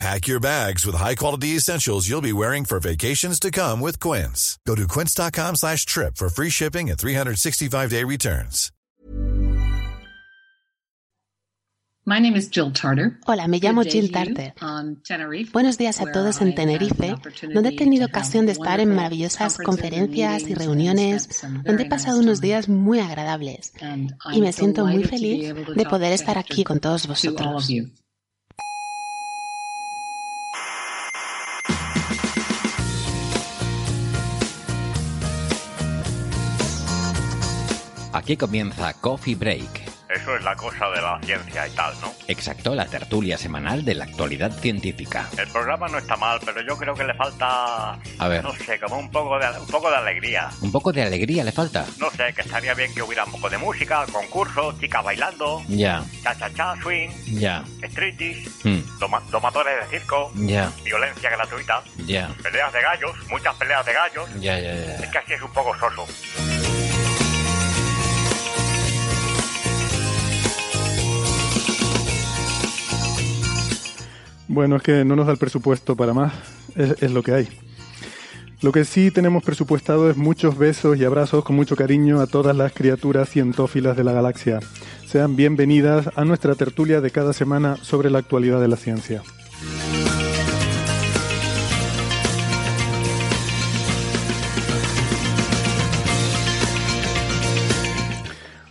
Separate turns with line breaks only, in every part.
Pack your bags with high-quality essentials you'll be wearing for vacations to come with Quince. Go to quince.com slash trip for free shipping and 365-day returns.
My name is Jill Tarter.
Hola, me llamo Jill Tarter. Buenos días a todos en Tenerife, donde he tenido ocasión de estar en maravillosas conferencias y reuniones, donde he pasado unos días muy agradables. Y me siento muy feliz de poder estar aquí con todos vosotros.
Aquí comienza Coffee Break.
Eso es la cosa de la ciencia y tal, ¿no?
Exacto, la tertulia semanal de la actualidad científica.
El programa no está mal, pero yo creo que le falta...
A ver.
No sé, como un poco de, un poco de alegría.
¿Un poco de alegría le falta?
No sé, que estaría bien que hubiera un poco de música, concursos, chicas bailando,
Ya,
cha-cha-cha, swing,
ya,
striptease,
hmm,
doma- domadores de circo,
ya,
violencia gratuita,
ya,
peleas de gallos, muchas peleas de gallos.
ya, ya, ya.
Es que así es un poco soso.
Bueno, es que no nos da el presupuesto para más, es, lo que hay. Lo que sí tenemos presupuestado es muchos besos y abrazos con mucho cariño a todas las criaturas cientófilas de la galaxia. Sean bienvenidas a nuestra tertulia de cada semana sobre la actualidad de la ciencia.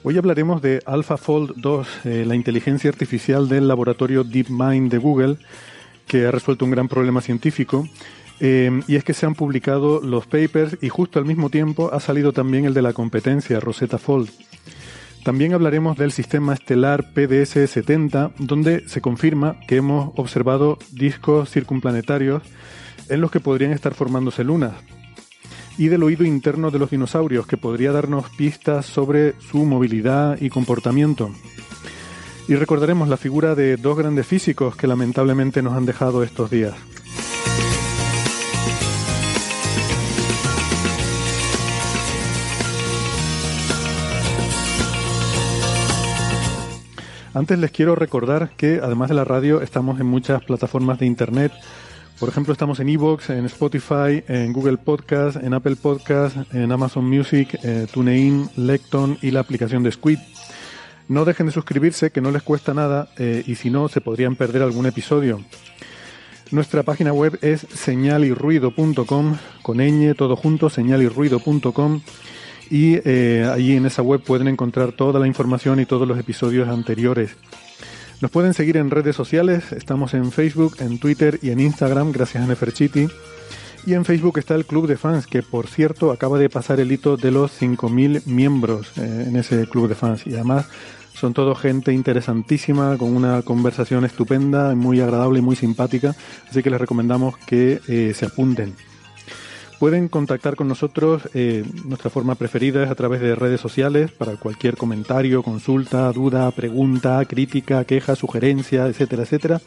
Hoy hablaremos de AlphaFold 2, eh, la inteligencia artificial del laboratorio DeepMind de Google, que ha resuelto un gran problema científico. Eh, y es que se han publicado los papers y justo al mismo tiempo ha salido también el de la competencia, Rosetta Fold. También hablaremos del sistema estelar PDS-70, donde se confirma que hemos observado discos circunplanetarios en los que podrían estar formándose lunas. Y del oído interno de los dinosaurios, que podría darnos pistas sobre su movilidad y comportamiento. Y recordaremos la figura de dos grandes físicos que lamentablemente nos han dejado estos días. Antes les quiero recordar que además de la radio estamos en muchas plataformas de internet. Por ejemplo, estamos en Evox, en Spotify, en Google Podcast, en Apple Podcast, en Amazon Music, eh, TuneIn, Lecton y la aplicación de Squid. No dejen de suscribirse, que no les cuesta nada eh, y si no, se podrían perder algún episodio. Nuestra página web es señalirruido.com, con ñ, todo junto, señalirruido.com y eh, allí en esa web pueden encontrar toda la información y todos los episodios anteriores. Nos pueden seguir en redes sociales, estamos en Facebook, en Twitter y en Instagram, gracias a Neferchiti. Y en Facebook está el Club de Fans, que por cierto acaba de pasar el hito de los 5.000 miembros eh, en ese Club de Fans. Y además son todo gente interesantísima, con una conversación estupenda, muy agradable y muy simpática. Así que les recomendamos que eh, se apunten. Pueden contactar con nosotros, eh, nuestra forma preferida es a través de redes sociales para cualquier comentario, consulta, duda, pregunta, crítica, queja, sugerencia, etcétera, etcétera.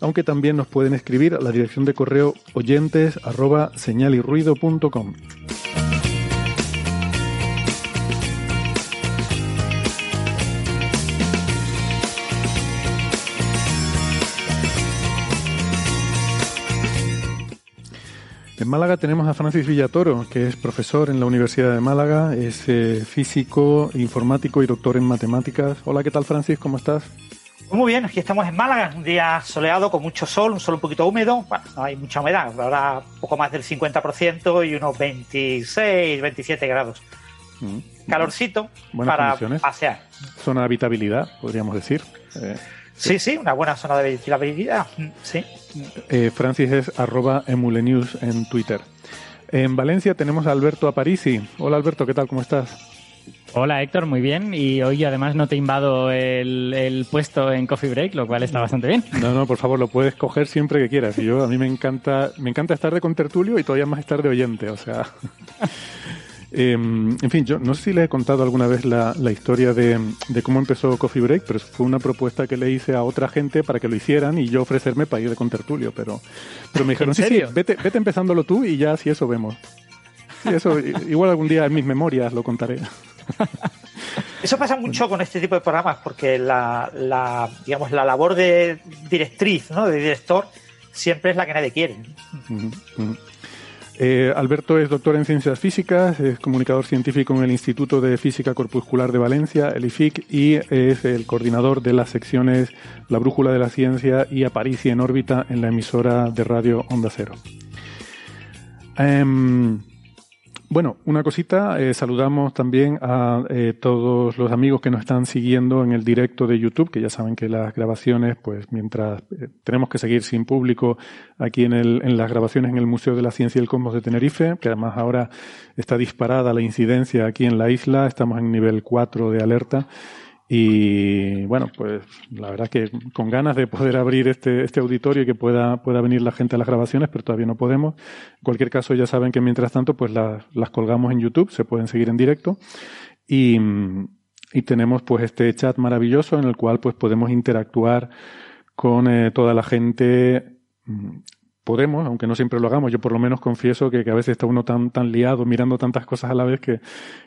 Aunque también nos pueden escribir a la dirección de correo oyentes arroba señalirruido.com. En Málaga tenemos a Francis Villatoro, que es profesor en la Universidad de Málaga, es eh, físico, informático y doctor en matemáticas. Hola, ¿qué tal Francis? ¿Cómo estás?
Muy bien, aquí estamos en Málaga, un día soleado con mucho sol, un sol un poquito húmedo. Bueno, no hay mucha humedad, habrá poco más del 50% y unos 26, 27 grados.
Mm.
Calorcito
Buenas
para pasear.
Zona de habitabilidad, podríamos decir. Eh,
Sí, sí, una buena zona de ventilabilidad. Mm, Sí.
eh, Francis es arroba emulenews en Twitter. En Valencia tenemos a Alberto Aparici. Hola Alberto, ¿qué tal? ¿Cómo estás?
Hola Héctor, muy bien. Y hoy además no te invado el, el puesto en Coffee Break, lo cual está bastante bien.
No, no, por favor, lo puedes coger siempre que quieras. Y yo, a mí me encanta, me encanta estar de contertulio y todavía más estar de oyente, o sea. Em, en fin, yo no sé si le he contado alguna vez la, historia de, cómo empezó Coffee Break, pero fue una propuesta que le hice a otra gente para que lo hicieran y yo ofrecerme para ir de contertulio, pero, pero me dijeron, sí, sí, vete, vete empezándolo tú y ya si eso vemos. Eso, igual algún día en mis memorias lo contaré.
Eso pasa mucho con este tipo de programas porque la, digamos, la labor de directriz, ¿no? de director, siempre es la que nadie quiere.
Eh, Alberto es doctor en ciencias físicas, es comunicador científico en el Instituto de Física Corpuscular de Valencia, el IFIC, y es el coordinador de las secciones La Brújula de la Ciencia y Aparicia en órbita en la emisora de radio Onda Cero. Em, bueno, una cosita, eh, saludamos también a eh, todos los amigos que nos están siguiendo en el directo de YouTube, que ya saben que las grabaciones, pues mientras eh, tenemos que seguir sin público aquí en, el, en las grabaciones en el Museo de la Ciencia y el Cosmos de Tenerife, que además ahora está disparada la incidencia aquí en la isla, estamos en nivel 4 de alerta. Y bueno, pues la verdad que con ganas de poder abrir este, este auditorio y que pueda, pueda venir la gente a las grabaciones, pero todavía no podemos. En cualquier caso, ya saben que mientras tanto, pues las, las colgamos en YouTube, se pueden seguir en directo. Y, y tenemos pues este chat maravilloso en el cual pues podemos interactuar con eh, toda la gente podemos, aunque no siempre lo hagamos, yo por lo menos confieso que, a veces está uno tan, tan liado mirando tantas cosas a la vez que,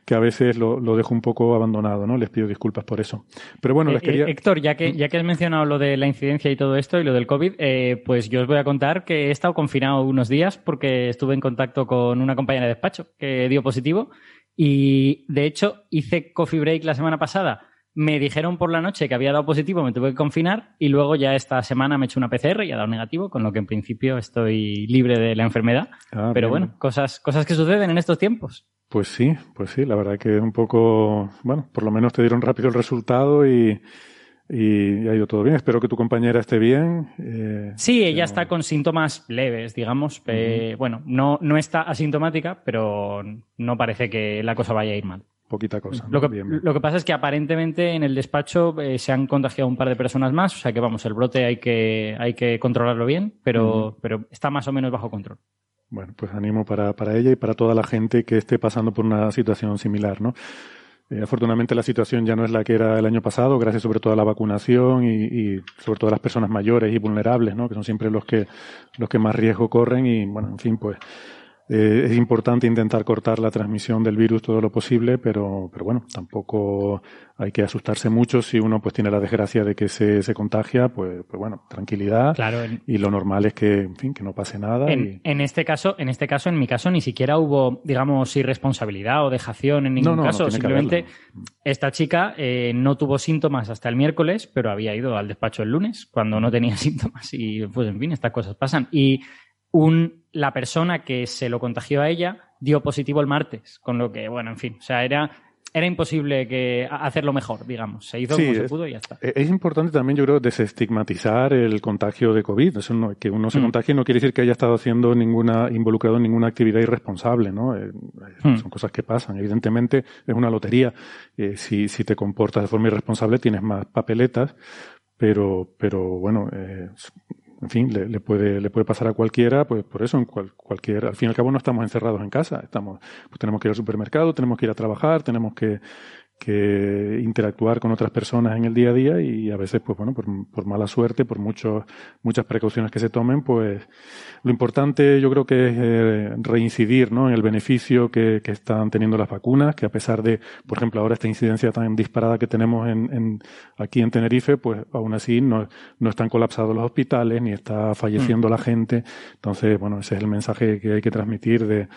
que a veces lo, lo, dejo un poco abandonado, ¿no? Les pido disculpas por eso. Pero bueno, les eh, quería...
Eh, Héctor, ya que, ya que has mencionado lo de la incidencia y todo esto y lo del COVID, eh, pues yo os voy a contar que he estado confinado unos días porque estuve en contacto con una compañera de despacho que dio positivo y de hecho hice coffee break la semana pasada me dijeron por la noche que había dado positivo, me tuve que confinar y luego ya esta semana me he hecho una PCR y ha dado negativo, con lo que en principio estoy libre de la enfermedad. Ah, Pero bueno, cosas, cosas que suceden en estos tiempos.
Pues sí, pues sí, la verdad que es un poco, bueno, por lo menos te dieron rápido el resultado y, y ha ido todo bien. Espero que tu compañera esté bien.
Eh, sí, ella está con síntomas leves, digamos. Bueno, no, no está asintomática, pero no parece que la cosa vaya a ir mal
poquita cosa.
Lo, que, pasa es que aparentemente en el despacho eh, se han contagiado un par de personas más, o sea que vamos, el brote hay que, hay que controlarlo bien, pero, pero está más o menos bajo control.
Bueno, pues animo para, para ella y para toda la gente que esté pasando por una situación similar, ¿no? Eh, afortunadamente la situación ya no es la que era el año pasado, gracias sobre todo a la vacunación y, y, sobre todo a las personas mayores y vulnerables, ¿no? Que son siempre los que, los que más riesgo corren y, bueno, en fin, pues eh, es importante intentar cortar la transmisión del virus todo lo posible, pero, pero bueno, tampoco hay que asustarse mucho si uno pues tiene la desgracia de que se, se contagia, pues, pues bueno, tranquilidad.
Claro,
y lo normal es que, en fin, que no pase nada.
En, en, este caso, en este caso, en mi caso, ni siquiera hubo, digamos, irresponsabilidad o dejación en ningún caso. Simplemente esta chica eh, no tuvo síntomas hasta el miércoles, pero había ido al despacho el lunes cuando no tenía síntomas. Y pues, en fin, estas cosas pasan. Y un, la persona que se lo contagió a ella dio positivo el martes, con lo que, bueno, en fin, o sea, era, era imposible que hacerlo mejor, digamos. Se hizo como se pudo y ya está.
E-, es importante también, yo creo, desestigmatizar el contagio de COVID. Eso que uno se mm. contagie no quiere decir que haya estado haciendo ninguna, involucrado en ninguna actividad irresponsable, ¿no? Eh, eh, mm. Son cosas que pasan. Evidentemente, es una lotería. Eh, si, si te comportas de forma irresponsable, tienes más papeletas. Pero, pero bueno, eh, en fin, le, puede, le puede pasar a cualquiera, pues por eso en cualquier, al fin y al cabo no estamos encerrados en casa, estamos, pues tenemos que ir al supermercado, tenemos que ir a trabajar, tenemos que, que interactuar con otras personas en el día a día y a veces, pues bueno, por, por mala suerte, por muchos, muchas precauciones que se tomen, pues lo importante yo creo que es eh, reincidir ¿no? en el beneficio que, que, están teniendo las vacunas, que a pesar de, por ejemplo, ahora esta incidencia tan disparada que tenemos en, en aquí en Tenerife, pues aún así no, no están colapsados los hospitales ni está falleciendo mm. la gente. Entonces, bueno, ese es el mensaje que hay que transmitir de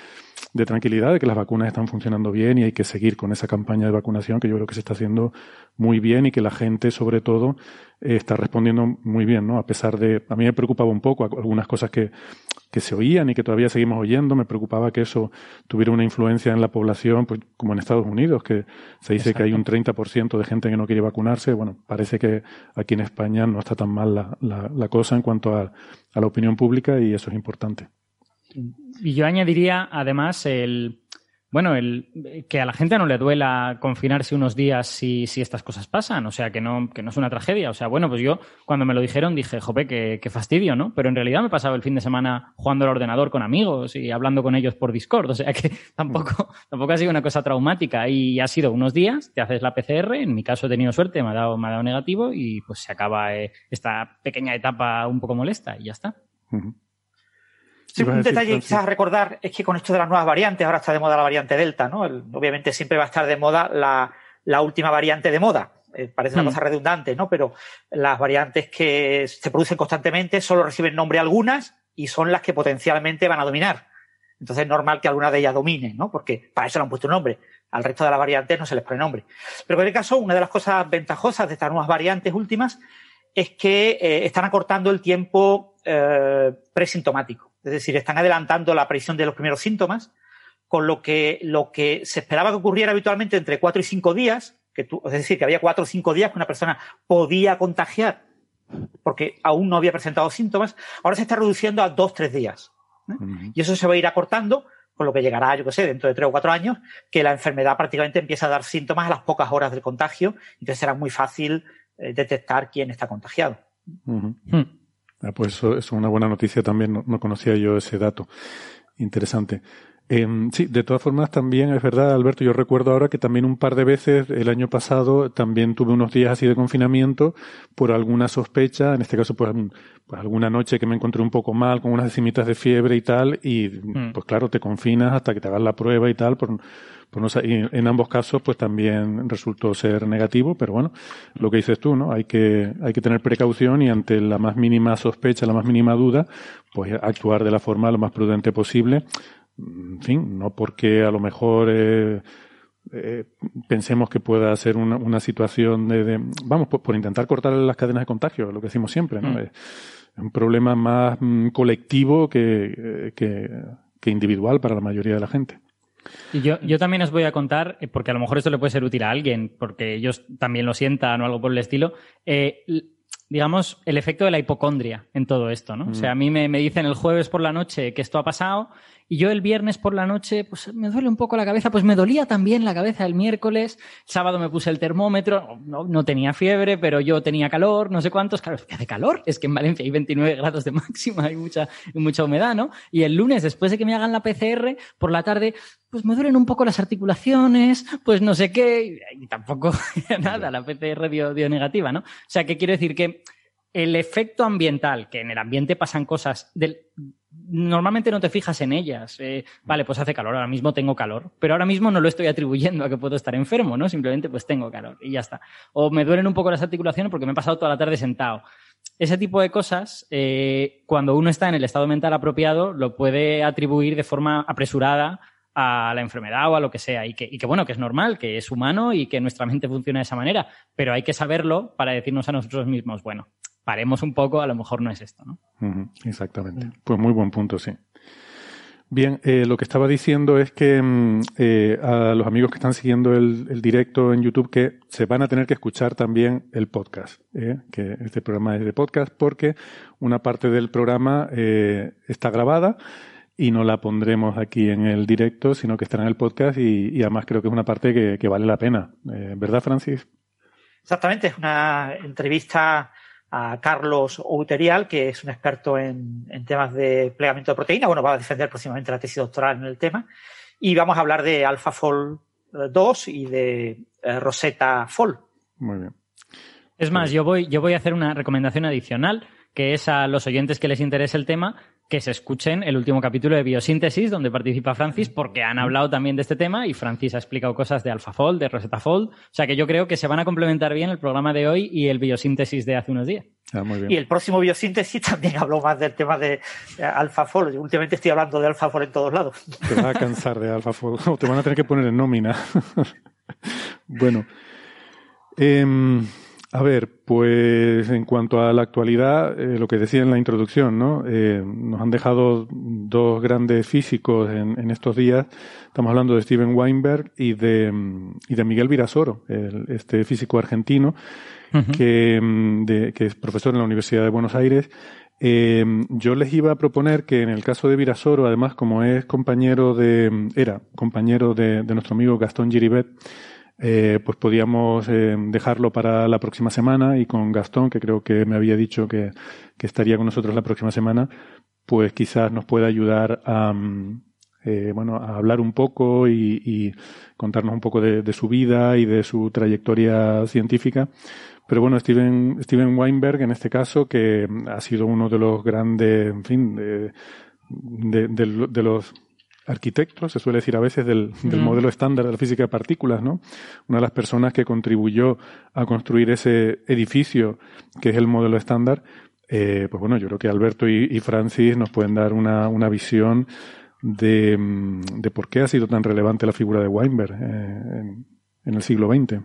de tranquilidad, de que las vacunas están funcionando bien y hay que seguir con esa campaña de vacunación que yo creo que se está haciendo muy bien y que la gente, sobre todo, eh, está respondiendo muy bien, ¿no? A pesar de, a mí me preocupaba un poco algunas cosas que, que se oían y que todavía seguimos oyendo, me preocupaba que eso tuviera una influencia en la población, pues como en Estados Unidos, que se dice que hay un 30% de gente que no quiere vacunarse. Bueno, parece que aquí en España no está tan mal la, la, la cosa en cuanto a, a la opinión pública y eso es importante.
Y yo añadiría, además, el, bueno, el, que a la gente no le duela confinarse unos días si, si estas cosas pasan, o sea, que no, que no es una tragedia. O sea, bueno, pues yo cuando me lo dijeron dije, jope, qué, qué fastidio, ¿no? Pero en realidad me he pasado el fin de semana jugando al ordenador con amigos y hablando con ellos por Discord, o sea que tampoco, tampoco ha sido una cosa traumática. Y ha sido unos días, te haces la PCR, en mi caso he tenido suerte, me ha dado, me ha dado negativo y pues se acaba eh, esta pequeña etapa un poco molesta y ya está
un detalle quizás a recordar es que con esto de las nuevas variantes, ahora está de moda la variante Delta, ¿no? obviamente siempre va a estar de moda la, última variante de moda. Eh, parece una mm. cosa redundante, ¿no? Pero las variantes que se producen constantemente solo reciben nombre algunas y son las que potencialmente van a dominar. Entonces es normal que alguna de ellas domine, ¿no? Porque para eso le han puesto un nombre. Al resto de las variantes no se les pone nombre. Pero en el caso, una de las cosas ventajosas de estas nuevas variantes últimas es que eh, están acortando el tiempo eh, presintomático. Es decir, están adelantando la aparición de los primeros síntomas, con lo que lo que se esperaba que ocurriera habitualmente entre cuatro y cinco días, que es decir, que había cuatro o cinco días que una persona podía contagiar porque aún no había presentado síntomas, ahora se está reduciendo a dos, tres días. ¿eh? Y eso se va a ir acortando, con lo que llegará, yo qué sé, dentro de tres o cuatro años, que la enfermedad prácticamente empieza a dar síntomas a las pocas horas del contagio, entonces será muy fácil eh, detectar quién está contagiado.
Ah, pues eso, es una buena noticia también, no, conocía yo ese dato. Interesante. Em, sí, de todas formas también es verdad, Alberto, yo recuerdo ahora que también un par de veces el año pasado también tuve unos días así de confinamiento por alguna sospecha, en este caso pues, pues alguna noche que me encontré un poco mal con unas decimitas de fiebre y tal y mm. pues claro, te confinas hasta que te hagas la prueba y tal por, pues en ambos casos, pues también resultó ser negativo, pero bueno, lo que dices tú, ¿no? Hay que, hay que tener precaución y ante la más mínima sospecha, la más mínima duda, pues actuar de la forma lo más prudente posible. En fin, no porque a lo mejor eh, eh, pensemos que pueda ser una, una situación de, vamos, por, por, intentar cortar las cadenas de contagio, lo que decimos siempre, ¿no? Mm. Es un problema más mm, colectivo que, que, que individual para la mayoría de la gente.
Y yo, yo también os voy a contar, eh, porque a lo mejor esto le puede ser útil a alguien, porque ellos también lo sientan o algo por el estilo, eh, digamos, el efecto de la hipocondria en todo esto, ¿no? O sea, a mí me, me, dicen el jueves por la noche que esto ha pasado y yo el viernes por la noche, pues me duele un poco la cabeza, pues me dolía también la cabeza el miércoles, sábado me puse el termómetro, no, no tenía fiebre, pero yo tenía calor, no sé cuántos, claro, que hace calor, es que en Valencia hay 29 grados de máxima, hay mucha, mucha humedad, ¿no? Y el lunes, después de que me hagan la PCR, por la tarde, pues me duelen un poco las articulaciones, pues no sé qué, y tampoco nada, la PCR dio, dio negativa, ¿no? O sea, ¿qué quiero decir? Que el efecto ambiental, que en el ambiente pasan cosas del, normalmente no te fijas en ellas. Eh, vale, pues hace calor, ahora mismo tengo calor, pero ahora mismo no lo estoy atribuyendo a que puedo estar enfermo, ¿no? Simplemente pues tengo calor y ya está. O me duelen un poco las articulaciones porque me he pasado toda la tarde sentado. Ese tipo de cosas, eh, cuando uno está en el estado mental apropiado, lo puede atribuir de forma apresurada a la enfermedad o a lo que sea. Y que, y que, bueno, que es normal, que es humano y que nuestra mente funciona de esa manera. Pero hay que saberlo para decirnos a nosotros mismos, bueno, paremos un poco, a lo mejor no es esto, ¿no?
exactamente. Pues muy buen punto, sí. Bien, eh, lo que estaba diciendo es que mm, eh, a los amigos que están siguiendo el, directo en YouTube que se van a tener que escuchar también el podcast, eh, que este programa es de podcast porque una parte del programa está grabada y no la pondremos aquí en el directo, sino que estará en el podcast y, además creo que es una parte que, que vale la pena. ¿Verdad, Francis?
Exactamente, es una entrevista a Carlos Outerial, que es un experto en, temas de plegamiento de proteína. Bueno, va a defender próximamente la tesis doctoral en el tema. Y vamos a hablar de AlphaFold 2 y de eh, Rosetta Fold.
Muy bien.
Es más, yo voy, yo voy a hacer una recomendación adicional, que es a los oyentes que les interese el tema, que se escuchen el último capítulo de Biosíntesis, donde participa Francis, porque han hablado también de este tema y Francis ha explicado cosas de AlphaFold, de RosettaFold. O sea que yo creo que se van a complementar bien el programa de hoy y el Biosíntesis de hace unos días.
Ah, y el próximo Biosíntesis también habló más del tema de eh, AlphaFold. Últimamente estoy hablando de AlphaFold en todos lados.
Te vas a cansar de AlphaFold. O te van a tener que poner en nómina. bueno. Eh, a ver, pues en cuanto a la actualidad, eh, lo que decía en la introducción, ¿no? Eh, nos han dejado dos grandes físicos en, estos días. Estamos hablando de Steven Weinberg y de, y de Miguel Virasoro, este físico argentino, que, que es profesor en la Universidad de Buenos Aires Eh, yo les iba a proponer que en el caso de Virasoro, además, como es compañero de, era compañero de, nuestro amigo Gastón Giribet, eh, pues podíamos eh, dejarlo para la próxima semana y con Gastón, que creo que me había dicho que, que estaría con nosotros la próxima semana, pues quizás nos pueda ayudar a, eh, bueno, a hablar un poco y, y contarnos un poco de, de, su vida y de su trayectoria científica. Pero bueno, Steven, Steven Weinberg, en este caso, que ha sido uno de los grandes, en fin, de, de, de los arquitectos, se suele decir a veces, del, del, modelo estándar de la física de partículas, ¿no? Una de las personas que contribuyó a construir ese edificio que es el modelo estándar, eh, pues bueno, yo creo que Alberto y, y Francis nos pueden dar una, una visión de, de, por qué ha sido tan relevante la figura de Weinberg eh, en, en, el siglo XX.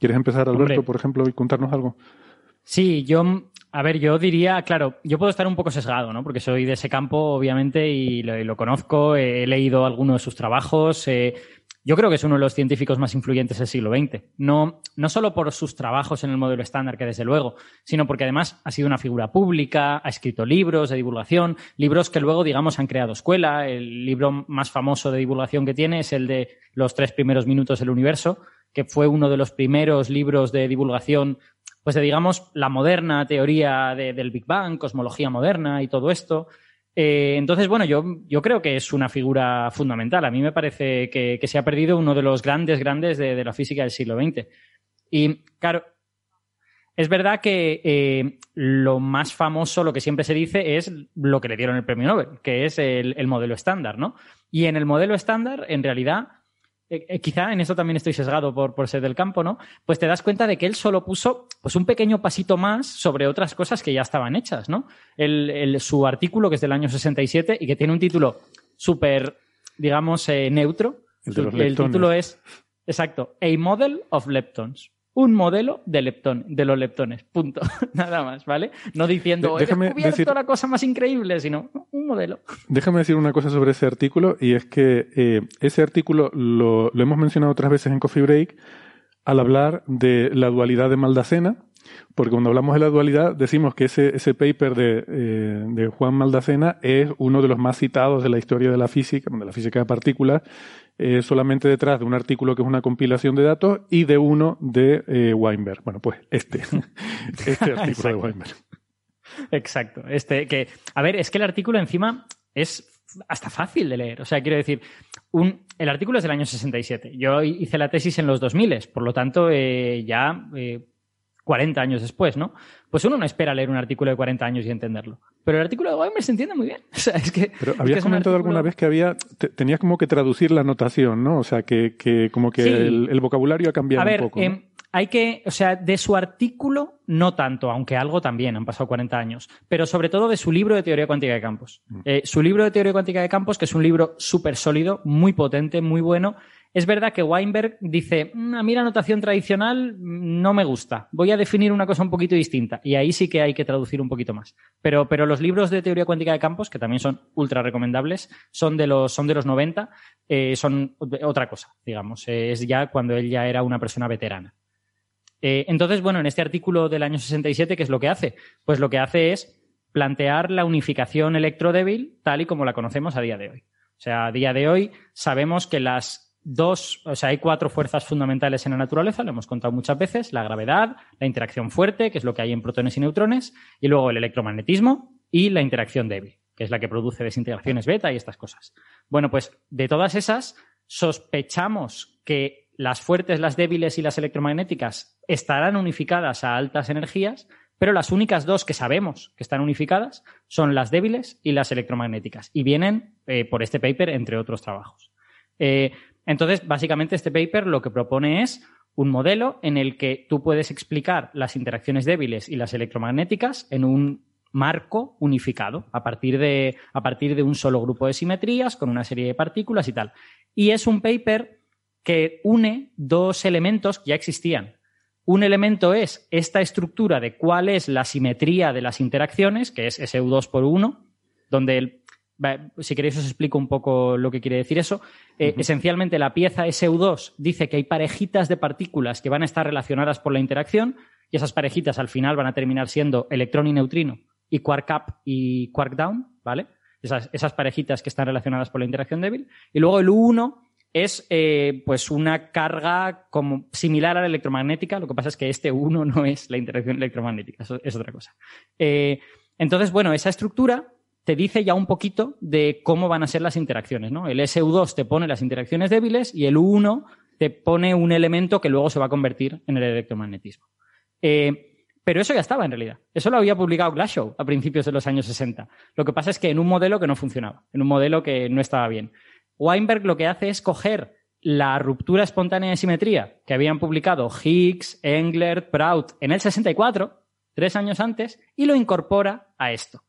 ¿Quieres empezar, Alberto, Hombre. por ejemplo, y contarnos algo?
Sí, yo, a ver, yo diría, claro, yo puedo estar un poco sesgado, ¿no? Porque soy de ese campo, obviamente, y lo, conozco, he leído algunos de sus trabajos, eh, yo creo que es uno de los científicos más influyentes del siglo XX. No, no solo por sus trabajos en el modelo estándar, que desde luego, sino porque además ha sido una figura pública, ha escrito libros de divulgación, libros que luego, digamos, han creado escuela. El libro más famoso de divulgación que tiene es el de Los tres primeros minutos del universo, que fue uno de los primeros libros de divulgación, pues de, digamos, la moderna teoría de, del Big Bang, cosmología moderna y todo esto. Eh, entonces, bueno, yo, yo, creo que es una figura fundamental. A mí me parece que, se ha perdido uno de los grandes, grandes de, la física del siglo XX. Y, claro, es verdad que eh, lo más famoso, lo que siempre se dice, es lo que le dieron el premio Nobel, que es el modelo estándar, ¿no? Y en el modelo estándar, en realidad, eh, eh, quizá en eso también estoy sesgado por, por, ser del campo, ¿no? Pues te das cuenta de que él solo puso pues un pequeño pasito más sobre otras cosas que ya estaban hechas, ¿no? El, el, su artículo, que es del año 67 y que tiene un título súper, digamos, eh, neutro.
El,
el título es, exacto, A Model of Leptons un modelo de leptón, de los leptones, punto. Nada más, ¿vale? No diciendo, he descubierto decir, la cosa más increíble, sino un modelo.
Déjame decir una cosa sobre ese artículo, y es que eh, ese artículo lo, lo, hemos mencionado otras veces en Coffee Break al hablar de la dualidad de Maldacena, porque cuando hablamos de la dualidad decimos que ese, ese paper de, eh, de Juan Maldacena es uno de los más citados de la historia de la física, de la física de partículas, eh, solamente detrás de un artículo que es una compilación de datos y de uno de eh, Weinberg. Bueno, pues este, este artículo de Weinberg.
Exacto. Este, que, a ver, es que el artículo encima es hasta fácil de leer. O sea, quiero decir, un, el artículo es del año 67. Yo hice la tesis en los 2000, por lo tanto, eh, ya 40 años después, ¿no? Pues uno no espera leer un artículo de 40 años y entenderlo. Pero el artículo de Weimar se entiende muy bien. O sea, es que,
Pero habías
es
que comentado artículo... alguna vez que había, te, tenías como que traducir la notación, ¿no? O sea, que, que como que sí. el, el, vocabulario ha cambiado
A ver,
un poco.
Eh,
¿no?
hay que, o sea, de su artículo no tanto, aunque algo también, han pasado 40 años, pero sobre todo de su libro de teoría cuántica de campos. Mm. Eh, su libro de teoría cuántica de campos, que es un libro súper sólido, muy potente, muy bueno, es verdad que Weinberg dice, mm, a mí la notación tradicional no me gusta, voy a definir una cosa un poquito distinta. Y ahí sí que hay que traducir un poquito más. Pero, pero los libros de teoría cuántica de campos, que también son ultra recomendables, son de los, son de los 90, eh, son otra cosa, digamos. Eh, es ya cuando él ya era una persona veterana. Eh, entonces, bueno, en este artículo del año 67, ¿qué es lo que hace? Pues lo que hace es plantear la unificación electrodébil tal y como la conocemos a día de hoy. O sea, a día de hoy sabemos que las dos, o sea, hay cuatro fuerzas fundamentales en la naturaleza, lo hemos contado muchas veces, la gravedad, la interacción fuerte, que es lo que hay en protones y neutrones, y luego el electromagnetismo y la interacción débil, que es la que produce desintegraciones beta y estas cosas. Bueno, pues de todas esas, sospechamos que las fuertes, las débiles y las electromagnéticas estarán unificadas a altas energías, pero las únicas dos que sabemos que están unificadas son las débiles y las electromagnéticas, y vienen eh, por este paper, entre otros trabajos. Eh, entonces, básicamente, este paper lo que propone es un modelo en el que tú puedes explicar las interacciones débiles y las electromagnéticas en un marco unificado a partir de, a partir de un solo grupo de simetrías con una serie de partículas y tal. Y es un paper que une dos elementos que ya existían. Un elemento es esta estructura de cuál es la simetría de las interacciones, que es SU2 por 1, donde el, si queréis os explico un poco lo que quiere decir eso. Eh, uh -huh. Esencialmente la pieza SU2 dice que hay parejitas de partículas que van a estar relacionadas por la interacción y esas parejitas al final van a terminar siendo electrón y neutrino y quark up y quark down, ¿vale? Esas, esas parejitas que están relacionadas por la interacción débil. Y luego el U1 es eh, pues una carga como similar a la electromagnética. Lo que pasa es que este 1 no es la interacción electromagnética, eso es otra cosa. Eh, entonces, bueno, esa estructura te dice ya un poquito de cómo van a ser las interacciones. ¿no? El SU2 te pone las interacciones débiles y el U1 te pone un elemento que luego se va a convertir en el electromagnetismo. Eh, pero eso ya estaba en realidad. Eso lo había publicado Glashow a principios de los años 60. Lo que pasa es que en un modelo que no funcionaba, en un modelo que no estaba bien. Weinberg lo que hace es coger la ruptura espontánea de simetría que habían publicado Higgs, Englert, Prout en el 64, tres años antes, y lo incorpora a esto.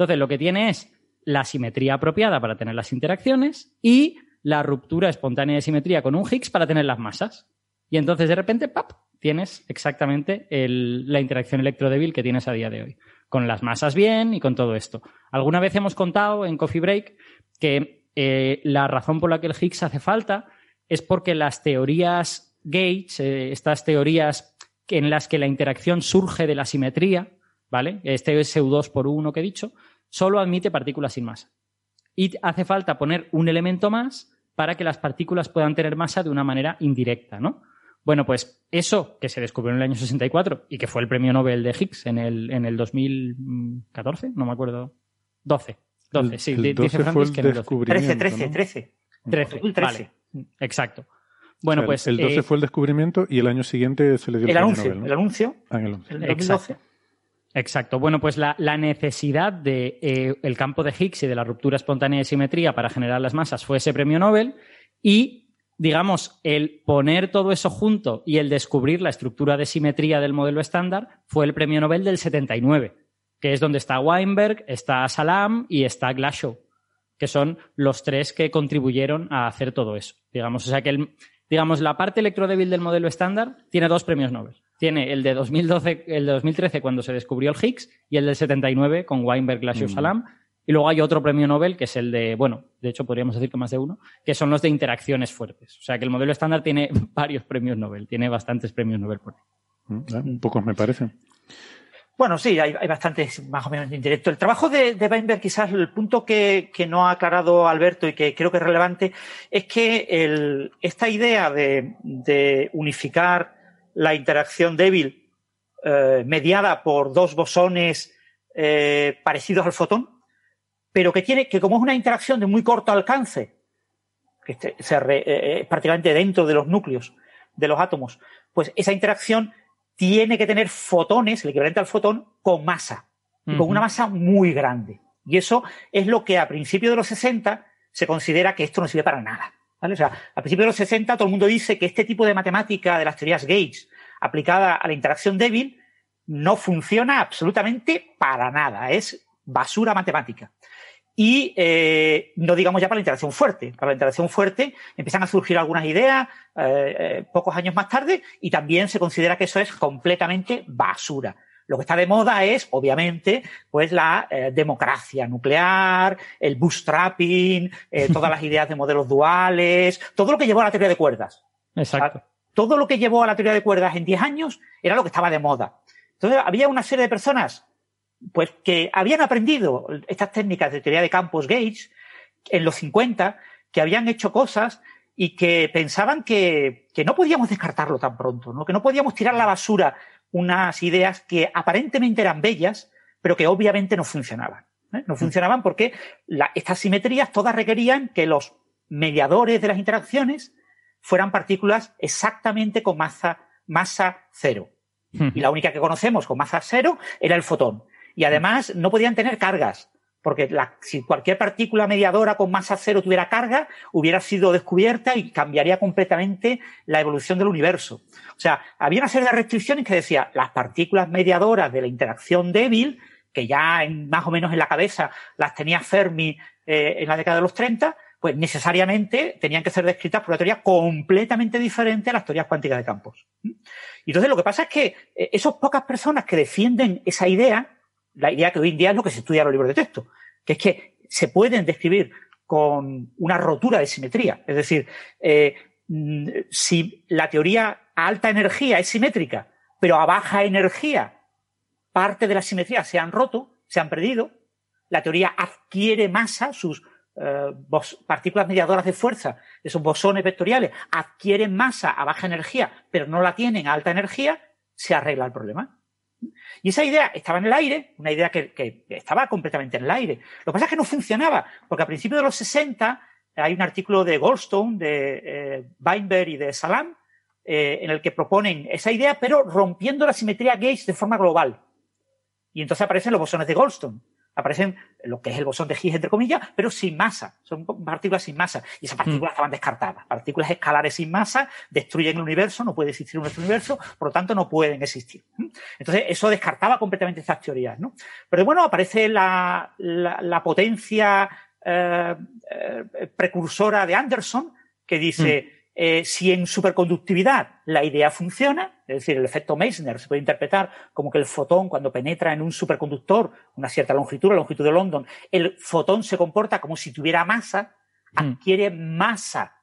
Entonces, lo que tiene es la simetría apropiada para tener las interacciones y la ruptura espontánea de simetría con un Higgs para tener las masas. Y entonces, de repente, ¡pap! tienes exactamente la interacción electrodébil que tienes a día de hoy. Con las masas bien y con todo esto. Alguna vez hemos contado en Coffee Break que eh, la razón por la que el Higgs hace falta es porque las teorías Gates, eh, estas teorías en las que la interacción surge de la simetría, ¿vale? Este SU2 por 1 que he dicho, solo admite partículas sin masa. Y hace falta poner un elemento más para que las partículas puedan tener masa de una manera indirecta, ¿no? Bueno, pues eso que se descubrió en el año 64 y que fue el premio Nobel de Higgs en el, en el 2014, no me acuerdo, 12, 12, sí,
el 12 dice fue el que 13,
13, 13.
13, 13. Vale, exacto. Bueno, pues.
El 12 eh, fue el descubrimiento y el año siguiente se le dio
el, el anuncio. Nobel, ¿no? El anuncio.
Ah, en el, 11.
el 2012.
Exacto. Bueno, pues la, necesidad del de, eh, campo de Higgs y de la ruptura espontánea de simetría para generar las masas fue ese premio Nobel y, digamos, el poner todo eso junto y el descubrir la estructura de simetría del modelo estándar fue el premio Nobel del 79 que es donde está Weinberg, está Salam y está Glashow, que son los tres que contribuyeron a hacer todo eso. Digamos, o sea que el, digamos, la parte electrodébil del modelo estándar tiene dos premios Nobel. Tiene el de 2012, el de 2013 cuando se descubrió el Higgs y el del 79 con Weinberg, Glashow, mm. Salam. Y luego hay otro premio Nobel que es el de, bueno, de hecho podríamos decir que más de uno, que son los de interacciones fuertes. O sea que el modelo estándar tiene varios premios Nobel, tiene bastantes premios Nobel por ahí.
Mm, pocos me parecen.
Bueno, sí, hay, hay bastantes más o menos indirecto. El trabajo de, de Weinberg, quizás el punto que, que, no ha aclarado Alberto y que creo que es relevante, es que el, esta idea de, de, unificar la interacción débil eh, mediada por dos bosones eh, parecidos al fotón, pero que tiene, que como es una interacción de muy corto alcance, que este, se re, eh, prácticamente dentro de los núcleos de los átomos, pues esa interacción tiene que tener fotones, el equivalente al fotón, con masa, uh -huh. con una masa muy grande. Y eso es lo que a principios de los 60 se considera que esto no sirve para nada. ¿Vale? O sea, a principios de los 60 todo el mundo dice que este tipo de matemática de las teorías Gates aplicada a la interacción débil no funciona absolutamente para nada. Es basura matemática. Y eh, no digamos ya para la interacción fuerte. Para la interacción fuerte empiezan a surgir algunas ideas eh, eh, pocos años más tarde y también se considera que eso es completamente basura. Lo que está de moda es, obviamente, pues la eh, democracia nuclear, el bootstrapping, eh, todas las ideas de modelos duales, todo lo que llevó a la teoría de cuerdas.
Exacto.
O sea, todo lo que llevó a la teoría de cuerdas en 10 años era lo que estaba de moda. Entonces había una serie de personas pues que habían aprendido estas técnicas de teoría de campos Gates en los 50, que habían hecho cosas y que pensaban que, que, no podíamos descartarlo tan pronto, ¿no? que no podíamos tirar la basura unas ideas que aparentemente eran bellas, pero que obviamente no funcionaban. ¿eh? No funcionaban porque la, estas simetrías todas requerían que los mediadores de las interacciones fueran partículas exactamente con masa, masa cero. Y la única que conocemos con masa cero era el fotón. Y además no podían tener cargas, porque la, si cualquier partícula mediadora con masa cero tuviera carga, hubiera sido descubierta y cambiaría completamente la evolución del universo. O sea, había una serie de restricciones que decía las partículas mediadoras de la interacción débil, que ya en, más o menos en la cabeza las tenía Fermi eh, en la década de los 30, pues necesariamente tenían que ser descritas por una teoría completamente diferente a las teorías cuánticas de campos. Y entonces lo que pasa es que eh, esas pocas personas que defienden esa idea, la idea que hoy en día es lo que se estudia en los libros de texto, que es que se pueden describir con una rotura de simetría. Es decir, eh, si la teoría a alta energía es simétrica, pero a baja energía parte de la simetría se han roto, se han perdido. La teoría adquiere masa, sus eh, partículas mediadoras de fuerza, esos bosones vectoriales, adquieren masa a baja energía, pero no la tienen a alta energía, se arregla el problema. Y esa idea estaba en el aire, una idea que, estaba completamente en el aire. Lo que pasa es que no funcionaba, porque a principios de los 60 hay un artículo de Goldstone, de eh, Weinberg y de Salam, eh, en el que proponen esa idea, pero rompiendo la simetría gauge de forma global. Y entonces aparecen los bosones de Goldstone. Aparecen lo que es el bosón de Higgs, entre comillas, pero sin masa. Son partículas sin masa. Y esas partículas mm. estaban descartadas. Partículas escalares sin masa destruyen el universo, no puede existir nuestro universo, por lo tanto no pueden existir. Entonces, eso descartaba completamente esas teorías. ¿no? Pero bueno, aparece la, la, potencia eh, eh, precursora de Anderson, que dice. Mm. Eh, si en superconductividad la idea funciona, es decir, el efecto Meissner se puede interpretar como que el fotón cuando penetra en un superconductor, una cierta longitud, la longitud de London, el fotón se comporta como si tuviera masa, mm. adquiere masa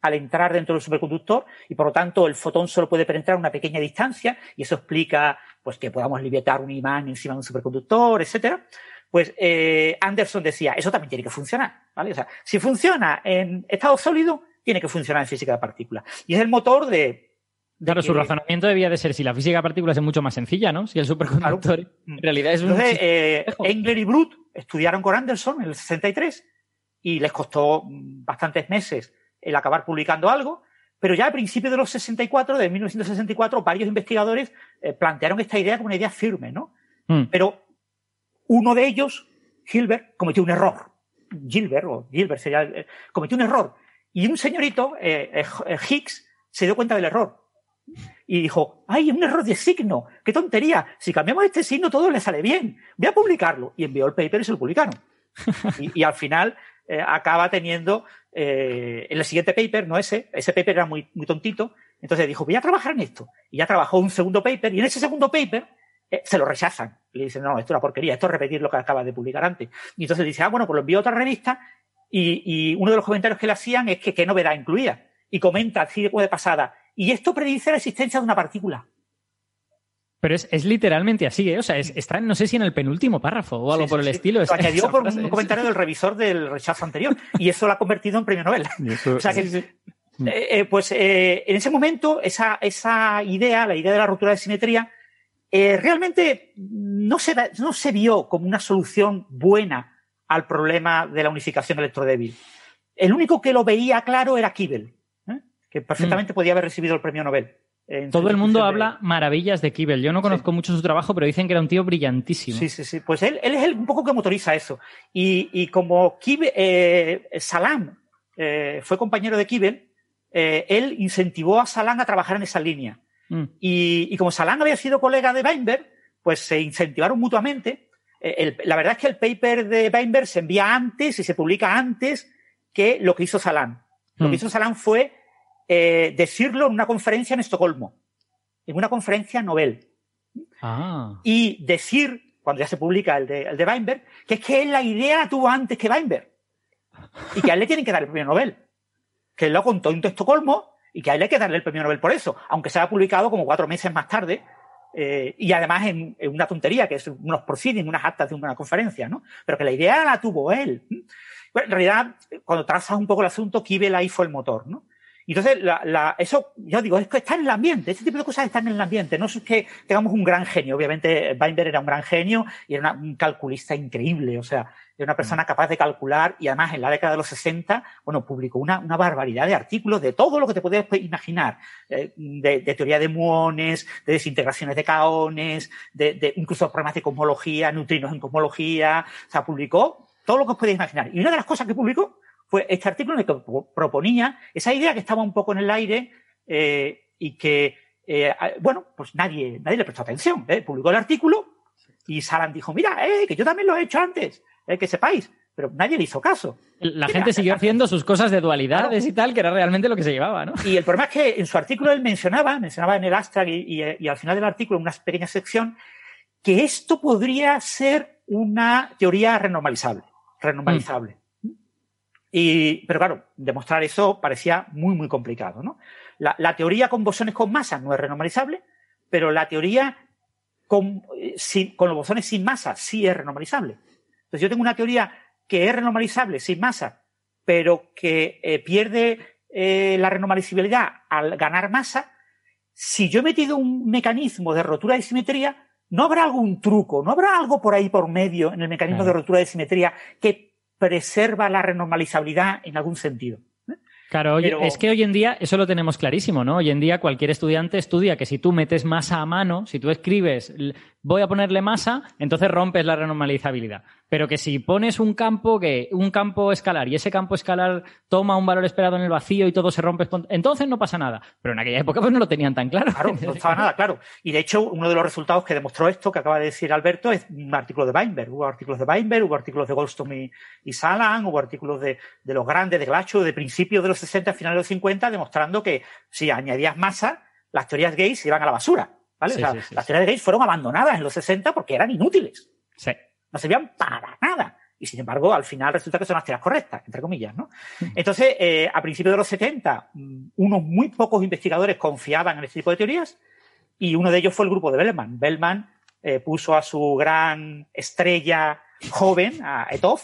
al entrar dentro del superconductor y por lo tanto el fotón solo puede penetrar una pequeña distancia y eso explica pues que podamos liberar un imán encima de un superconductor, etcétera. Pues eh, Anderson decía, eso también tiene que funcionar, ¿vale? O sea, si funciona en estado sólido, tiene que funcionar en física de partículas. Y es el motor de...
claro, su razonamiento debía de ser si la física de partículas es mucho más sencilla, ¿no? Si el superconductor en realidad es un...
Entonces, eh, Engler y Brut estudiaron con Anderson en el 63 y les costó bastantes meses el acabar publicando algo, pero ya a principios de los 64, de 1964, varios investigadores eh, plantearon esta idea como una idea firme, ¿no? Mm. Pero uno de ellos, Gilbert, cometió un error. Gilbert, o Gilbert sería, eh, cometió un error y un señorito, eh, eh, eh, Higgs, se dio cuenta del error. Y dijo, ¡ay, un error de signo! ¡Qué tontería! Si cambiamos este signo todo le sale bien. Voy a publicarlo. Y envió el paper y se lo publicaron. y, al final acaba teniendo, en el siguiente paper, no ese, ese paper era muy, muy tontito, entonces dijo, voy a trabajar en esto. Y ya trabajó un segundo paper, y en ese segundo paper se lo rechazan. Le dicen, no, esto es una porquería, esto es repetir lo que acaba de publicar antes. Y entonces dice, ah, bueno, pues lo envío a otra revista y, uno de los comentarios que le hacían es que qué novedad incluía. Y comenta así de pasada. Y esto predice la existencia de una partícula.
Pero es, literalmente así, ¿eh? O sea, está, no sé si en el penúltimo párrafo o algo por el estilo.
Lo añadió por un comentario del revisor del rechazo anterior. Y eso lo ha convertido en premio Nobel. o sea que, eh, eh, pues eh, en ese momento, esa, esa idea, la idea de la ruptura de simetría, realmente no se, no se vio como una solución buena al problema de la unificación electrodébil. El único que lo veía claro era Kibel, ¿eh? que perfectamente mm. podía haber recibido el premio Nobel.
Todo el mundo habla maravillas de Kibel. Yo no conozco mucho su trabajo, pero dicen que era un tío brillantísimo.
Sí, sí, sí. Pues él, él es el, un poco que motoriza eso. Y, como Kibel, eh, Salam eh, fue compañero de Kibel, él incentivó a Salam a trabajar en esa línea. Mm. Y, y, como Salam había sido colega de Weinberg, pues se incentivaron mutuamente eh, la verdad es que el paper de Weinberg se envía antes y se publica antes que lo que hizo Salam. Lo que hmm. hizo Salam fue eh, decirlo en una conferencia en Estocolmo, en una conferencia Nobel. Ah. Y decir, cuando ya se publica el de, el de Weinberg, que es que él la idea la tuvo antes que Weinberg. Y que a él le tienen que dar el premio Nobel. Que él lo contó en Estocolmo y que a él hay que darle el premio Nobel por eso, aunque se ha publicado como cuatro meses más tarde eh, y además en, una tontería, que es unos proceedings, unas actas de una conferencia, ¿no? Pero que la idea la tuvo él. Bueno, en realidad, cuando trazas un poco el asunto, Kibel ahí fue el motor, ¿no? Y entonces, la, la, eso, yo digo, es que está en el ambiente, este tipo de cosas están en el ambiente. No es que tengamos un gran genio. Obviamente, Weinberg era un gran genio y era un calculista increíble. O sea, era una persona capaz de calcular y además en la década de los 60, bueno, publicó una, una barbaridad de artículos de todo lo que te puedes imaginar. Eh, de, de, teoría de muones, de desintegraciones de caones, de, de incluso problemas de cosmología, neutrinos en cosmología. O sea, publicó todo lo que os podéis imaginar. Y una de las cosas que publicó fue este artículo en el que proponía esa idea que estaba un poco en el aire eh, y que, eh, bueno, pues nadie, nadie le prestó atención. ¿eh? Publicó el artículo y Salan dijo, mira, eh, que yo también lo he hecho antes, que sepáis. Pero nadie le hizo caso.
La gente siguió haciendo sus cosas de dualidades y tal, que era realmente lo que se llevaba, ¿no?
Y el problema es que en su artículo él mencionaba, mencionaba en el y, y al final del artículo, en una pequeña sección, que esto podría ser una teoría renormalizable. Renormalizable. Y, pero claro, demostrar eso parecía muy, muy complicado. ¿no? La, la, teoría con bosones con masa no es renormalizable, pero la teoría con, con los bosones sin masa sí es renormalizable. Entonces yo tengo una teoría que es renormalizable sin masa, pero que eh, pierde eh, la renormalizabilidad al ganar masa, si yo he metido un mecanismo de rotura de simetría, ¿no habrá algún truco, no habrá algo por ahí por medio en el mecanismo de rotura de simetría que preserva la renormalizabilidad en algún sentido?
Claro, oye, es que hoy en día eso lo tenemos clarísimo, ¿no? Hoy en día cualquier estudiante estudia que si tú metes masa a mano, si tú escribes voy a ponerle masa, entonces rompes la renormalizabilidad. Pero que si pones un campo que un campo escalar y ese campo escalar toma un valor esperado en el vacío y todo se rompe, entonces no pasa nada. Pero en aquella época pues no lo tenían tan claro.
Claro, no estaba nada claro. Y de hecho, uno de los resultados que demostró esto que acaba de decir Alberto es un artículo de Weinberg. Hubo artículos de Weinberg, hubo artículos de Goldstone y, Salan, hubo artículos de, los grandes, de Glacho, de principios de los 60, finales de los 50, demostrando que si añadías masa, las teorías gays se iban a la basura. ¿Vale? Las teorías gays fueron abandonadas en los 60 porque eran inútiles.
Sí
no servían para nada. Y sin embargo, al final resulta que son las teorías correctas, entre comillas, ¿no? Entonces, eh, a principios de los 70, mm, unos muy pocos investigadores confiaban en este tipo de teorías y uno de ellos fue el grupo de Bellman. Bellman eh, puso a su gran estrella joven, a Etov,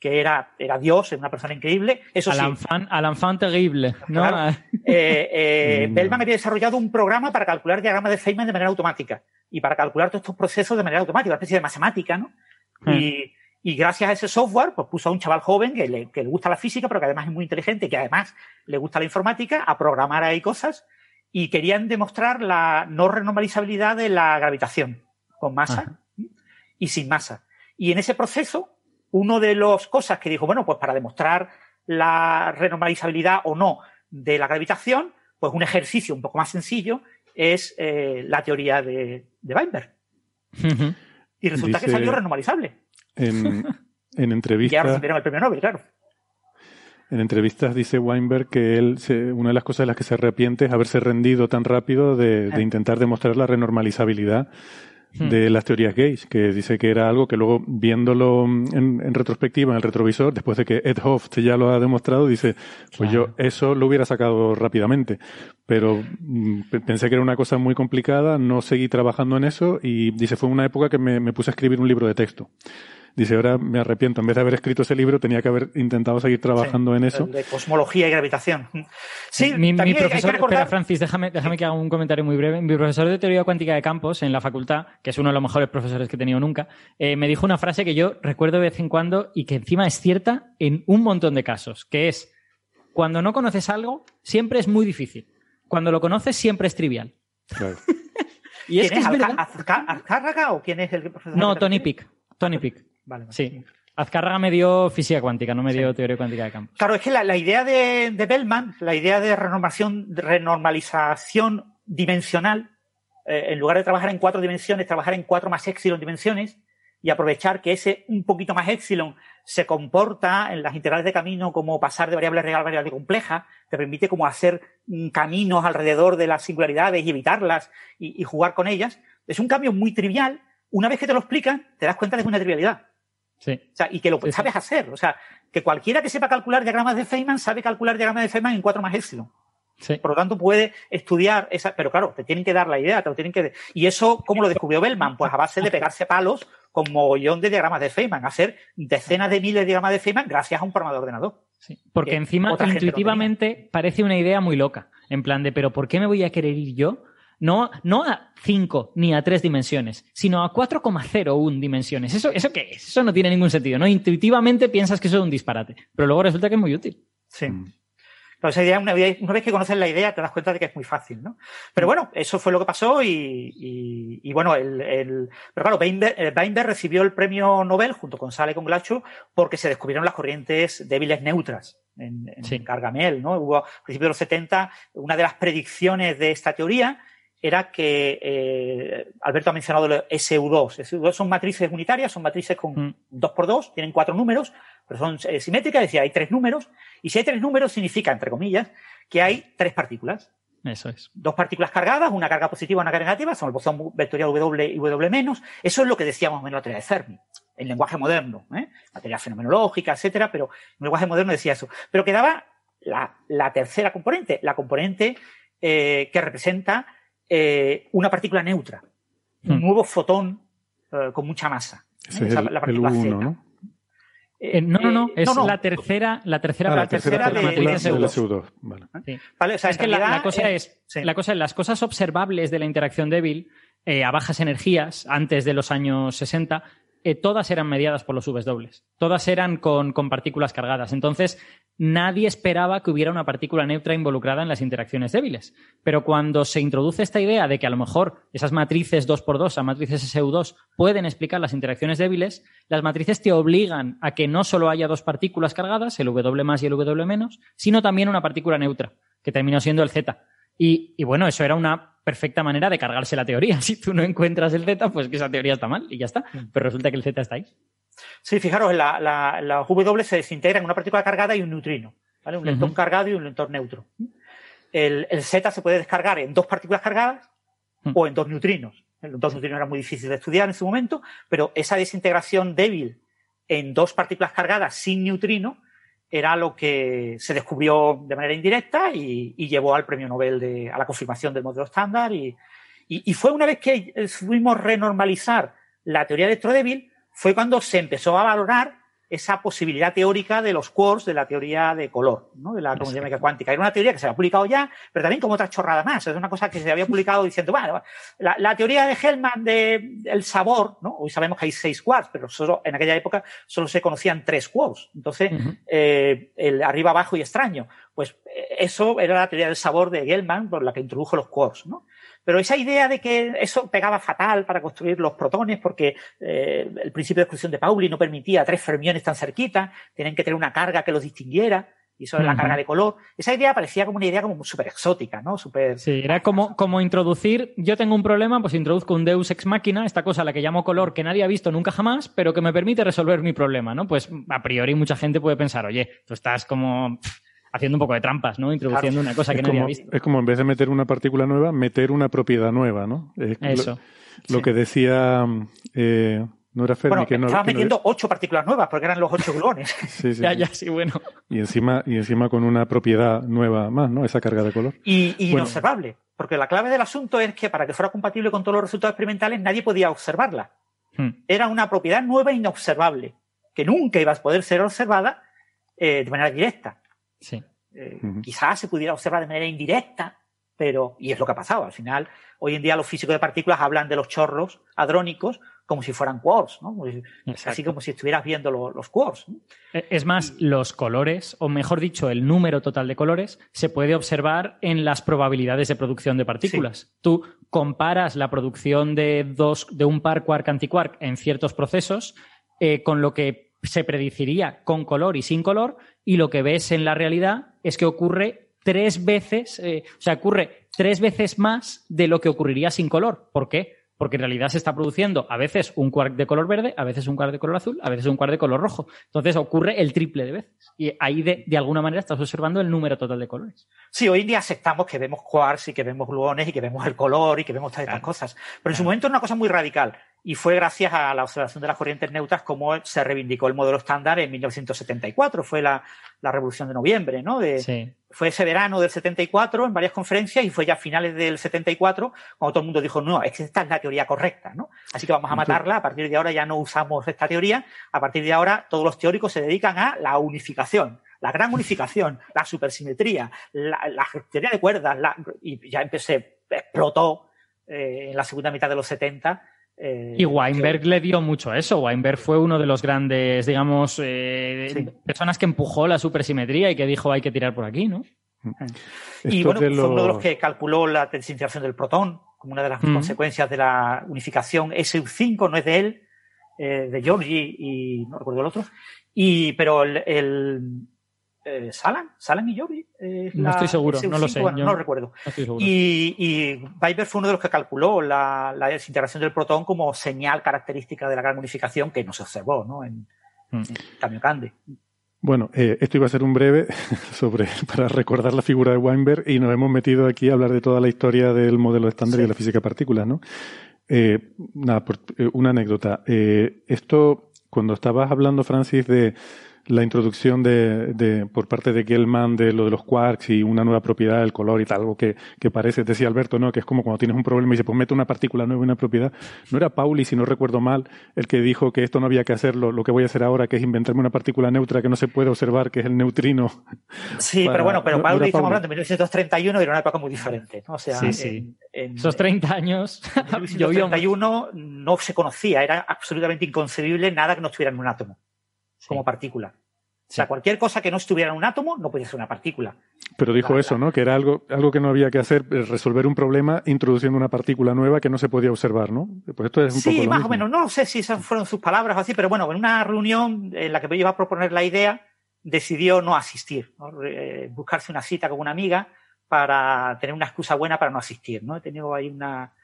que era, era Dios, era una persona increíble. Eso
al
sí.
al enfant terrible, ¿no?
Eh, mm. Bellman había desarrollado un programa para calcular diagramas de Feynman de manera automática y para calcular todos estos procesos de manera automática, una especie de matemática, ¿no? Hmm. Y, gracias a ese software, pues puso a un chaval joven que le, gusta la física, pero que además es muy inteligente, y que además le gusta la informática, a programar ahí cosas, y querían demostrar la no renormalizabilidad de la gravitación, con masa y sin masa. Y en ese proceso, uno de las cosas que dijo, bueno, pues para demostrar la renormalizabilidad o no de la gravitación, pues un ejercicio un poco más sencillo es eh, la teoría de, Weinberg. Y resulta que salió renormalizable.
En, en entrevistas.
ya recibieron el premio Nobel, claro.
En entrevistas dice Weinberg que él, una de las cosas de las que se arrepiente es haberse rendido tan rápido de, de ah. intentar demostrar la renormalizabilidad. De las teorías gays, que dice que era algo que luego viéndolo en, retrospectiva en el retrovisor, después de que Ed Hoft ya lo ha demostrado, dice, pues yo eso lo hubiera sacado rápidamente, pero mm, pensé que era una cosa muy complicada, no seguí trabajando en eso y dice, fue una época que me puse a escribir un libro de texto. Dice, ahora me arrepiento, en vez de haber escrito ese libro, tenía que haber intentado seguir trabajando en eso.
De cosmología y gravitación. Sí,
mi, profesor, espera, Francis, déjame, déjame que haga un comentario muy breve. Mi profesor de teoría cuántica de campos en la facultad, que es uno de los mejores profesores que he tenido nunca, eh, me dijo una frase que yo recuerdo de vez en cuando y que encima es cierta en un montón de casos, que es, cuando no conoces algo, siempre es muy difícil. Cuando lo conoces, siempre es trivial.
Claro. y es que es ¿Azcárraga o quién es el profesor?
No, Tony Pick. Tony Pick. Vale, Sí. Azcárraga me dio física cuántica, no me dio teoría cuántica de campos.
Claro, es que la, idea de, Bellman, la idea de renormación, renormalización dimensional, eh, en lugar de trabajar en cuatro dimensiones, trabajar en cuatro más epsilon dimensiones y aprovechar que ese un poquito más epsilon se comporta en las integrales de camino como pasar de variable real a variable compleja, te permite como hacer mm, caminos alrededor de las singularidades y evitarlas y, y jugar con ellas. Es un cambio muy trivial. Una vez que te lo explican, te das cuenta de que es una trivialidad.
Sí.
O sea, y que lo sabes hacer. O sea, que cualquiera que sepa calcular diagramas de Feynman sabe calcular diagramas de Feynman en 4 más epsilon.
Sí.
Por lo tanto, puede estudiar esa, pero claro, te tienen que dar la idea, te lo tienen que. Y eso, ¿cómo lo descubrió Bellman? Pues a base de pegarse palos con mogollón de diagramas de Feynman, hacer decenas de miles de diagramas de Feynman gracias a un programador de ordenador.
Sí. Porque encima, intuitivamente, parece una idea muy loca. En plan de, pero ¿por qué me voy a querer ir yo no, no a 5 ni a 3 dimensiones, sino a 4,01 dimensiones. ¿Eso, ¿Eso qué es? Eso no tiene ningún sentido, ¿no? Intuitivamente piensas que eso es un disparate, pero luego resulta que es muy útil.
Sí. Mm. esa idea, una, vez, que conoces la idea, te das cuenta de que es muy fácil, ¿no? Pero bueno, eso fue lo que pasó y, y, bueno, el, el, pero claro, Weinberg, Weinberg, recibió el premio Nobel junto con Sale y con Glacho porque se descubrieron las corrientes débiles neutras en, en Gargamel, ¿no? Hubo a principios de los 70 una de las predicciones de esta teoría era que eh, Alberto ha mencionado el SU2. SU2 son matrices unitarias, son matrices con mm. dos por dos, tienen cuatro números, pero son eh, simétricas, es decir, hay tres números. Y si hay tres números, significa, entre comillas, que hay tres partículas.
Eso es.
Dos partículas cargadas, una carga positiva y una carga negativa, son el bosón vectorial W y W menos. Eso es lo que decíamos en la teoría de Fermi, en lenguaje moderno, ¿eh? materia fenomenológica, etcétera, pero en lenguaje moderno decía eso. Pero quedaba la, la tercera componente, la componente eh, que representa eh, una partícula neutra. un hmm. nuevo fotón eh, con mucha masa.
¿eh? es la, partícula Z. ¿no?
Eh, no, no, no, es la tercera, la tercera,
ah, la tercera, de, SU2. Vale.
vale o sea, es que la, cosa es, la cosa es, las cosas observables de la interacción débil a bajas energías antes de los años 60 eh, todas eran mediadas por los Vs dobles. Todas eran con, partículas cargadas. Entonces, nadie esperaba que hubiera una partícula neutra involucrada en las interacciones débiles. Pero cuando se introduce esta idea de que a lo mejor esas matrices 2x2, esas matrices SU2, pueden explicar las interacciones débiles, las matrices te obligan a que no solo haya dos partículas cargadas, el W más y el W menos, sino también una partícula neutra, que terminó siendo el Z. y bueno, eso era una perfecta manera de cargarse la teoría. Si tú no encuentras el Z, pues que esa teoría está mal y ya está. Mm. Pero resulta que el Z está ahí.
Sí, fijaros, la, la, W se desintegra en una partícula cargada y un neutrino. ¿vale? Un leptón cargado y un leptón neutro. El, Z se puede descargar en dos partículas cargadas mm. o en dos neutrinos. Los dos neutrinos era muy difícil de estudiar en su momento, pero esa desintegración débil en dos partículas cargadas sin neutrino era lo que se descubrió de manera indirecta y, llevó al premio Nobel de, a la confirmación del modelo estándar. Y, y, fue una vez que fuimos renormalizar la teoría electrodébil, fue cuando se empezó a valorar esa posibilidad teórica de los quarks de la teoría de color, ¿no? de la mecánica cuántica. Era una teoría que se había publicado ya, pero también como otra chorrada más. Es una cosa que se había publicado diciendo, bueno, la, teoría de Hellman del sabor, ¿no? hoy sabemos que hay seis quarks, pero solo, en aquella época solo se conocían tres quarks. Entonces, eh, el arriba, abajo y extraño. Pues eh, eso era la teoría del sabor de Hellman por la que introdujo los quarks. ¿no? Pero esa idea de que eso pegaba fatal para construir los protones porque eh, el principio de exclusión de Pauli no permitía tres fermiones tan cerquitas, tienen que tener una carga que los distinguiera, y eso es la carga de color. Esa idea parecía como una idea como súper exótica, ¿no? Super...
Sí, era como, como introducir, yo tengo un problema, pues introduzco un Deus Ex Machina, esta cosa a la que llamo color que nadie ha visto nunca jamás, pero que me permite resolver mi problema, ¿no? Pues a priori mucha gente puede pensar, oye, tú estás como haciendo un poco de trampas, ¿no? Introduciendo una cosa que no había visto.
Es como en vez de meter una partícula nueva, meter una propiedad nueva, ¿no?
Eso.
Lo, que decía... Eh, no era Fermi,
que no, estaba metiendo ocho partículas nuevas porque eran los ocho gluones.
sí, sí, ya, ya, sí, bueno.
Y encima, y encima con una propiedad nueva más, ¿no? Esa carga de color.
Y, inobservable. Porque la clave del asunto es que para que fuera compatible con todos los resultados experimentales nadie podía observarla. Hmm. Era una propiedad nueva e inobservable, que nunca iba a poder ser observada eh, de manera directa.
Sí.
Eh, quizás se pudiera observar de manera indirecta, pero, y es lo que ha pasado. Al final, hoy en día los físicos de partículas hablan de los chorros hadrónicos como si fueran quarks, ¿no? Así como si estuvieras viendo los quarks.
E, es más, los colores, o mejor dicho, el número total de colores, se puede observar en las probabilidades de producción de partículas. Tú comparas la producción de, dos, de un par quark-antiquark en ciertos procesos eh, con lo que se prediciría con color y sin color, y lo que ves en la realidad es que ocurre tres veces, eh, o sea, ocurre tres veces más de lo que ocurriría sin color. ¿Por qué? Porque en realidad se está produciendo a veces un quark de color verde, a veces un quark de color azul, a veces un quark de color rojo. Entonces ocurre el triple de veces. Y ahí de, de alguna manera estás observando el número total de colores.
Sí, hoy en día aceptamos que vemos quarks y que vemos gluones y que vemos el color y que vemos todas estas cosas. Pero en su momento es una cosa muy radical. Y fue gracias a la observación de las corrientes neutras como se reivindicó el modelo estándar en 1974. Fue la, la revolución de noviembre, ¿no? De, Fue ese verano del 74 en varias conferencias y fue ya a finales del 74 cuando todo el mundo dijo, no, es que esta es la teoría correcta, ¿no? Así que vamos a matarla. A partir de ahora ya no usamos esta teoría. A partir de ahora todos los teóricos se dedican a la unificación la gran unificación, la supersimetría, la, teoría de cuerdas, y ya empecé, explotó eh, en la segunda mitad de los 70
eh, y Weinberg le dio mucho a eso. Weinberg fue uno de los grandes, digamos, eh, personas que empujó la supersimetría y que dijo hay que tirar por aquí, ¿no?
Y bueno, fue uno de los que calculó la desintegración del protón como una de las consecuencias de la unificación. SU5 no es de él, eh, de Georgi y no recuerdo el otro. Y, pero el eh, Salan, Salan y Joby.
Eh, no estoy seguro, no lo sé.
no lo recuerdo. y, y fue uno de los que calculó la, desintegración del protón como señal característica de la gran unificación que no se observó ¿no? en, mm. Kamiokande.
Bueno, eh, esto iba a ser un breve sobre para recordar la figura de Weinberg y nos hemos metido aquí a hablar de toda la historia del modelo estándar y de la física de partículas, ¿no? nada, una anécdota. esto, cuando estabas hablando, Francis, de la introducción de, de, por parte de Gellman de lo de los quarks y una nueva propiedad del color y tal, algo que, que parece, decía Alberto, ¿no? que es como cuando tienes un problema y dices, pues mete una partícula nueva en una propiedad. No era Pauli, si no recuerdo mal, el que dijo que esto no había que hacerlo, lo que voy a hacer ahora, que es inventarme una partícula neutra que no se puede observar, que es el neutrino.
Sí, pero bueno, pero Pauli, estamos hablando de 1931, era una época muy diferente. ¿no? O sea,
sí, sí. En, Esos 30 años.
En 1931 no se conocía, era absolutamente inconcebible nada que no estuviera en un átomo como partícula. O sea, cualquier cosa que no estuviera en un átomo no podía ser una partícula.
Pero dijo eso, ¿no? Que era algo, algo que no había que hacer, eh, resolver un problema introduciendo una partícula nueva que no se podía observar, ¿no?
Pues esto es un sí, más o menos. No sé si esas fueron sus palabras o así, pero bueno, en una reunión en la que me iba a proponer la idea, decidió no asistir, eh, buscarse una cita con una amiga para tener una excusa buena para no asistir, ¿no? He tenido ahí una,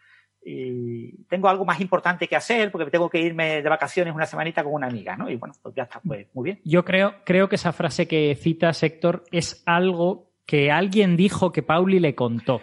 y tengo algo más importante que hacer porque tengo que irme de vacaciones una semanita con una amiga, ¿no? Y bueno, pues ya está, pues muy bien.
Yo creo, creo que esa frase que cita Héctor es algo que alguien dijo que Pauli le contó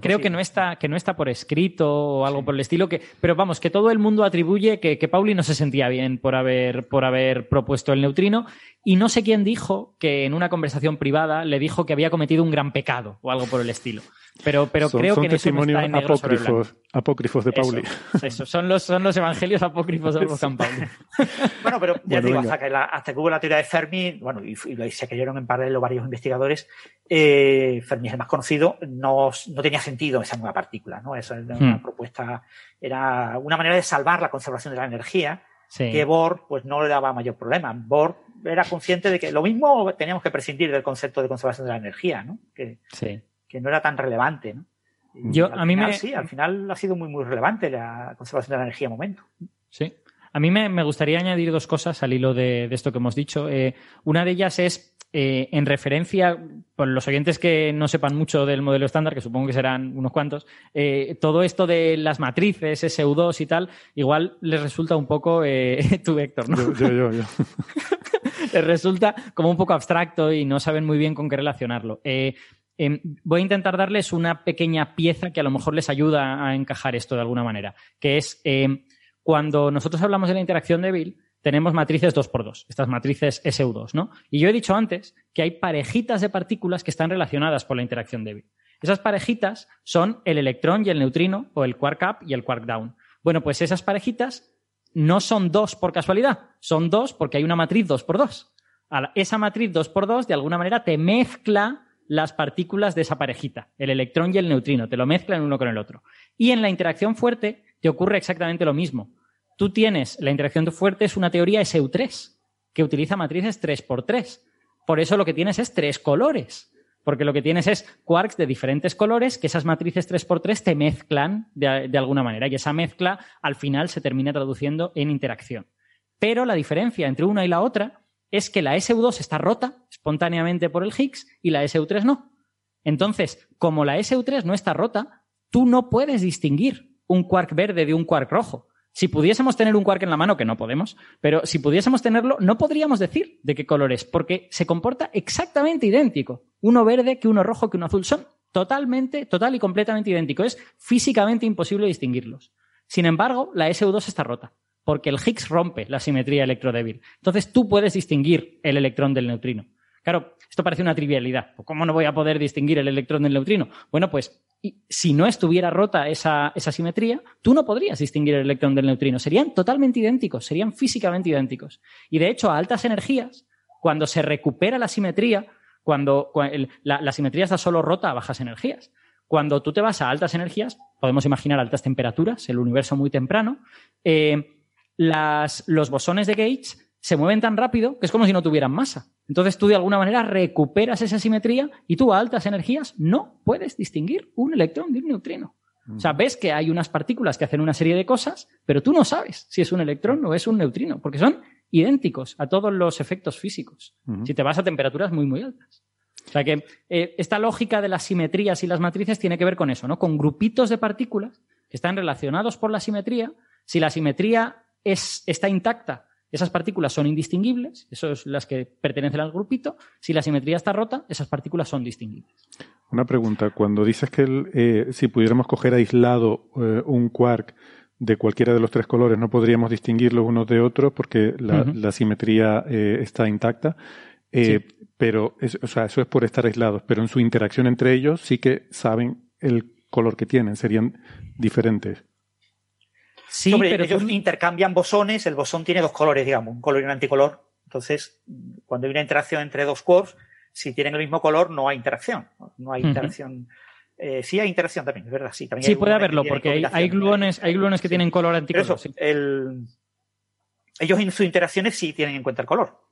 creo que no está que no está por escrito o algo por el estilo que pero vamos que todo el mundo atribuye que, que, Pauli no se sentía bien por haber por haber propuesto el neutrino. Y no sé quién dijo que en una conversación privada le dijo que había cometido un gran pecado o algo por el estilo. Pero, pero creo que en eso no está en
apócrifos, apócrifos de Pauli.
Eso, son, los, son los evangelios apócrifos de San Pauli.
bueno, pero ya digo, hasta que, hasta que, hubo la teoría de Fermi, bueno, y, se cayeron en paralelo varios investigadores, eh, Fermi es el más conocido, no, no, tenía sentido esa nueva partícula, ¿no? Esa era una hmm. propuesta, era una manera de salvar la conservación de la energía, que Bohr pues no le daba mayor problema. Bohr era consciente de que lo mismo teníamos que prescindir del concepto de conservación de la energía, ¿no? Que,
sí
que no era tan relevante. ¿no? Yo, a mí me... Sí, al final ha sido muy, muy relevante la conservación de la energía en momento.
Sí. A mí me, gustaría añadir dos cosas al hilo de, esto que hemos dicho. Eh, una de ellas es eh, en referencia, por los oyentes que no sepan mucho del modelo estándar, que supongo que serán unos cuantos, eh, todo esto de las matrices, SU2 y tal, igual les resulta un poco, tu Héctor, ¿no?
Yo, yo, yo.
les resulta como un poco abstracto y no saben muy bien con qué relacionarlo. Em, voy a intentar darles una pequeña pieza que a lo mejor les ayuda a encajar esto de alguna manera, que es em, cuando nosotros hablamos de la interacción débil, tenemos matrices 2x2, estas matrices SU2, ¿no? Y yo he dicho antes que hay parejitas de partículas que están relacionadas por la interacción débil. Esas parejitas son el electrón y el neutrino, o el quark up y el quark down. Bueno, pues esas parejitas no son dos por casualidad, son dos porque hay una matriz 2x2. Esa matriz 2x2 de alguna manera te mezcla las partículas de esa parejita, el electrón y el neutrino, te lo mezclan uno con el otro. Y en la interacción fuerte te ocurre exactamente lo mismo. Tú tienes, la interacción fuerte es una teoría SU3, que utiliza matrices 3x3. Por eso lo que tienes es tres colores, porque lo que tienes es quarks de diferentes colores que esas matrices 3x3 te mezclan de, de alguna manera y esa mezcla al final se termina traduciendo en interacción. Pero la diferencia entre una y la otra es que la SU2 está rota espontáneamente por el Higgs y la SU3 no. Entonces, como la SU3 no está rota, tú no puedes distinguir un quark verde de un quark rojo. Si pudiésemos tener un quark en la mano, que no podemos, pero si pudiésemos tenerlo, no podríamos decir de qué color es, porque se comporta exactamente idéntico. Uno verde que uno rojo que uno azul. Son totalmente, total y completamente idénticos. Es físicamente imposible distinguirlos. Sin embargo, la SU2 está rota porque el Higgs rompe la simetría electrodébil. Entonces tú puedes distinguir el electrón del neutrino. Claro, esto parece una trivialidad. ¿Cómo no voy a poder distinguir el electrón del neutrino? Bueno, pues si no estuviera rota esa, simetría, tú no podrías distinguir el electrón del neutrino. Serían totalmente idénticos, serían físicamente idénticos. Y de hecho, a altas energías, cuando se recupera la simetría, cuando, la, simetría está solo rota a bajas energías. Cuando tú te vas a altas energías, podemos imaginar altas temperaturas, el universo muy temprano, eh, los bosones de Gauge se mueven tan rápido que es como si no tuvieran masa. Entonces tú de alguna manera recuperas esa simetría y tú a altas energías no puedes distinguir un electrón de un neutrino. O sea, ves que hay unas partículas que hacen una serie de cosas, pero tú no sabes si es un electrón o es un neutrino, porque son idénticos a todos los efectos físicos, si te vas a temperaturas muy, muy altas. O sea que eh, esta lógica de las simetrías y las matrices tiene que ver con eso, ¿no? Con grupitos de partículas que están relacionados por la simetría. Si la simetría está intacta, esas partículas son indistinguibles, esas son las que pertenecen al grupito. Si la simetría está rota, esas partículas son distinguibles.
Una pregunta, cuando dices que eh, si pudiéramos coger aislado eh, un quark de cualquiera de los tres colores. No podríamos distinguirlos unos de otros porque la, simetría eh, está intacta. Eh, pero o sea, eso es por estar aislados. Pero en su interacción entre ellos sí que saben el color que tienen, serían diferentes.
Sí, pero ellos intercambian bosones, el bosón tiene dos colores, digamos, un color y un anticolor. Entonces, cuando hay una interacción entre dos quarks, si tienen el mismo color, no hay interacción. No hay interacción. Eh, sí hay interacción también, es verdad. Sí, también
sí puede haberlo, porque hay, hay, gluones, hay gluones que tienen color anticolor.
ellos en sus interacciones sí tienen en cuenta el color.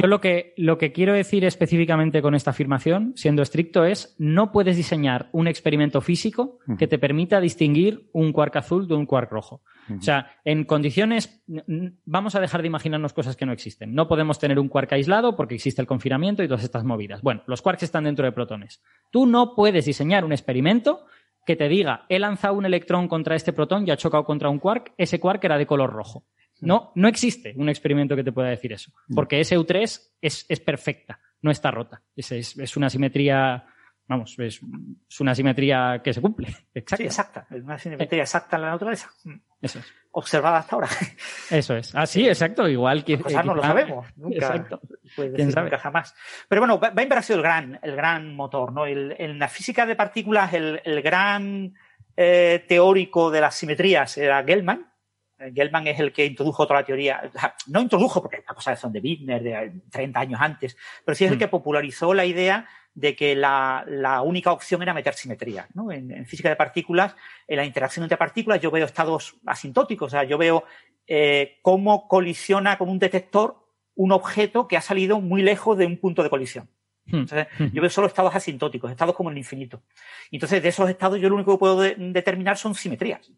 Yo lo que, lo que quiero decir específicamente con esta afirmación, siendo estricto, es no puedes diseñar un experimento físico que te permita distinguir un quark azul de un quark rojo. O sea, en condiciones, vamos a dejar de imaginarnos cosas que no existen. No podemos tener un quark aislado porque existe el confinamiento y todas estas movidas. Bueno, los quarks están dentro de protones. Tú no puedes diseñar un experimento que te diga, he lanzado un electrón contra este protón y ha chocado contra un quark, ese quark era de color rojo. No, no existe un experimento que te pueda decir eso, porque ese U3 es, es perfecta, no está rota. Es, es, una simetría, vamos, es, una simetría que se cumple.
Exacta. Sí, exacta, es una simetría exacta en la naturaleza. Eso es. Observada hasta ahora.
Eso es. Ah, sí, exacto, igual que.
Cosas no lo sabemos, nunca. Exacto. Nunca jamás. Pero bueno, Weinberg ha sido el gran, el gran motor, ¿no? El, en la física de partículas, el, el gran eh, teórico de las simetrías era Gell-Mann eh, Gelman es el que introdujo toda la teoría, no introdujo porque las cosas son de Wigner, de 30 años antes, pero sí es el mm. que popularizó la idea de que la, única opción era meter simetría. ¿no? En, física de partículas, en la interacción entre partículas, yo veo estados asintóticos, o sea, yo veo eh, cómo colisiona con un detector un objeto que ha salido muy lejos de un punto de colisión. Hmm. Entonces, hmm. yo veo solo estados asintóticos, estados como el infinito. Entonces, de esos estados, yo lo único que puedo determinar son simetrías.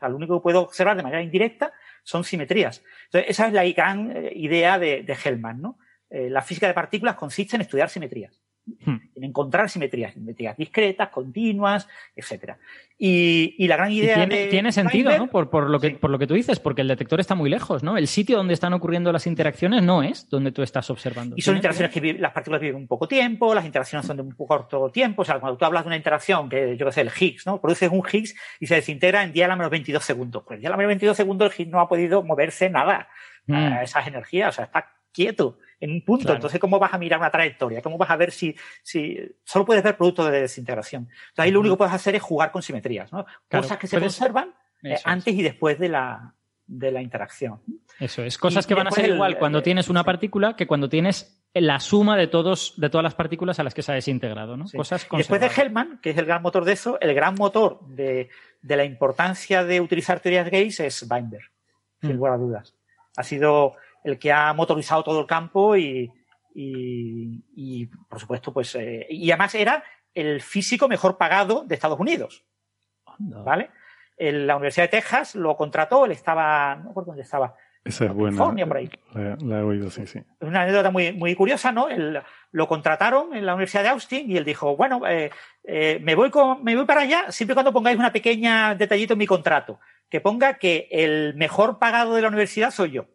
Lo único que puedo observar de manera indirecta son simetrías. Entonces, esa es la gran eh, idea de, de Hellman, ¿no? Eh, la física de partículas consiste en estudiar simetrías. Hmm. en encontrar simetrías, simetrías discretas, continuas, etcétera. Y, la gran idea
tiene, tiene sentido, ¿no? Por, lo que, por lo que tú dices, porque el detector está muy lejos, ¿no? El sitio donde están ocurriendo las interacciones no es donde tú estás observando.
Y son interacciones que las partículas viven un poco tiempo, las interacciones son de un poco corto tiempo. O sea, cuando tú hablas de una interacción, que yo qué sé, el Higgs, ¿no? Produces un Higgs y se desintegra en día a la menos 22 segundos. Pues en día a la menos 22 segundos el Higgs no ha podido moverse nada mm. a esas energías, o sea, está quieto en un punto. Entonces, ¿cómo vas a mirar una trayectoria? ¿Cómo vas a ver si, si solo puedes ver productos de desintegración? Entonces, ahí lo único que puedes hacer es jugar con simetrías, ¿no? Cosas que se conservan eh, antes y después de la, de la interacción.
Eso es. Cosas que van a ser igual cuando tienes una partícula que cuando tienes la suma de todos, de todas las partículas a las que se ha desintegrado, ¿no? Cosas
Después de Hellman, que es el gran motor de eso, el gran motor de, de la importancia de utilizar teorías gays es Weinberg, sin mm. lugar a dudas. Ha sido el que ha motorizado todo el campo y, y, por supuesto, pues, eh, y además era el físico mejor pagado de Estados Unidos. ¿Vale? En la Universidad de Texas lo contrató, él estaba, no recuerdo dónde estaba.
Esa es buena. La, he oído, sí, sí.
Una anécdota muy, muy curiosa, ¿no? lo contrataron en la Universidad de Austin y él dijo, bueno, eh, eh, me, voy con, me voy para allá siempre y cuando pongáis una pequeña detallito en mi contrato, que ponga que el mejor pagado de la universidad soy yo.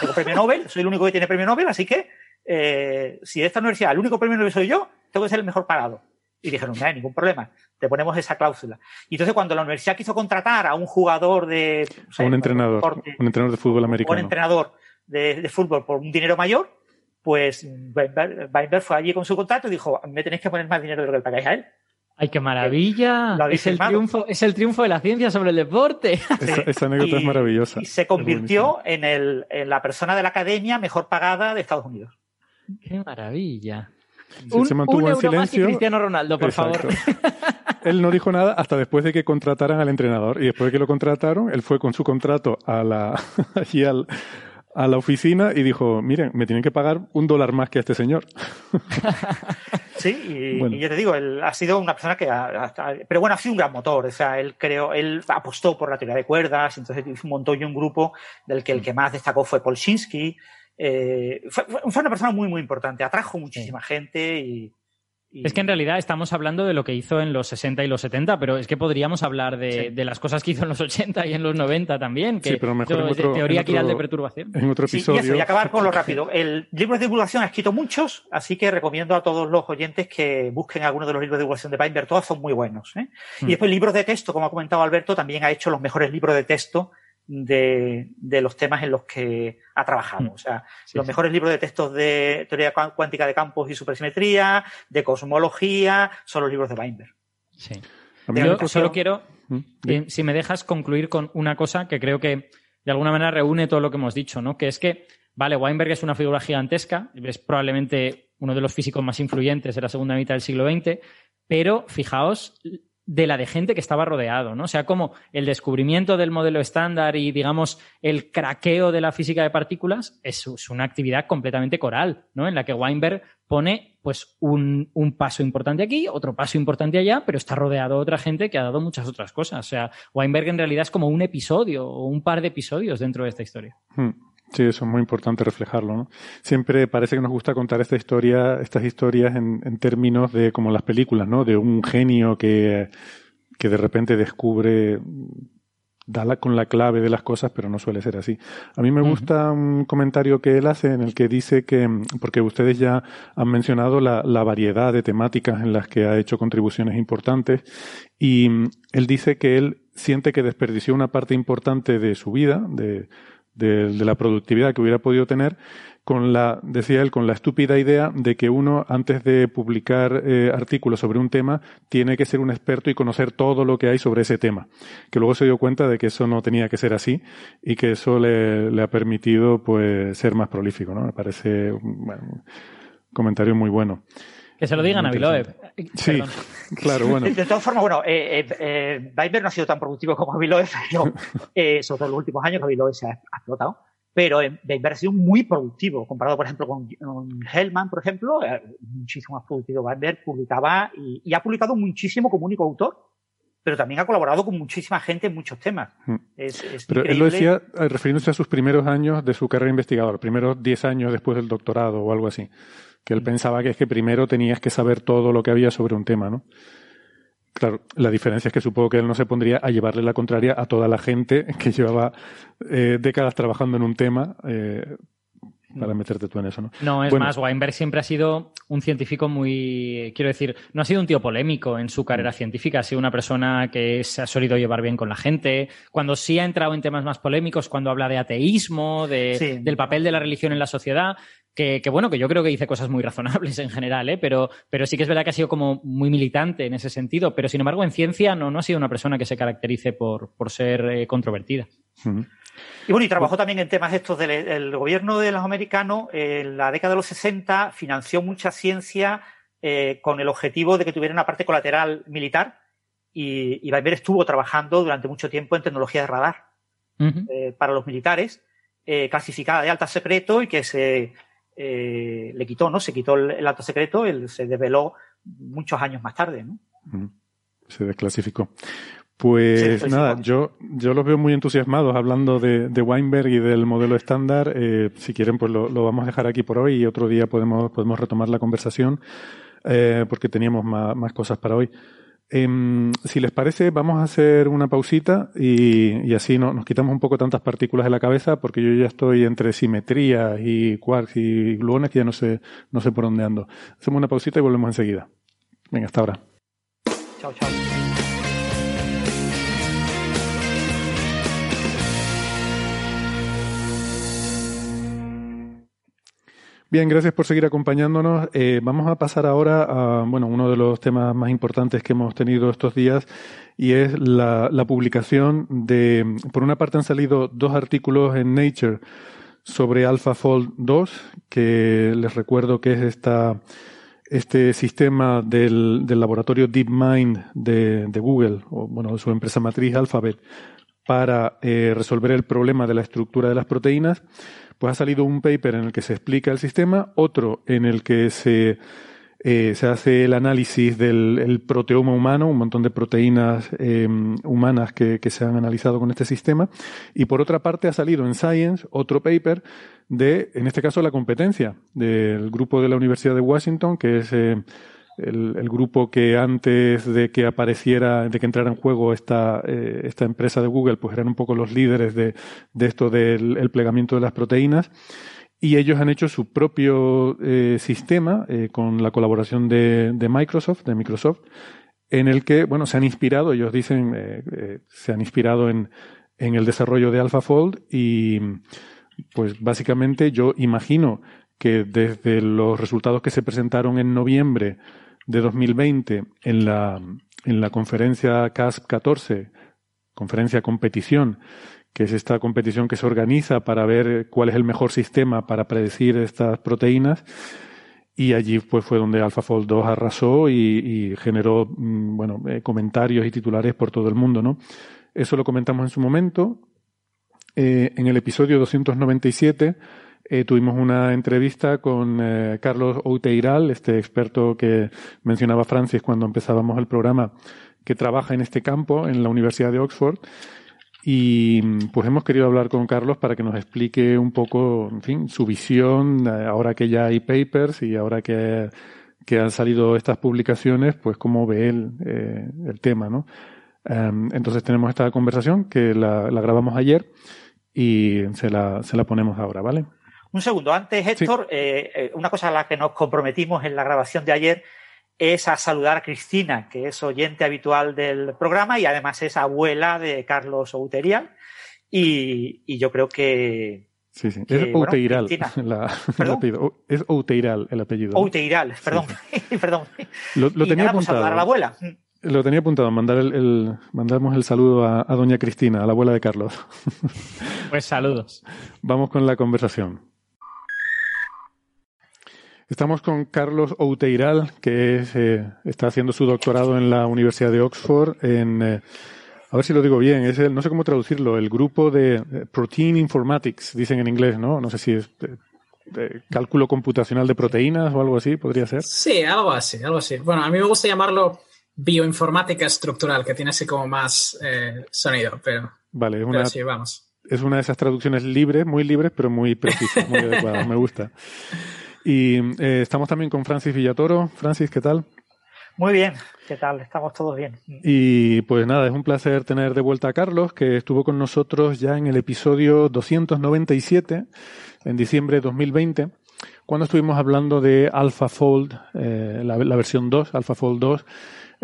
Tengo premio Nobel, soy el único que tiene premio Nobel, así que eh, si de esta universidad el único premio Nobel soy yo, tengo que ser el mejor pagado. Y dijeron, no hay ningún problema, te ponemos esa cláusula. Y entonces cuando la universidad quiso contratar a un jugador de...
un entrenador, un entrenador de fútbol americano.
Un entrenador de, fútbol por un dinero mayor, pues Weinberg fue allí con su contrato y dijo, me tenéis que poner más dinero de lo que le pagáis a él.
¡Ay, qué maravilla! Es el, triunfo, es el triunfo de la ciencia sobre el deporte.
Esa, anécdota es maravillosa.
Y se convirtió en, el, en, la persona de la academia mejor pagada de Estados Unidos.
¡Qué maravilla!
un, se mantuvo en silencio.
Cristiano Ronaldo, por favor.
él no dijo nada hasta después de que contrataran al entrenador. Y después de que lo contrataron, él fue con su contrato a la, allí al, a la oficina y dijo, miren, me tienen que pagar un dólar más que a este señor.
sí, y, yo te digo, él ha sido una persona que, pero bueno, ha sido un gran motor, o sea, él creo, él apostó por la teoría de cuerdas, entonces montó yo un grupo del que el que más destacó fue Polshinsky, eh, fue, fue, una persona muy, muy importante, atrajo muchísima gente y,
Es que en realidad estamos hablando de lo que hizo en los 60 y los 70, pero es que podríamos hablar de, las cosas que hizo en los 80 y en los 90 también, que
sí, pero mejor en otro,
teoría de perturbación.
En otro episodio.
Sí, y, acabar con lo rápido. El libro de divulgación ha escrito muchos, así que recomiendo a todos los oyentes que busquen algunos de los libros de divulgación de Weinberg. Todos son muy buenos. ¿eh? Y hmm. después libros de texto, como ha comentado Alberto, también ha hecho los mejores libros de texto de, los temas en los que ha trabajado. Mm. O sea, los mejores libros de textos de teoría cuántica de campos y supersimetría, de cosmología, son los libros de Weinberg.
Sí. Yo solo quiero, mm, si me dejas, concluir con una cosa que creo que de alguna manera reúne todo lo que hemos dicho, ¿no? Que es que, vale, Weinberg es una figura gigantesca, es probablemente uno de los físicos más influyentes de la segunda mitad del siglo XX, pero fijaos de la de gente que estaba rodeado, ¿no? O sea, como el descubrimiento del modelo estándar y, digamos, el craqueo de la física de partículas es, una actividad completamente coral, ¿no? En la que Weinberg pone, pues, un, un, paso importante aquí, otro paso importante allá, pero está rodeado de otra gente que ha dado muchas otras cosas. O sea, Weinberg en realidad es como un episodio o un par de episodios dentro de esta historia.
Hmm. Sí, eso es muy importante reflejarlo, ¿no? Siempre parece que nos gusta contar esta historia, estas historias en, en términos de como las películas, ¿no? De un genio que, que de repente descubre, da la, con la clave de las cosas, pero no suele ser así. A mí me gusta un comentario que él hace en el que dice que, porque ustedes ya han mencionado la, la variedad de temáticas en las que ha hecho contribuciones importantes, y él dice que él siente que desperdició una parte importante de su vida, de, de, la productividad que hubiera podido tener con la, decía él, con la estúpida idea de que uno, antes de publicar eh, artículos sobre un tema, tiene que ser un experto y conocer todo lo que hay sobre ese tema. Que luego se dio cuenta de que eso no tenía que ser así y que eso le, le ha permitido, pues, ser más prolífico, ¿no? Me parece, un comentario muy bueno.
Que se lo digan a Viloev.
Sí, claro, bueno.
De todas formas, bueno, eh, eh, eh no ha sido tan productivo como Viloev, pero, eh, sobre todo en los últimos años que se ha, explotado. Pero Weber ha sido muy productivo, comparado, por ejemplo, con, Hellman, por ejemplo, muchísimo más productivo. Weber publicaba y, ha publicado muchísimo como único autor, pero también ha colaborado con muchísima gente en muchos temas. Hmm.
pero él lo decía refiriéndose a sus primeros años de su carrera investigadora, primeros 10 años después del doctorado o algo así que él pensaba que es que primero tenías que saber todo lo que había sobre un tema, ¿no? Claro, la diferencia es que supongo que él no se pondría a llevarle la contraria a toda la gente que llevaba eh, décadas trabajando en un tema eh, para meterte tú en eso, ¿no?
No, es más, Weinberg siempre ha sido un científico muy, quiero decir, no ha sido un tío polémico en su carrera mm. científica, ha sido una persona que se ha solido llevar bien con la gente. Cuando sí ha entrado en temas más polémicos, cuando habla de ateísmo, de, del papel de la religión en la sociedad, que, bueno, que yo creo que dice cosas muy razonables en general, ¿eh? pero, pero sí que es verdad que ha sido como muy militante en ese sentido, pero sin embargo en ciencia no, no ha sido una persona que se caracterice por, por ser eh, controvertida.
Y bueno, y trabajó también en temas estos del gobierno de los americanos. En la década de los 60 financió mucha ciencia eh, con el objetivo de que tuviera una parte colateral militar. Y, y Weber estuvo trabajando durante mucho tiempo en tecnología de radar eh, para los militares, eh, clasificada de alta secreto y que se le quitó, ¿no? Se quitó el, alto secreto, él se develó muchos años más tarde, ¿no?
Se desclasificó. Pues nada, yo, yo los veo muy entusiasmados hablando de, de Weinberg y del modelo estándar. Eh, si quieren, pues lo, lo, vamos a dejar aquí por hoy y otro día podemos, podemos retomar la conversación eh, porque teníamos más, más, cosas para hoy. Eh, si les parece, vamos a hacer una pausita y, y así no, nos quitamos un poco tantas partículas de la cabeza porque yo ya estoy entre simetría y quarks y gluones que ya no sé, no sé por dónde ando. Hacemos una pausita y volvemos enseguida. Venga, hasta ahora.
Chao, chao.
Bien, gracias por seguir acompañándonos. Eh, vamos a pasar ahora a bueno, uno de los temas más importantes que hemos tenido estos días y es la, publicación de, por una parte han salido dos artículos en Nature sobre AlphaFold 2, que les recuerdo que es esta, este sistema del, del laboratorio DeepMind de, de, Google, o bueno, su empresa matriz Alphabet, para eh, resolver el problema de la estructura de las proteínas pues ha salido un paper en el que se explica el sistema, otro en el que se, eh, se hace el análisis del proteoma humano, un montón de proteínas eh, humanas que, que, se han analizado con este sistema, y por otra parte ha salido en Science otro paper de, en este caso, la competencia del grupo de la Universidad de Washington, que es eh, el, grupo que antes de que apareciera, de que entrara en juego esta, eh, esta empresa de Google, pues eran un poco los líderes de, de esto del plegamiento de las proteínas. Y ellos han hecho su propio eh, sistema eh, con la colaboración de, de, Microsoft, de Microsoft, en el que, bueno, se han inspirado, ellos dicen, se han inspirado en, en el desarrollo de AlphaFold y, pues básicamente yo imagino que desde los resultados que se presentaron en noviembre de 2020 en la, en la conferencia CASP 14, conferencia competición, que es esta competición que se organiza para ver cuál es el mejor sistema para predecir estas proteínas. Y allí pues fue donde AlphaFold 2 arrasó y, generó mm, bueno, eh, comentarios y titulares por todo el mundo, ¿no? Eso lo comentamos en su momento. Eh, en el episodio 297 eh, tuvimos una entrevista con eh, Carlos Outeiral, este experto que mencionaba Francis cuando empezábamos el programa, que trabaja en este campo en la Universidad de Oxford. Y pues hemos querido hablar con Carlos para que nos explique un poco, en fin, su visión, eh, ahora que ya hay papers y ahora que, que han salido estas publicaciones, pues cómo ve él el tema, ¿no? Em, entonces tenemos esta conversación que la, la grabamos ayer y se la, se la ponemos ahora, ¿vale?
Un segundo, antes, Héctor, eh, eh, una cosa a la que nos comprometimos en la grabación de ayer es a saludar a Cristina, que es oyente habitual del programa y además es abuela de Carlos Outerial. Y, yo creo que.
Sí, sí. es Outeiral. el apellido. Es Outeiral el apellido.
Outeiral, perdón. perdón.
Lo, tenía pues, apuntado.
saludar a la abuela.
Lo tenía apuntado, mandar el, mandamos el saludo a, a doña Cristina, a la abuela de Carlos.
Pues saludos.
Vamos con la conversación. Estamos con Carlos Outeiral, que eh, está haciendo su doctorado en la Universidad de Oxford en, eh, a ver si lo digo bien, es el, no sé cómo traducirlo, el grupo de eh, Protein Informatics, dicen en inglés, ¿no? No sé si es cálculo computacional de proteínas o algo así, podría ser.
Sí, algo así, algo así. Bueno, a mí me gusta llamarlo bioinformática estructural, que tiene así como más sonido, pero,
vale, es
una, sí, vamos.
Es una de esas traducciones libres, muy libres, pero muy precisas, muy adecuadas, me gusta. Y eh, estamos también con Francis Villatoro. Francis, ¿qué tal?
Muy bien, ¿qué tal? Estamos todos bien.
Y pues nada, es un placer tener de vuelta a Carlos, que estuvo con nosotros ya en el episodio 297, en diciembre de 2020, cuando estuvimos hablando de AlphaFold, eh, la, la, versión 2, AlphaFold 2,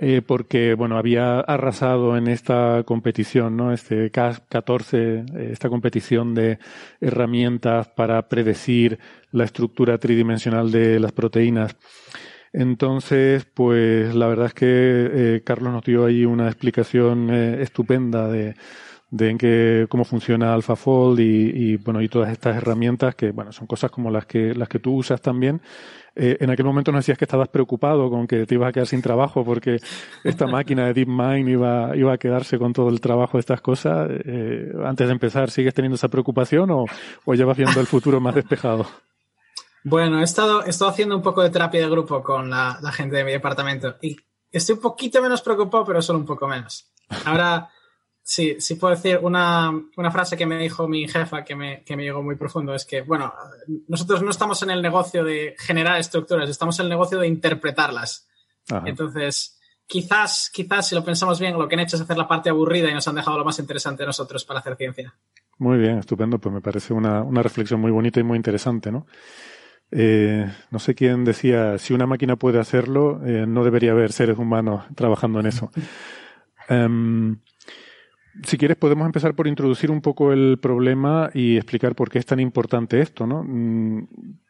eh, porque bueno había arrasado en esta competición, ¿no? Este CAS 14, eh, esta competición de herramientas para predecir la estructura tridimensional de las proteínas. Entonces, pues la verdad es que eh, Carlos nos dio ahí una explicación estupenda de, de en qué, cómo funciona AlphaFold y, y, bueno y todas estas herramientas que bueno son cosas como las que las que tú usas también eh, en aquel momento nos decías que estabas preocupado con que te ibas a quedar sin trabajo porque esta máquina de DeepMind iba, iba a quedarse con todo el trabajo de estas cosas. Eh, antes de empezar, ¿sigues teniendo esa preocupación o, o ya vas viendo el futuro más despejado?
Bueno, he estado, he estado haciendo un poco de terapia de grupo con la, la gente de mi departamento y estoy un poquito menos preocupado, pero solo un poco menos. Ahora Sí, sí puedo decir una, una, frase que me dijo mi jefa que me, que me llegó muy profundo. Es que, bueno, nosotros no estamos en el negocio de generar estructuras, estamos en el negocio de interpretarlas. Entonces, quizás, quizás, si lo pensamos bien, lo que han hecho es hacer la parte aburrida y nos han dejado lo más interesante nosotros para hacer ciencia.
Muy bien, estupendo. Pues me parece una, una reflexión muy bonita y muy interesante, ¿no? Eh, no sé quién decía, si una máquina puede hacerlo, eh, no debería haber seres humanos trabajando en eso. um, Si quieres, podemos empezar por introducir un poco el problema y explicar por qué es tan importante esto, ¿no? Mm,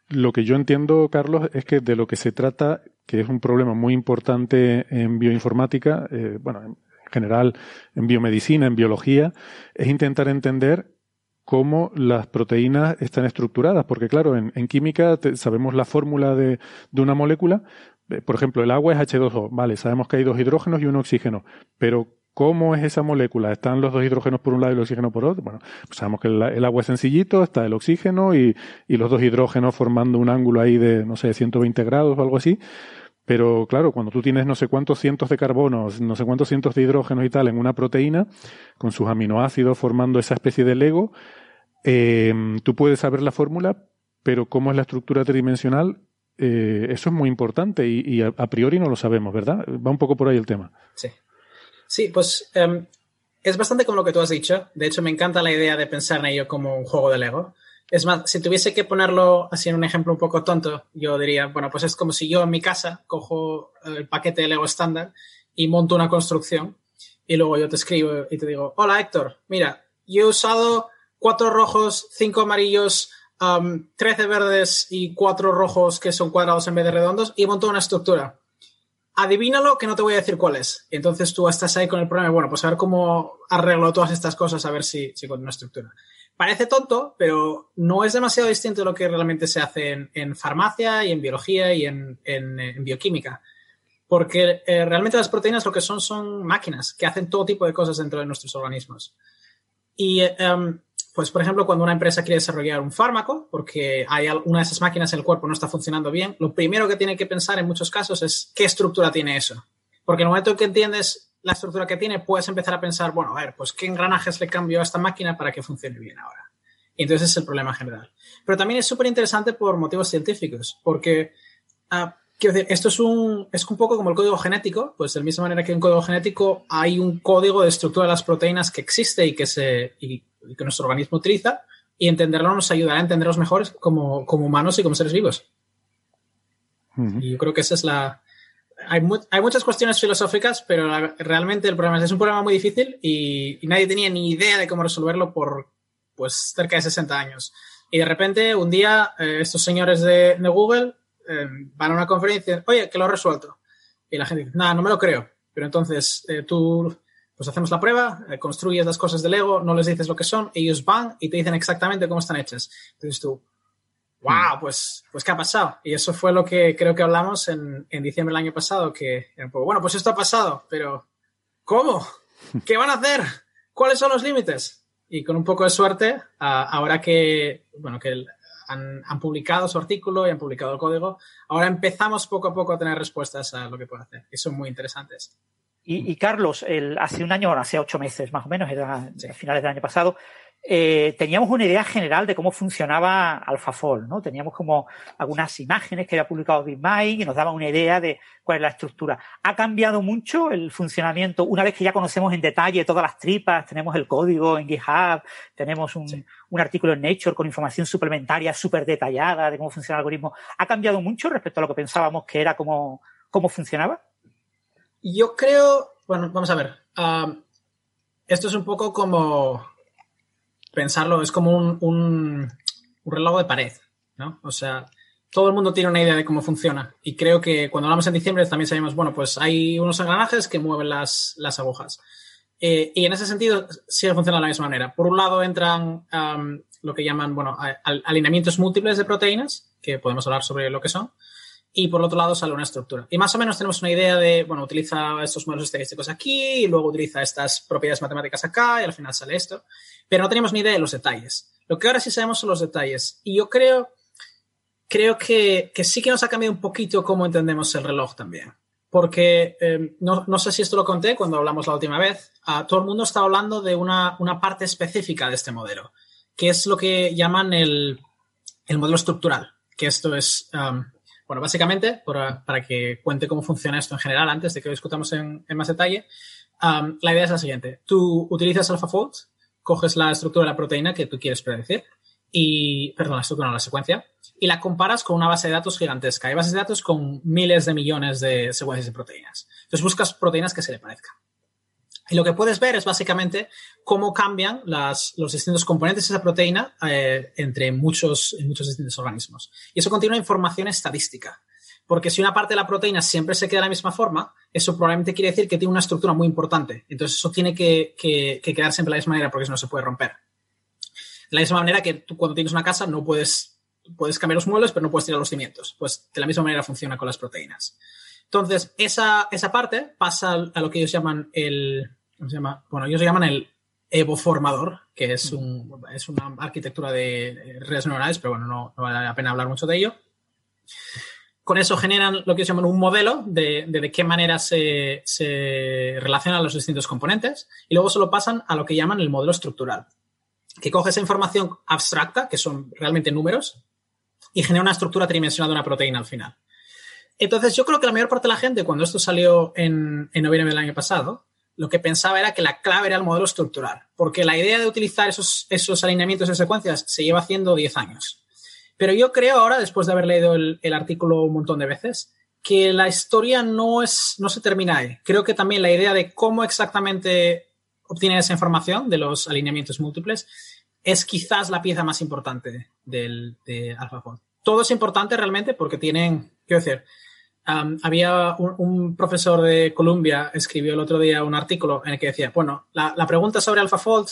lo que yo entiendo, Carlos, es que de lo que se trata, que es un problema muy importante en bioinformática, eh, bueno, en general en biomedicina, en biología, es intentar entender cómo las proteínas están estructuradas, porque claro, en, química sabemos la fórmula de, de, una molécula, eh, por ejemplo, el agua es H2O, vale, sabemos que hay dos hidrógenos y un oxígeno, pero ¿Cómo es esa molécula? ¿Están los dos hidrógenos por un lado y el oxígeno por otro? Bueno, pues sabemos que el, agua es sencillito, está el oxígeno y, los dos hidrógenos formando un ángulo ahí de, no sé, 120 grados o algo así. Pero claro, cuando tú tienes no sé cuántos cientos de carbonos, no sé cuántos cientos de hidrógenos y tal en una proteína, con sus aminoácidos formando esa especie de Lego, eh, tú puedes saber la fórmula, pero cómo es la estructura tridimensional eh, eso es muy importante y, a, priori no lo sabemos, ¿verdad? Va un poco por ahí el tema.
Sí. Sí, pues em, es bastante como lo que tú has dicho. De hecho, me encanta la idea de pensar en ello como un juego de Lego. Es más, si tuviese que ponerlo así en un ejemplo un poco tonto, yo diría, bueno, pues es como si yo en mi casa cojo el paquete de Lego estándar y monto una construcción y luego yo te escribo y te digo, hola Héctor, mira, yo he usado cuatro rojos, cinco amarillos, 13 verdes y cuatro rojos que son cuadrados en vez de redondos y monto una estructura. Adivínalo que no te voy a decir cuál es. Entonces tú estás ahí con el problema, bueno, pues a ver cómo arreglo todas estas cosas, a ver si, si con una estructura. Parece tonto, pero no es demasiado distinto de lo que realmente se hace en, farmacia y en biología y en, bioquímica. Porque eh, realmente las proteínas lo que son son máquinas que hacen todo tipo de cosas dentro de nuestros organismos. Y em, pues, por ejemplo, cuando una empresa quiere desarrollar un fármaco, porque hay una de esas máquinas en el cuerpo no está funcionando bien, lo primero que tiene que pensar en muchos casos es qué estructura tiene eso. Porque en el momento en que entiendes la estructura que tiene, puedes empezar a pensar, bueno, a ver, pues qué engranajes le cambio a esta máquina para que funcione bien ahora. Y entonces es el problema general. Pero también es súper interesante por motivos científicos, porque, uh, quiero decir, esto es un, es un poco como el código genético, pues de la misma manera que en código genético hay un código de estructura de las proteínas que existe y que se, que nuestro organismo utiliza y entenderlo nos ayudará a entenderlos mejor como, como humanos y como seres vivos. Y yo creo que esa es la... Hay, hay muchas cuestiones filosóficas, pero realmente el problema es, es un problema muy difícil y, nadie tenía ni idea de cómo resolverlo por pues cerca de 60 años. Y de repente, un día, eh, estos señores de, Google eh, van a una conferencia oye, que lo he resuelto. Y la gente dice, nada, no me lo creo. Pero entonces eh, tú pues hacemos la prueba, eh, construyes las cosas de Lego, no les dices lo que son, ellos van y te dicen exactamente cómo están hechas. Entonces tú, wow, pues, pues ¿qué ha pasado? Y eso fue lo que creo que hablamos en, en diciembre del año pasado, que bueno, pues esto ha pasado, pero ¿cómo? ¿Qué van a hacer? ¿Cuáles son los límites? Y con un poco de suerte, ahora que, bueno, que han, han, publicado su artículo y han publicado el código, ahora empezamos poco a poco a tener respuestas a lo que puede hacer, y son muy interesantes.
Y, Carlos, el, hace un año, hace ocho meses más o menos, era a finales del año pasado, eh, teníamos una idea general de cómo funcionaba AlphaFold, ¿no? Teníamos como algunas imágenes que había publicado BitMine y nos daban una idea de cuál es la estructura. ¿Ha cambiado mucho el funcionamiento una vez que ya conocemos en detalle todas las tripas, tenemos el código en GitHub, tenemos un, un artículo en Nature con información suplementaria súper detallada de cómo funciona el algoritmo? ¿Ha cambiado mucho respecto a lo que pensábamos que era cómo, cómo funcionaba?
Yo creo, bueno, vamos a ver. esto es un poco como pensarlo, es como un, un, reloj de pared, ¿no? O sea, todo el mundo tiene una idea de cómo funciona. Y creo que cuando hablamos en diciembre también sabemos, bueno, pues hay unos engranajes que mueven las, las agujas. Eh, y en ese sentido sigue funcionando de la misma manera. Por un lado entran lo que llaman, bueno, alineamientos múltiples de proteínas, que podemos hablar sobre lo que son y por otro lado sale una estructura. Y más o menos tenemos una idea de, bueno, utiliza estos modelos estadísticos aquí y luego utiliza estas propiedades matemáticas acá y al final sale esto. Pero no tenemos ni idea de los detalles. Lo que ahora sí sabemos son los detalles. Y yo creo, creo que, sí que nos ha cambiado un poquito cómo entendemos el reloj también. Porque eh, no, sé si esto lo conté cuando hablamos la última vez. Uh, todo el mundo está hablando de una, parte específica de este modelo, que es lo que llaman el, el modelo estructural, que esto es bueno, básicamente, para, que cuente cómo funciona esto en general, antes de que lo discutamos en, más detalle, la idea es la siguiente. Tú utilizas AlphaFold, coges la estructura de la proteína que tú quieres predecir, y, perdón, la estructura, no, la secuencia, y la comparas con una base de datos gigantesca. Hay bases de datos con miles de millones de secuencias de proteínas. Entonces buscas proteínas que se le parezcan. Y lo que puedes ver es básicamente cómo cambian los distintos componentes de esa proteína eh, entre muchos, muchos distintos organismos. Y eso contiene una información estadística. Porque si una parte de la proteína siempre se queda de la misma forma, eso probablemente quiere decir que tiene una estructura muy importante. Entonces eso tiene que, que, que quedar siempre de la misma manera porque eso no se puede romper. De la misma manera que tú cuando tienes una casa no puedes, puedes cambiar los muebles, pero no puedes tirar los cimientos. Pues de la misma manera funciona con las proteínas. Entonces, esa, esa parte pasa a lo que ellos llaman el, ¿cómo se? Bueno, ellos se llaman el evoformador, que es, un, es una arquitectura de redes neuronales, pero bueno, no, vale la pena hablar mucho de ello. Con eso generan lo que ellos llaman un modelo de, de, qué manera se, se, relacionan los distintos componentes y luego se lo pasan a lo que llaman el modelo estructural, que coge esa información abstracta, que son realmente números, y genera una estructura tridimensional de una proteína al final. Entonces, yo creo que la mayor parte de la gente, cuando esto salió en, en noviembre del año pasado, lo que pensaba era que la clave era el modelo estructural, porque la idea de utilizar esos, esos alineamientos en secuencias se lleva haciendo 10 años. Pero yo creo ahora, después de haber leído el, artículo un montón de veces, que la historia no, es, no se termina ahí. Creo que también la idea de cómo exactamente obtiene esa información de los alineamientos múltiples es quizás la pieza más importante del, de AlphaFold. Todo es importante realmente porque tienen, quiero decir, había un, profesor de Columbia escribió el otro día un artículo en el que decía, bueno, la, pregunta sobre AlphaFold,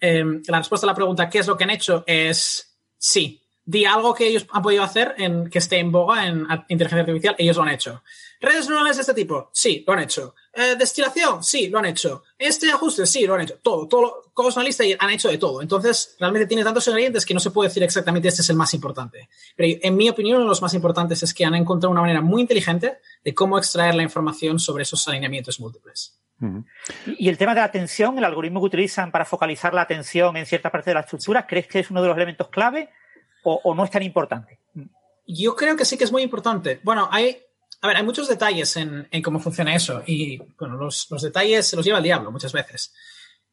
em, la respuesta a la pregunta ¿qué es lo que han hecho? es sí. Di algo que ellos han podido hacer en, que esté en boga en inteligencia artificial, ellos lo han hecho. Redes neuronales de este tipo, sí, lo han hecho. Eh, destilación, sí, lo han hecho. Este ajuste, sí, lo han hecho. Todo, todo, todos una lista y han hecho de todo. Entonces, realmente tiene tantos ingredientes que no se puede decir exactamente este es el más importante. Pero en mi opinión, uno de los más importantes es que han encontrado una manera muy inteligente de cómo extraer la información sobre esos alineamientos múltiples.
Y el tema de la atención, el algoritmo que utilizan para focalizar la atención en cierta parte de la estructura, ¿crees que es uno de los elementos clave o, o no es tan importante?
Yo creo que sí que es muy importante. Bueno, hay, a ver, hay muchos detalles en, cómo funciona eso y, bueno, los, detalles se los lleva el diablo muchas veces.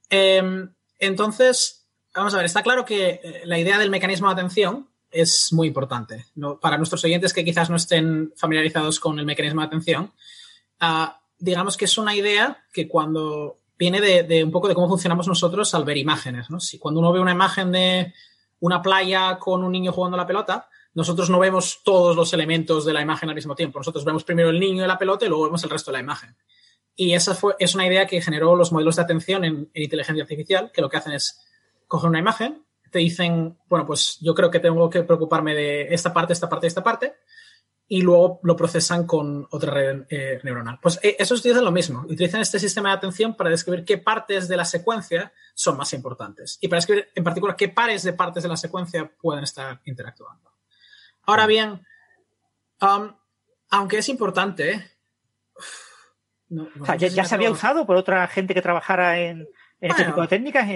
Em, entonces, vamos a ver, está claro que eh, la idea del mecanismo de atención es muy importante. Para nuestros oyentes que quizás no estén familiarizados con el mecanismo de atención, ah, digamos que es una idea que cuando viene de, un poco de cómo funcionamos nosotros al ver imágenes. ¿no? Si cuando uno ve una imagen de una playa con un niño jugando la pelota, nosotros no vemos todos los elementos de la imagen al mismo tiempo. Nosotros vemos primero el niño de la pelota y luego vemos el resto de la imagen. Y esa fue, es una idea que generó los modelos de atención en, inteligencia artificial, que lo que hacen es coger una imagen, te dicen, bueno, pues yo creo que tengo que preocuparme de esta parte, esta parte, esta parte, y luego lo procesan con otra red eh, neuronal. Pues eh, eso utilizan lo mismo. Utilizan este sistema de atención para describir qué partes de la secuencia son más importantes y para describir en particular qué pares de partes de la secuencia pueden estar interactuando. Ahora bien, um, aunque es importante.
ya, se había usado por otra gente que trabajara en, este tipo de técnicas.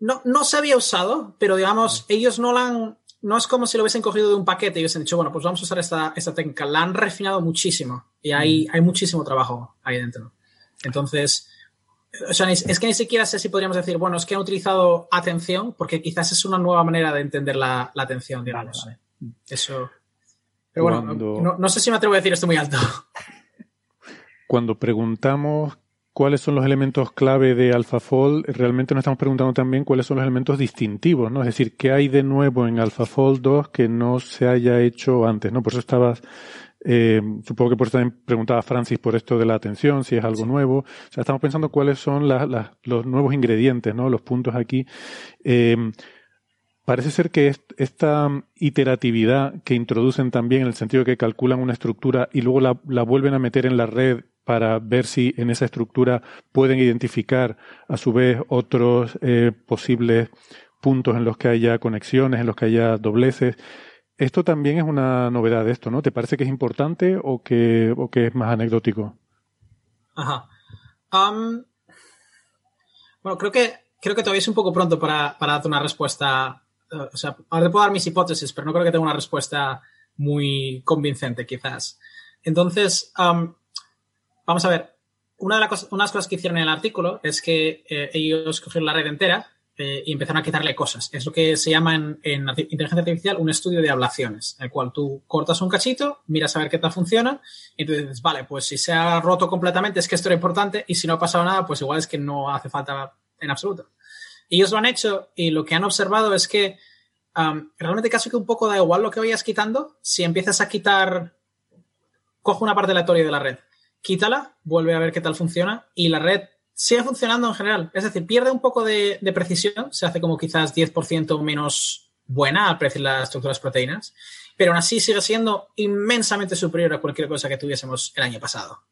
No, no se había usado, pero digamos, ellos no la han. No es como si lo hubiesen cogido de un paquete y hubiesen dicho, bueno, pues vamos a usar esta, esta técnica. La han refinado muchísimo y hay, mm. hay muchísimo trabajo ahí dentro. Entonces, o sea, es que ni siquiera sé si podríamos decir, bueno, es que han utilizado atención, porque quizás es una nueva manera de entender la, atención, digamos. Eso. Pero bueno, no, sé si me atrevo a decir esto muy alto.
Cuando preguntamos cuáles son los elementos clave de AlphaFold, realmente nos estamos preguntando también cuáles son los elementos distintivos, ¿no? Es decir, qué hay de nuevo en AlphaFold 2 que no se haya hecho antes, ¿no? Por eso estabas, eh, supongo que por eso también preguntaba Francis por esto de la atención, si es algo nuevo. O sea, estamos pensando cuáles son los nuevos ingredientes, ¿no? Los puntos aquí. Eh, Parece ser que esta iteratividad que introducen también en el sentido de que calculan una estructura y luego la, vuelven a meter en la red para ver si en esa estructura pueden identificar a su vez otros eh, posibles puntos en los que haya conexiones, en los que haya dobleces. Esto también es una novedad esto, ¿no? ¿Te parece que es importante o que, o que es más anecdótico?
Ajá. bueno, creo que, creo que todavía es un poco pronto para, para darte una respuesta o sea, ahora puedo dar mis hipótesis, pero no creo que tenga una respuesta muy convincente, quizás. Entonces, vamos a ver. Una de las cosas, que hicieron en el artículo es que eh, ellos cogieron la red entera eh, y empezaron a quitarle cosas. Es lo que se llama en, inteligencia artificial un estudio de ablaciones, en el cual tú cortas un cachito, miras a ver qué tal funciona, y tú dices, vale, pues si se ha roto completamente es que esto era importante, y si no ha pasado nada, pues igual es que no hace falta en absoluto. Ellos lo han hecho y lo que han observado es que realmente casi que un poco da igual lo que vayas quitando. Si empiezas a quitar, coge una parte aleatoria de la red, quítala, vuelve a ver qué tal funciona y la red sigue funcionando en general. Es decir, pierde un poco de, precisión, se hace como quizás 10% menos buena al predecir las estructuras proteínas, pero aún así sigue siendo inmensamente superior a cualquier cosa que tuviésemos el año pasado.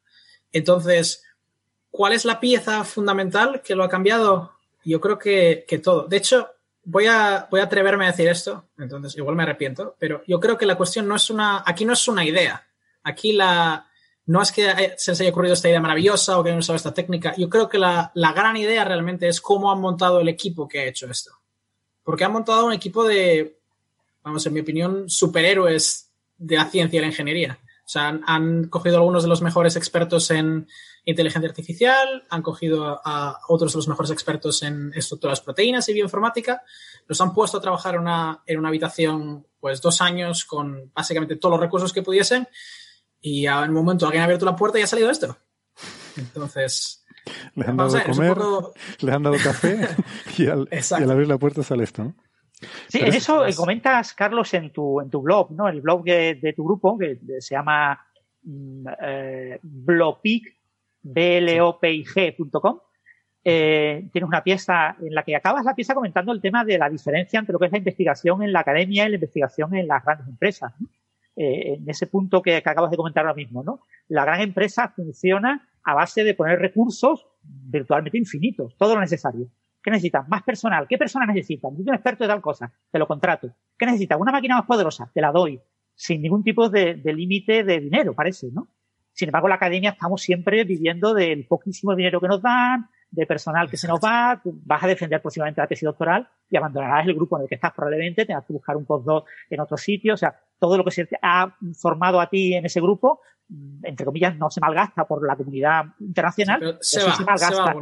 Entonces, ¿cuál es la pieza fundamental que lo ha cambiado? Yo creo que, todo. De hecho, voy a, voy a atreverme a decir esto, entonces igual me arrepiento, pero yo creo que la cuestión no es una, aquí no es una idea. Aquí la, no es que se les haya ocurrido esta idea maravillosa o que hayan usado esta técnica. Yo creo que la, la, gran idea realmente es cómo han montado el equipo que ha hecho esto. Porque han montado un equipo de, vamos, en mi opinión, superhéroes de la ciencia y la ingeniería. O sea, han, cogido algunos de los mejores expertos en inteligencia artificial, han cogido a, otros de los mejores expertos en estructuras proteínas y bioinformática, los han puesto a trabajar en una, en una habitación, pues dos años con básicamente todos los recursos que pudiesen y en un momento alguien ha abierto la puerta y ha salido esto. Entonces,
le han dado comer, le han dado café y al, abrir la puerta sale esto.
Sí, en eso comentas, Carlos, en tu, en tu blog, ¿no? El blog de, tu grupo, que se llama mm, eh, blopig, blopig.com. Eh, tienes una pieza en la que acabas la pieza comentando el tema de la diferencia entre lo que es la investigación en la academia y la investigación en las grandes empresas. Eh, en ese punto que, que, acabas de comentar ahora mismo, ¿no? La gran empresa funciona a base de poner recursos virtualmente infinitos, todo lo necesario. ¿Qué necesitas? Más personal. ¿Qué persona necesitas? Necesito un experto de tal cosa. Te lo contrato. ¿Qué necesitas? Una máquina más poderosa. Te la doy. Sin ningún tipo de, límite de dinero, parece, ¿no? Sin embargo, en la academia estamos siempre viviendo del poquísimo dinero que nos dan, de personal que se nos va, vas a defender próximamente la tesis doctoral y abandonarás el grupo en el que estás probablemente, tengas que buscar un postdoc en otro sitio, o sea, todo lo que se ha formado a ti en ese grupo, mm, entre comillas, no se malgasta por la comunidad internacional,
se, va, malgasta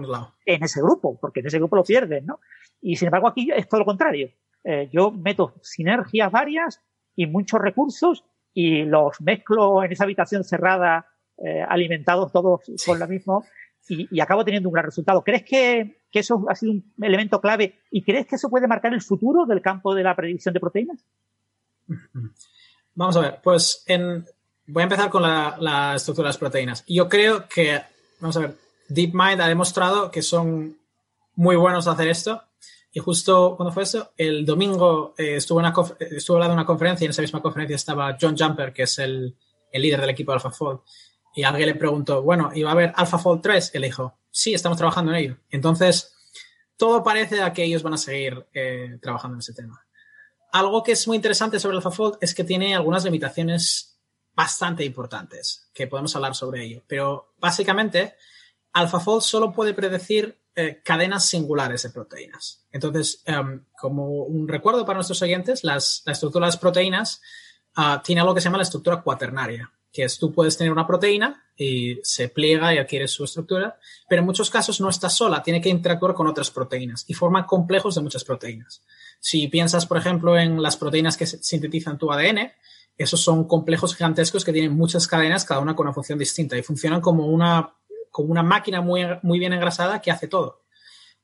en ese grupo, porque en ese grupo lo pierdes, ¿no? Y sin embargo aquí es todo lo contrario. Eh, yo meto sinergias varias y muchos recursos y los mezclo en esa habitación cerrada, eh, alimentados todos con lo mismo y, acabo teniendo un gran resultado. ¿Crees que, eso ha sido un elemento clave y crees que eso puede marcar el futuro del campo de la predicción de proteínas?
Vamos a ver, pues en, voy a empezar con la, estructura de las proteínas. Yo creo que, vamos a ver, DeepMind ha demostrado que son muy buenos a hacer esto. Y justo cuando fue eso, el domingo eh, estuvo, una, estuvo hablando de una conferencia y en esa misma conferencia estaba John Jumper, que es el, líder del equipo de AlphaFold. Y alguien le preguntó, bueno, ¿y va a haber AlphaFold 3? Y le dijo, sí, estamos trabajando en ello. Entonces, todo parece a que ellos van a seguir eh, trabajando en ese tema. Algo que es muy interesante sobre AlphaFold es que tiene algunas limitaciones bastante importantes, que podemos hablar sobre ello. Pero básicamente, AlphaFold solo puede predecir eh, cadenas singulares de proteínas. Entonces, em, como un recuerdo para nuestros oyentes, las, la estructura de las proteínas uh, tiene algo que se llama la estructura cuaternaria que es tú puedes tener una proteína y se pliega y adquiere su estructura, pero en muchos casos no está sola, tiene que interactuar con otras proteínas y forma complejos de muchas proteínas. Si piensas, por ejemplo, en las proteínas que sintetizan tu ADN, esos son complejos gigantescos que tienen muchas cadenas, cada una con una función distinta y funcionan como una, como una máquina muy, muy bien engrasada que hace todo.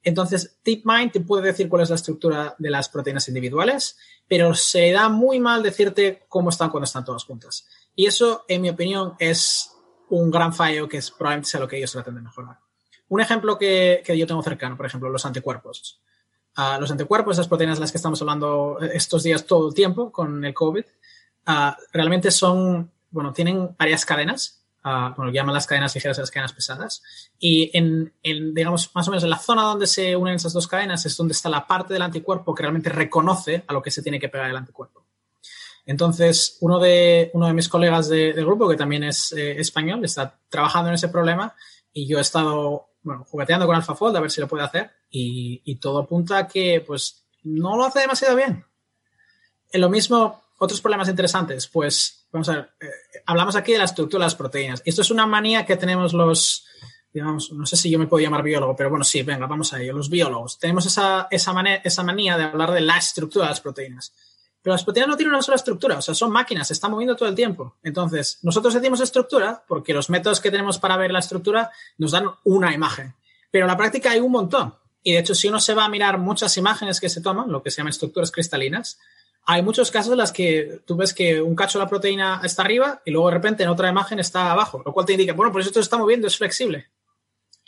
Entonces, DeepMind te puede decir cuál es la estructura de las proteínas individuales, pero se da muy mal decirte cómo están cuando están todas juntas. Y eso, en mi opinión, es un gran fallo que es probablemente sea lo que ellos traten de mejorar. Un ejemplo que, yo tengo cercano, por ejemplo, los anticuerpos. Ah, los anticuerpos, esas proteínas de las que estamos hablando estos días todo el tiempo con el COVID, ah, realmente son, bueno, tienen varias cadenas, uh, bueno, llaman las cadenas ligeras y las cadenas pesadas, y en, en, digamos, más o menos en la zona donde se unen esas dos cadenas es donde está la parte del anticuerpo que realmente reconoce a lo que se tiene que pegar el anticuerpo. Entonces, uno de, uno de mis colegas de, grupo, que también es eh, español, está trabajando en ese problema y yo he estado, bueno, jugueteando con AlphaFold a ver si lo puede hacer y, todo apunta a que, pues, no lo hace demasiado bien. En lo mismo, otros problemas interesantes, pues, vamos a ver, eh, hablamos aquí de la estructura de las proteínas. Esto es una manía que tenemos los, digamos, no sé si yo me puedo llamar biólogo, pero bueno, sí, venga, vamos a ello, los biólogos. Tenemos esa, esa, esa manía de hablar de la estructura de las proteínas. Pero las proteínas no tienen una sola estructura, o sea, son máquinas, se están moviendo todo el tiempo. Entonces, nosotros decimos estructura porque los métodos que tenemos para ver la estructura nos dan una imagen. Pero en la práctica hay un montón. Y de hecho, si uno se va a mirar muchas imágenes que se toman, lo que se llaman estructuras cristalinas, hay muchos casos en los que tú ves que un cacho de la proteína está arriba y luego de repente en otra imagen está abajo, lo cual te indica, bueno, pues esto se está moviendo, es flexible.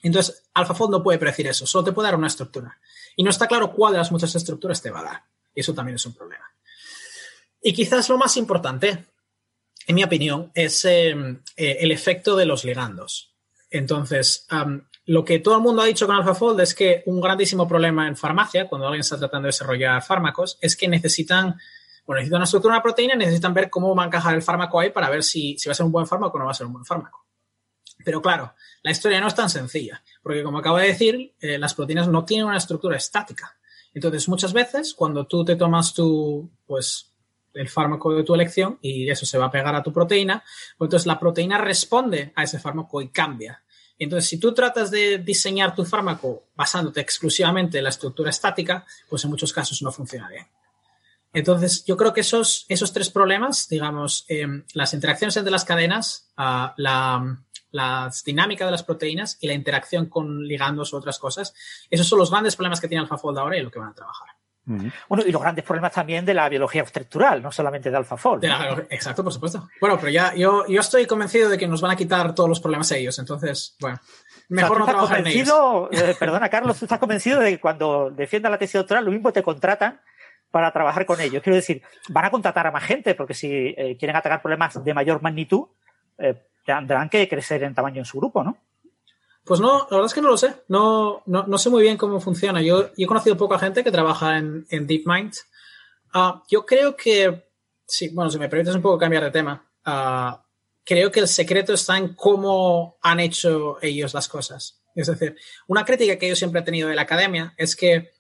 Entonces, AlphaFold no puede predecir eso, solo te puede dar una estructura. Y no está claro cuál de las muchas estructuras te va a dar. Y eso también es un problema. Y quizás lo más importante, en mi opinión, es em, eh, el efecto de los ligandos. Entonces, lo que todo el mundo ha dicho con AlphaFold es que un grandísimo problema en farmacia, cuando alguien está tratando de desarrollar fármacos, es que necesitan, bueno, necesitan una estructura una proteína, necesitan ver cómo va a encajar el fármaco ahí para ver si, va a ser un buen fármaco o no va a ser un buen fármaco. Pero claro, la historia no es tan sencilla, porque como acabo de decir, eh, las proteínas no tienen una estructura estática. Entonces, muchas veces, cuando tú te tomas tu, pues, el fármaco de tu elección y eso se va a pegar a tu proteína, pues entonces la proteína responde a ese fármaco y cambia. Entonces, si tú tratas de diseñar tu fármaco basándote exclusivamente en la estructura estática, pues en muchos casos no funciona bien. Entonces, yo creo que esos, esos tres problemas, digamos, em, las interacciones entre las cadenas, uh, la, la, dinámica de las proteínas y la interacción con ligandos u otras cosas, esos son los grandes problemas que tiene AlphaFold ahora y lo que van a trabajar.
Bueno, y los grandes problemas también de la biología estructural, no solamente de AlphaFold.
exacto, por supuesto. Bueno, pero ya yo, yo estoy convencido de que nos van a quitar todos los problemas a ellos, entonces, bueno. Mejor no trabajar en ellos.
Eh, perdona, Carlos, tú estás convencido de que cuando defienda la tesis doctoral, lo mismo te contratan para trabajar con ellos. Quiero decir, van a contratar a más gente, porque si eh, quieren atacar problemas de mayor magnitud, eh, tendrán que crecer en tamaño en su grupo, ¿no?
Pues no, la verdad es que no lo sé. No, no, sé muy bien cómo funciona. Yo, he conocido poca gente que trabaja en, DeepMind. Ah, yo creo que, sí, bueno, si me permites un poco cambiar de tema, ah, creo que el secreto está en cómo han hecho ellos las cosas. Es decir, una crítica que yo siempre he tenido de la academia es que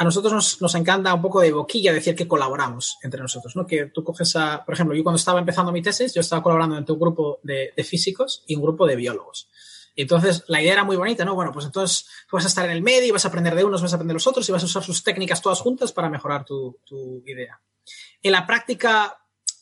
a nosotros nos, encanta un poco de boquilla decir que colaboramos entre nosotros, ¿no? Que tú coges a, por ejemplo, yo cuando estaba empezando mi tesis, yo estaba colaborando entre un grupo de, físicos y un grupo de biólogos. Y entonces la idea era muy bonita, ¿no? Bueno, pues entonces vas a estar en el medio y vas a aprender de unos, vas a aprender de los otros y vas a usar sus técnicas todas juntas para mejorar tu, tu idea. En la práctica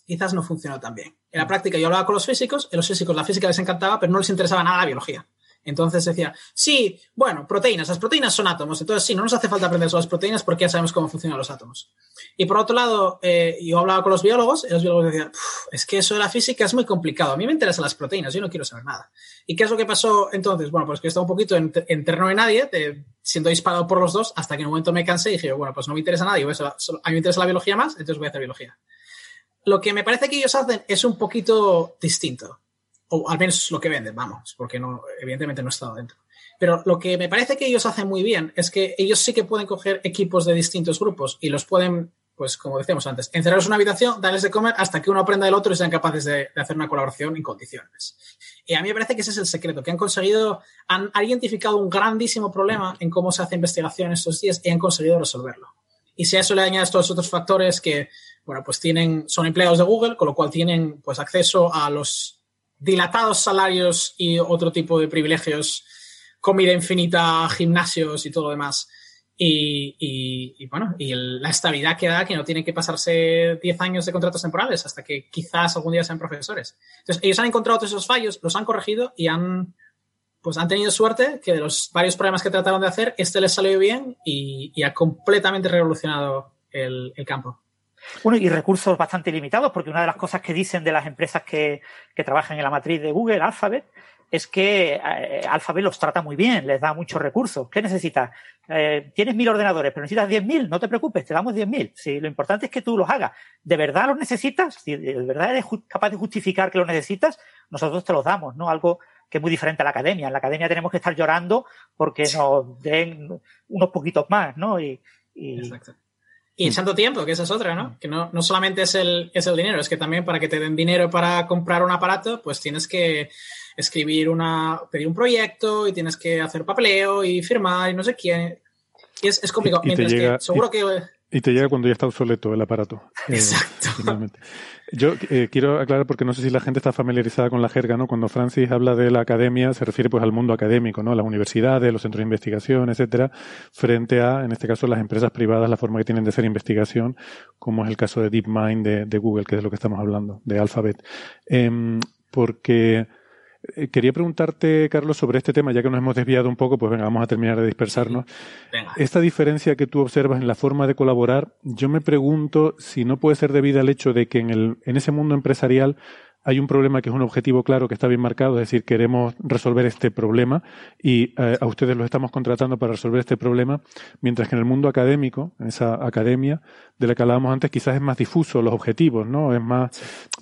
quizás no funcionó tan bien. En la práctica yo hablaba con los físicos, y los físicos la física les encantaba, pero no les interesaba nada la biología. Entonces decía, sí, bueno, proteínas, las proteínas son átomos, entonces sí, no nos hace falta aprender sobre las proteínas porque ya sabemos cómo funcionan los átomos. Y por otro lado, eh, yo hablaba con los biólogos y los biólogos decían, es que eso de la física es muy complicado, a mí me interesan las proteínas, yo no quiero saber nada. ¿Y qué es lo que pasó entonces? Bueno, pues que estaba un poquito en, terreno de nadie, siendo disparado por los dos, hasta que en un momento me cansé y dije, bueno, pues no me interesa nada, a, mí me interesa la biología más, entonces voy a hacer biología. Lo que me parece que ellos hacen es un poquito distinto o al menos lo que venden, vamos, porque no, evidentemente no he estado dentro. Pero lo que me parece que ellos hacen muy bien es que ellos sí que pueden coger equipos de distintos grupos y los pueden, pues como decíamos antes, encerrarlos en una habitación, darles de comer hasta que uno aprenda del otro y sean capaces de, hacer una colaboración en condiciones. Y a mí me parece que ese es el secreto, que han conseguido, han, identificado un grandísimo problema en cómo se hace investigación estos días y han conseguido resolverlo. Y si a eso le añades todos los otros factores que, bueno, pues tienen, son empleados de Google, con lo cual tienen pues acceso a los dilatados salarios y otro tipo de privilegios, comida infinita, gimnasios y todo lo demás. Y, bueno, y la estabilidad que da que no tienen que pasarse 10 años de contratos temporales hasta que quizás algún día sean profesores. Entonces, ellos han encontrado todos esos fallos, los han corregido y han, pues han tenido suerte que de los varios problemas que trataron de hacer, este les salió bien y, ha completamente revolucionado el campo.
Bueno, y recursos bastante limitados, porque una de las cosas que dicen de las empresas que, trabajan en la matriz de Google, Alphabet, es que eh, Alphabet los trata muy bien, les da muchos recursos. ¿Qué necesitas? Eh, tienes mil ordenadores, pero necesitas diez mil, no te preocupes, te damos diez mil. Si lo importante es que tú los hagas. ¿De verdad los necesitas? Si de verdad eres capaz de justificar que los necesitas, nosotros te los damos, ¿no? Algo que es muy diferente a la academia. En la academia tenemos que estar llorando porque nos den unos poquitos más, ¿no? Y, y,
Exacto. Y echando tiempo, que esa es otra, ¿no? Que no, no solamente es el, es el dinero, es que también para que te den dinero para comprar un aparato, pues tienes que escribir una, pedir un proyecto y tienes que hacer papeleo y firmar y no sé quién. Y es, es complicado. Mientras que seguro que
y te llega cuando ya está obsoleto el aparato.
Eh, Exacto.
Yo eh, quiero aclarar porque no sé si la gente está familiarizada con la jerga, ¿no? Cuando Francis habla de la academia, se refiere pues al mundo académico, ¿no? Las universidades, los centros de investigación, etcétera, frente a, en este caso, las empresas privadas, la forma que tienen de hacer investigación, como es el caso de DeepMind de, de Google, que es de lo que estamos hablando, de Alphabet. Eh, porque quería preguntarte, Carlos, sobre este tema, ya que nos hemos desviado un poco, pues venga, vamos a terminar de dispersarnos. Esta diferencia que tú observas en la forma de colaborar, yo me pregunto si no puede ser debida al hecho de que en, el, en ese mundo empresarial hay un problema que es un objetivo claro que está bien marcado, es decir, queremos resolver este problema y eh, a ustedes los estamos contratando para resolver este problema, mientras que en el mundo académico, en esa academia de la que hablábamos antes, quizás es más difuso los objetivos, ¿no? Es más,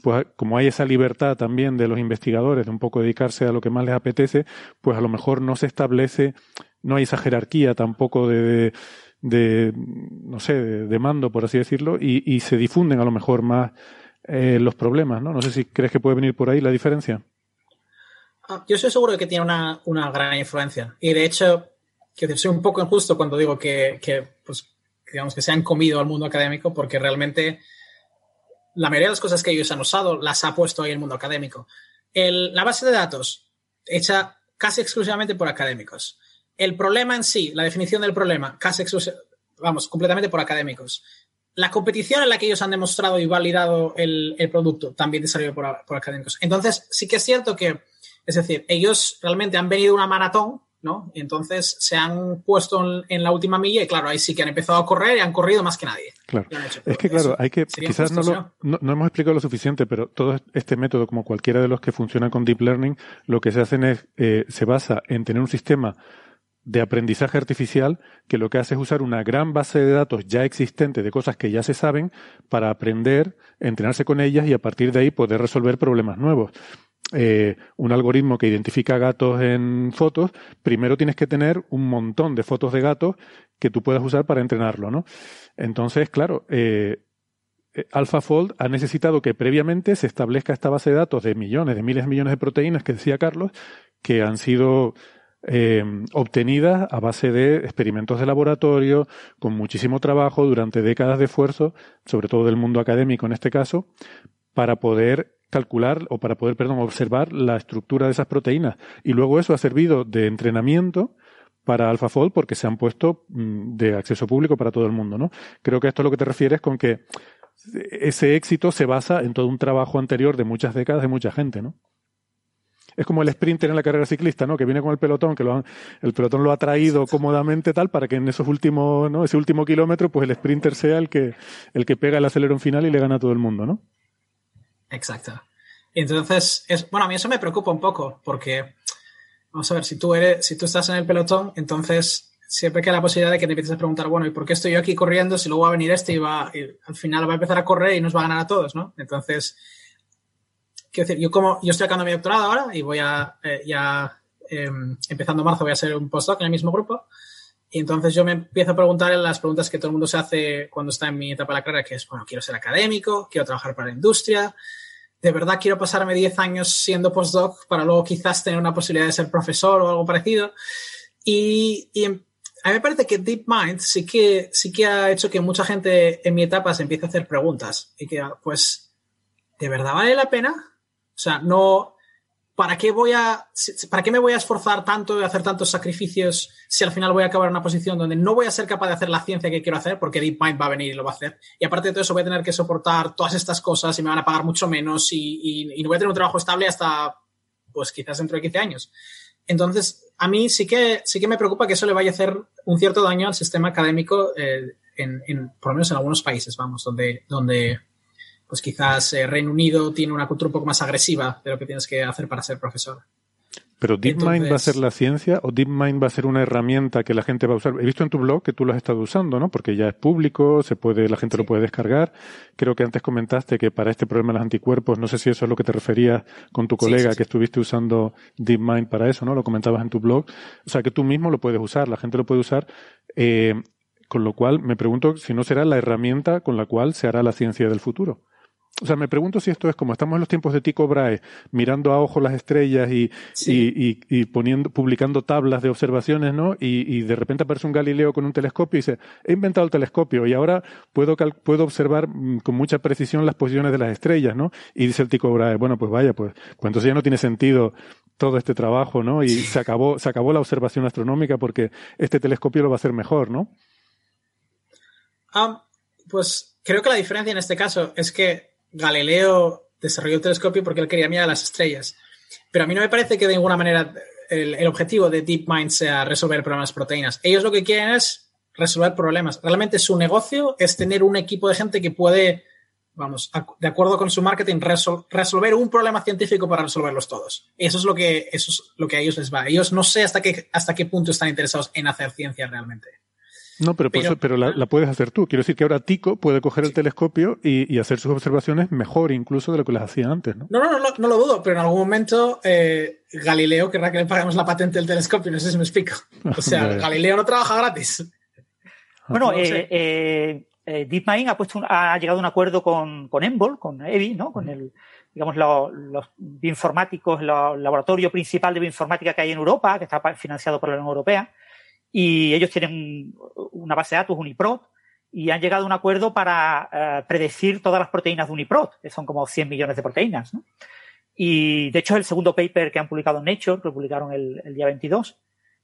pues como hay esa libertad también de los investigadores de un poco dedicarse a lo que más les apetece, pues a lo mejor no se establece, no hay esa jerarquía tampoco de, de, no sé, de, mando, por así decirlo, y, y se difunden a lo mejor más eh, los problemas, ¿no? No sé si crees que puede venir por ahí la diferencia.
Ah, yo estoy seguro de que tiene una, gran influencia. Y de hecho, que soy un poco injusto cuando digo que, pues, digamos que se han comido al mundo académico, porque realmente la mayoría de las cosas que ellos han usado las ha puesto ahí el mundo académico. la base de datos, hecha casi exclusivamente por académicos. El problema en sí, la definición del problema, casi vamos, completamente por académicos. La competición en la que ellos han demostrado y validado el, producto también desarrollado por, por académicos. Entonces, sí que es cierto que, es decir, ellos realmente han venido una maratón ¿no? Y entonces se han puesto en, la última milla y claro, ahí sí que han empezado a correr y han corrido más que nadie.
Claro. es que claro, hay que, quizás no, lo, no, hemos explicado lo suficiente, pero todo este método, como cualquiera de los que funcionan con Deep Learning, lo que se hacen es, eh, se basa en tener un sistema de aprendizaje artificial que lo que hace es usar una gran base de datos ya existente de cosas que ya se saben para aprender, entrenarse con ellas y a partir de ahí poder resolver problemas nuevos. Eh, un algoritmo que identifica gatos en fotos, primero tienes que tener un montón de fotos de gatos que tú puedas usar para entrenarlo, ¿no? Entonces, claro, eh, eh, AlphaFold ha necesitado que previamente se establezca esta base de datos de millones, de miles de millones de proteínas que decía Carlos, que han sido obtenidas a base de experimentos de laboratorio, con muchísimo trabajo, durante décadas de esfuerzo, sobre todo del mundo académico en este caso, para poder calcular o para poder, perdón, observar la estructura de esas proteínas. Y luego eso ha servido de entrenamiento para AlphaFold porque se han puesto mm, de acceso público para todo el mundo, ¿no? Creo que esto es lo que te refieres con que ese éxito se basa en todo un trabajo anterior de muchas décadas de mucha gente, ¿no? Es como el sprinter en la carrera ciclista, ¿no? Que viene con el pelotón, que lo el pelotón lo ha traído cómodamente tal para que en esos últimos, ¿no? Ese último kilómetro, pues el sprinter sea el que, el que pega el acelerón final y le gana a todo el mundo, ¿no?
Exacto. Entonces, es, bueno, a mí eso me preocupa un poco porque, vamos a ver, si tú, eres, si tú estás en el pelotón, entonces siempre queda la posibilidad de que te empieces a preguntar, bueno, ¿y por qué estoy yo aquí corriendo si luego va a venir este y, va, al final va a empezar a correr y nos va a ganar a todos, ¿no? Entonces, quiero decir, yo como yo estoy acabando mi doctorado ahora y voy a, eh, ya em, empezando marzo voy a hacer un postdoc en el mismo grupo y entonces yo me empiezo a preguntar las preguntas que todo el mundo se hace cuando está en mi etapa de la carrera, que es, bueno, quiero ser académico, quiero trabajar para la industria, de verdad quiero pasarme 10 años siendo postdoc para luego quizás tener una posibilidad de ser profesor o algo parecido. Y, a mí me parece que DeepMind sí que, sí que ha hecho que mucha gente en mi etapa se empiece a hacer preguntas y que, pues, ¿de verdad vale la pena? O sea, no, ¿para qué voy a, para qué me voy a esforzar tanto y hacer tantos sacrificios si al final voy a acabar en una posición donde no voy a ser capaz de hacer la ciencia que quiero hacer porque DeepMind va a venir y lo va a hacer? Y aparte de todo eso voy a tener que soportar todas estas cosas y me van a pagar mucho menos y, y, no voy a tener un trabajo estable hasta, pues quizás dentro de 15 años. Entonces, a mí sí que, sí que me preocupa que eso le vaya a hacer un cierto daño al sistema académico, eh, en, en, por lo menos en algunos países, vamos, donde, donde pues quizás eh, Reino Unido tiene una cultura un poco más agresiva de lo que tienes que hacer para ser profesor.
Pero DeepMind va a ser la ciencia o DeepMind va a ser una herramienta que la gente va a usar. He visto en tu blog que tú lo has estado usando, ¿no? Porque ya es público, se puede, la gente lo puede descargar. Creo que antes comentaste que para este problema de los anticuerpos, no sé si eso es lo que te referías con tu colega, que estuviste usando DeepMind para eso, ¿no? Lo comentabas en tu blog. O sea, que tú mismo lo puedes usar, la gente lo puede usar. Eh, con lo cual, me pregunto si no será la herramienta con la cual se hará la ciencia del futuro. O sea, me pregunto si esto es como estamos en los tiempos de Tycho Brahe, mirando a ojo las estrellas y, y, y, poniendo, publicando tablas de observaciones, ¿no? Y, de repente aparece un Galileo con un telescopio y dice, he inventado el telescopio y ahora puedo, puedo observar mm, con mucha precisión las posiciones de las estrellas, ¿no? Y dice el Tycho Brahe, bueno, pues vaya, pues, pues entonces ya no tiene sentido todo este trabajo, ¿no? Y se acabó, se acabó la observación astronómica porque este telescopio lo va a hacer mejor, ¿no?
Ah, pues creo que la diferencia en este caso es que Galileo desarrolló el telescopio porque él quería mirar las estrellas. Pero a mí no me parece que de ninguna manera el, objetivo de DeepMind sea resolver problemas proteínas. Ellos lo que quieren es resolver problemas. Realmente su negocio es tener un equipo de gente que puede, vamos, de acuerdo con su marketing, resolver un problema científico para resolverlos todos. Eso es lo que, eso es lo que a ellos les va. Ellos no sé hasta qué, hasta qué punto están interesados en hacer ciencia realmente.
No, pero, pero, la, puedes hacer tú. Quiero decir que ahora Tico puede coger el telescopio y, hacer sus observaciones mejor incluso de lo que las hacía antes, ¿no?
No, no, no, no lo dudo, pero en algún momento eh, Galileo querrá que le paguemos la patente del telescopio, no sé si me explico. O sea, Galileo no trabaja gratis.
Bueno, eh, eh, eh, DeepMind ha, puesto ha llegado a un acuerdo con, con Embol, con EVI, ¿no? Con el, digamos, los bioinformáticos, el laboratorio principal de bioinformática que hay en Europa, que está financiado por la Unión Europea y ellos tienen una base de datos, Uniprot, y han llegado a un acuerdo para eh, predecir todas las proteínas de Uniprot, que son como 100 millones de proteínas. Y de hecho, el segundo paper que han publicado en Nature, que lo publicaron el, día 22,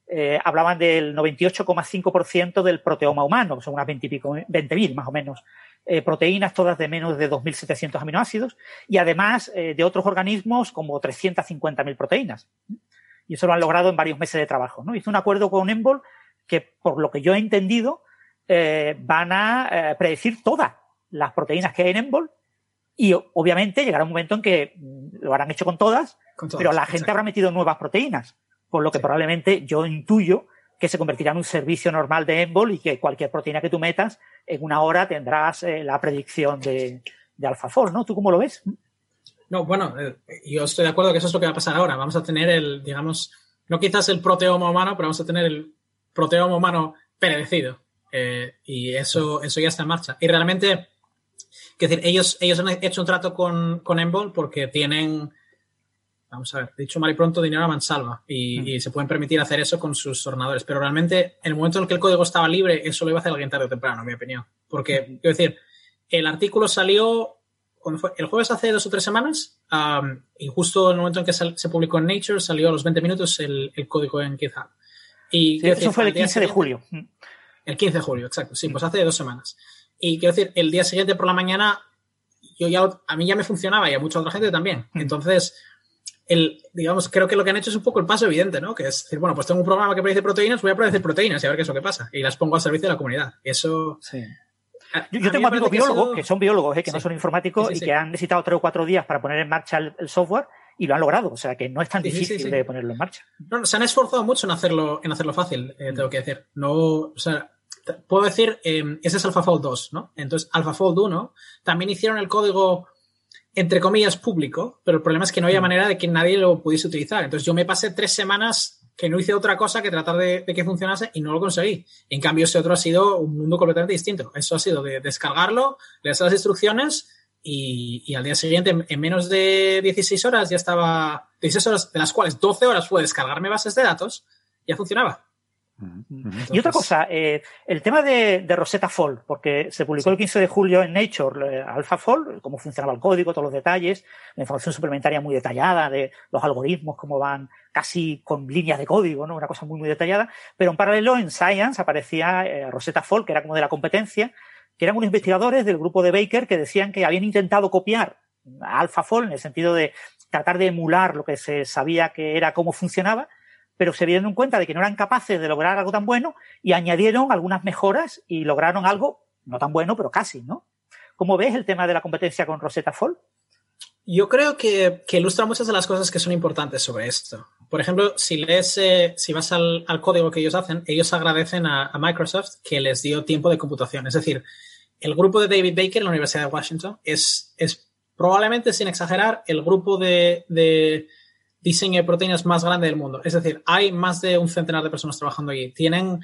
eh, hablaban del 98,5% del proteoma humano, que son unas 20.000 más o menos, eh, proteínas todas de menos de 2.700 aminoácidos, y además de otros organismos como 350.000 proteínas. Y eso lo han logrado en varios meses de trabajo. Hizo un acuerdo con Embol que, por lo que yo he entendido, eh, van a eh, predecir todas las proteínas que hay en Embol y obviamente llegará un momento en que mm, lo habrán hecho con todas, pero la gente habrá metido nuevas proteínas, por lo que probablemente yo intuyo que se convertirá en un servicio normal de Embol y que cualquier proteína que tú metas, en una hora tendrás eh, la predicción de, de AlphaFold, ¿no? ¿Tú cómo lo ves?
No, bueno, yo estoy de acuerdo que eso es lo que va a pasar ahora. Vamos a tener el, digamos, no quizás el proteoma humano, pero vamos a tener el proteoma humano predecido. Eh, y eso, eso ya está en marcha. Y realmente, que decir, ellos, ellos han hecho un trato con, con Embol porque tienen, vamos a ver, dicho mal y pronto, dinero a mansalva y, mm. y, se pueden permitir hacer eso con sus ordenadores. Pero realmente, en el momento en el que el código estaba libre, eso lo iba a hacer alguien tarde o temprano, en mi opinión. Porque, mm. quiero decir, el artículo salió fue, el jueves hace dos o tres semanas y justo en el momento en que se publicó en Nature salió a los 20 minutos el, el código en GitHub.
Y, eso fue el 15 de julio. Mm.
El 15 de julio, exacto. Sí, pues hace dos semanas. Y quiero decir, el día siguiente por la mañana, yo ya, a mí ya me funcionaba y a mucha otra gente también. Mm. Entonces, el, digamos, creo que lo que han hecho es un poco el paso evidente, ¿no? Que es decir, bueno, pues tengo un programa que predice proteínas, voy a predecir proteínas y a ver qué es lo que pasa. Y las pongo al servicio de la comunidad. Eso.
Sí. Yo, tengo amigos biólogos, que, son biólogos, ¿eh? que no son informáticos y que han necesitado tres o cuatro días para poner en marcha el, software y lo han logrado. O sea que no es tan difícil de ponerlo en marcha.
No, se han esforzado mucho en hacerlo, en hacerlo fácil, eh, tengo que decir. No, o sea, puedo decir, eh, ese es AlphaFold 2, ¿no? Entonces, AlphaFold 1 también hicieron el código, entre comillas, público, pero el problema es que no había mm. manera de que nadie lo pudiese utilizar. Entonces, yo me pasé tres semanas que no hice otra cosa que tratar de, que funcionase y no lo conseguí. En cambio, ese otro ha sido un mundo completamente distinto. Eso ha sido de descargarlo, leer las instrucciones y, al día siguiente, en menos de 16 horas, ya estaba, 16 horas, de las cuales 12 horas fue descargarme bases de datos, ya funcionaba
y otra cosa, eh, el tema de, Rosetta Fall, porque se publicó el 15 de julio en Nature eh, Alpha Fall, cómo funcionaba el código, todos los detalles, la información suplementaria muy detallada de los algoritmos, cómo van casi con líneas de código, ¿no? Una cosa muy, muy detallada. Pero en paralelo en Science aparecía eh, Rosetta Fall, que era como de la competencia, que eran unos investigadores del grupo de Baker que decían que habían intentado copiar a AlphaFold en el sentido de tratar de emular lo que se sabía que era cómo funcionaba, pero se dieron cuenta de que no eran capaces de lograr algo tan bueno y añadieron algunas mejoras y lograron algo no tan bueno, pero casi, ¿no? ¿Cómo ves el tema de la competencia con Rosetta Fall?
Yo creo que, ilustra muchas de las cosas que son importantes sobre esto. Por ejemplo, si lees, eh, si vas al, código que ellos hacen, ellos agradecen a, Microsoft que les dio tiempo de computación. Es decir, el grupo de David Baker en la Universidad de Washington es, es probablemente, sin exagerar, el grupo de diseño de proteínas más grande del mundo. Es decir, hay más de un centenar de personas trabajando allí. Tienen,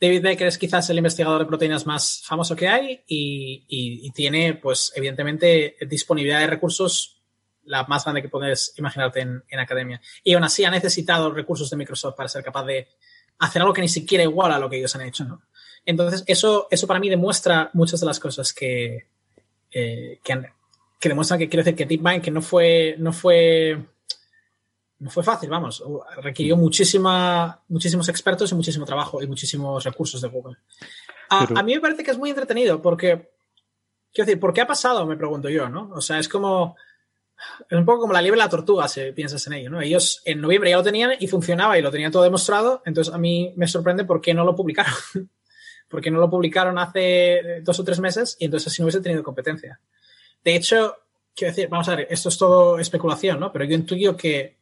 David Baker es quizás el investigador de proteínas más famoso que hay y, tiene, pues, evidentemente, disponibilidad de recursos la más grande que puedes imaginarte en, academia. Y aún así ha necesitado recursos de Microsoft para ser capaz de hacer algo que ni siquiera igual a lo que ellos han hecho, ¿no? Entonces, eso, eso para mí demuestra muchas de las cosas que, eh, que, que demuestran que quiero decir que DeepMind, que no fue, no fue no fue fácil, vamos, requirió muchísima, muchísimos expertos y muchísimo trabajo y muchísimos recursos de Google. A, mí me parece que es muy entretenido porque, quiero decir, ¿por qué ha pasado? Me pregunto yo, ¿no? O sea, es como, es un poco como la liebre y la tortuga, si piensas en ello, ¿no? Ellos en noviembre ya lo tenían y funcionaba y lo tenían todo demostrado, entonces a mí me sorprende por qué no lo publicaron. porque no lo publicaron hace dos o tres meses y entonces así no hubiese tenido competencia. De hecho, quiero decir, vamos a ver, esto es todo especulación, ¿no? Pero yo intuyo que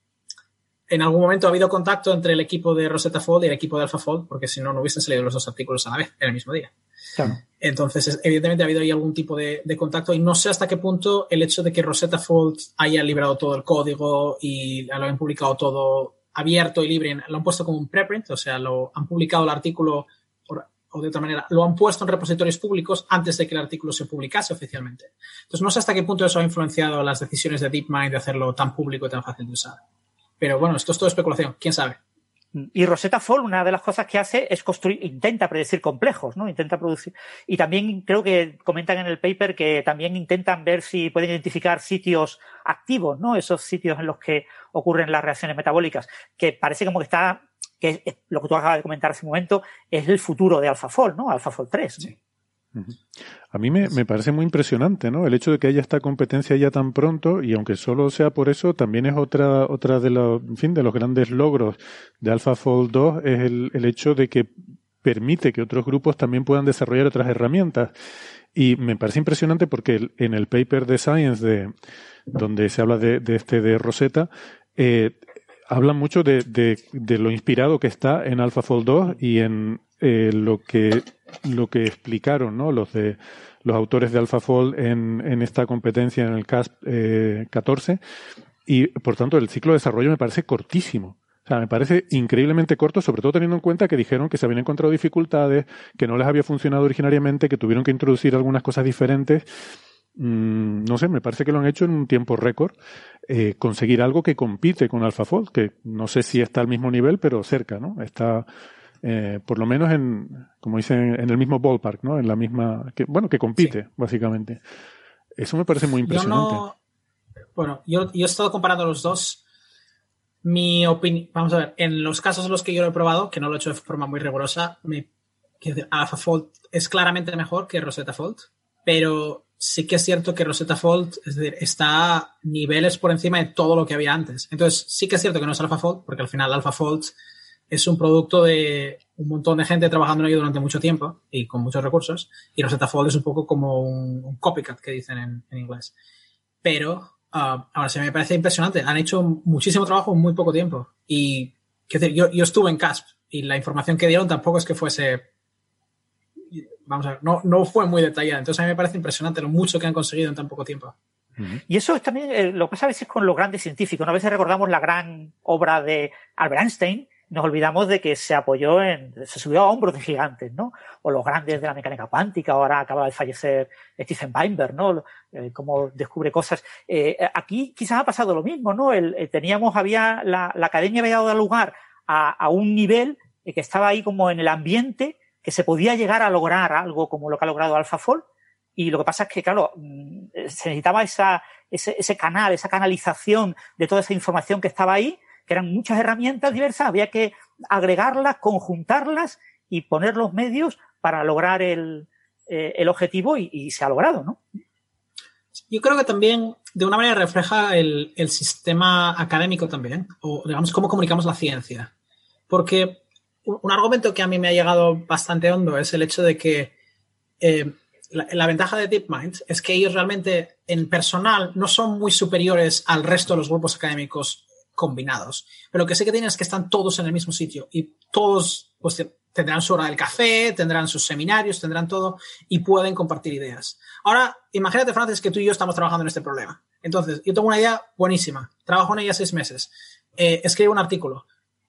en algún momento ha habido contacto entre el equipo de Rosetta Fold y el equipo de AlphaFold, porque si no, no hubiesen salido los dos artículos a la vez, en el mismo día. Entonces, evidentemente ha habido ahí algún tipo de, contacto y no sé hasta qué punto el hecho de que Rosetta Fold haya librado todo el código y lo han publicado todo abierto y libre, lo han puesto como un preprint, o sea, lo han publicado el artículo o de otra manera, lo han puesto en repositorios públicos antes de que el artículo se publicase oficialmente. Entonces, no sé hasta qué punto eso ha influenciado las decisiones de DeepMind de hacerlo tan público y tan fácil de usar. Pero bueno, esto es todo especulación, quién sabe.
Y Rosetta Fall, una de las cosas que hace es construir, intenta predecir complejos, ¿no? Intenta producir. Y también creo que comentan en el paper que también intentan ver si pueden identificar sitios activos, ¿no? Esos sitios en los que ocurren las reacciones metabólicas, que parece como que está, que lo que tú acabas de comentar hace un momento, es el futuro de AlphaFold, ¿no? AlphaFold 3. Sí.
A mí me, parece muy impresionante, ¿no? El hecho de que haya esta competencia ya tan pronto y aunque solo sea por eso, también es otra otra de los, en fin, de los grandes logros de AlphaFold 2 es el, el hecho de que permite que otros grupos también puedan desarrollar otras herramientas. Y me parece impresionante porque en el paper de Science de donde se habla de, de este de Rosetta, eh, hablan mucho de, de, de, lo inspirado que está en AlphaFold 2 y en eh, lo que lo que explicaron ¿no? los de los autores de AlphaFold en, en esta competencia en el CASP eh, 14 y por tanto el ciclo de desarrollo me parece cortísimo. O sea, me parece increíblemente corto, sobre todo teniendo en cuenta que dijeron que se habían encontrado dificultades, que no les había funcionado originariamente, que tuvieron que introducir algunas cosas diferentes. Mm, no sé, me parece que lo han hecho en un tiempo récord. Eh, conseguir algo que compite con AlphaFold, que no sé si está al mismo nivel, pero cerca, ¿no? Está, eh, por lo menos en, como dicen, en el mismo ballpark, ¿no? En la misma, que, bueno, que compite, básicamente. Eso me parece muy impresionante.
bueno, yo, yo he estado comparando los dos. Mi opinión, vamos a ver, en los casos en los que yo lo he probado, que no lo he hecho de forma muy rigurosa, AlphaFold es claramente mejor que Rosetta Fold, pero sí que es cierto que Rosetta Fold es decir, está niveles por encima de todo lo que había antes. Entonces, sí que es cierto que no es AlphaFold, porque al final AlphaFold es un producto de un montón de gente trabajando en ello durante mucho tiempo y con muchos recursos. Y Rosetta Fold es un poco como un, copycat que dicen en, inglés. Pero uh, ahora se me parece impresionante. Han hecho muchísimo trabajo en muy poco tiempo. Y decir, yo, yo estuve en CASP y la información que dieron tampoco es que fuese vamos a ver, no, no fue muy detallada. Entonces a mí me parece impresionante lo mucho que han conseguido en tan poco tiempo.
Y eso es también eh, lo que pasa a veces con los grandes científicos. A veces recordamos la gran obra de Albert Einstein, nos olvidamos de que se apoyó en, se subió a hombros de gigantes, ¿no? O los grandes de la mecánica cuántica, ahora acaba de fallecer Stephen Weinberg, ¿no? Eh, como descubre cosas. Eh, aquí quizás ha pasado lo mismo, ¿no? El, eh, teníamos, había, la, la, academia había dado lugar a, a un nivel que estaba ahí como en el ambiente, que se podía llegar a lograr algo como lo que ha logrado AlphaFold. Y lo que pasa es que, claro, mm, se necesitaba esa, ese, ese canal, esa canalización de toda esa información que estaba ahí, que eran muchas herramientas diversas, había que agregarlas, conjuntarlas y poner los medios para lograr el, eh, el objetivo y, se ha logrado, ¿no?
Yo creo que también de una manera refleja el, el, sistema académico también, o digamos cómo comunicamos la ciencia. Porque un, argumento que a mí me ha llegado bastante hondo es el hecho de que eh, la, ventaja de DeepMind es que ellos realmente en personal no son muy superiores al resto de los grupos académicos combinados. Pero lo que sí que tienen es que están todos en el mismo sitio y todos pues, tendrán su hora del café, tendrán sus seminarios, tendrán todo y pueden compartir ideas. Ahora, imagínate, Francis, que tú y yo estamos trabajando en este problema. Entonces, yo tengo una idea buenísima, trabajo en ella seis meses, eh, escribo un artículo.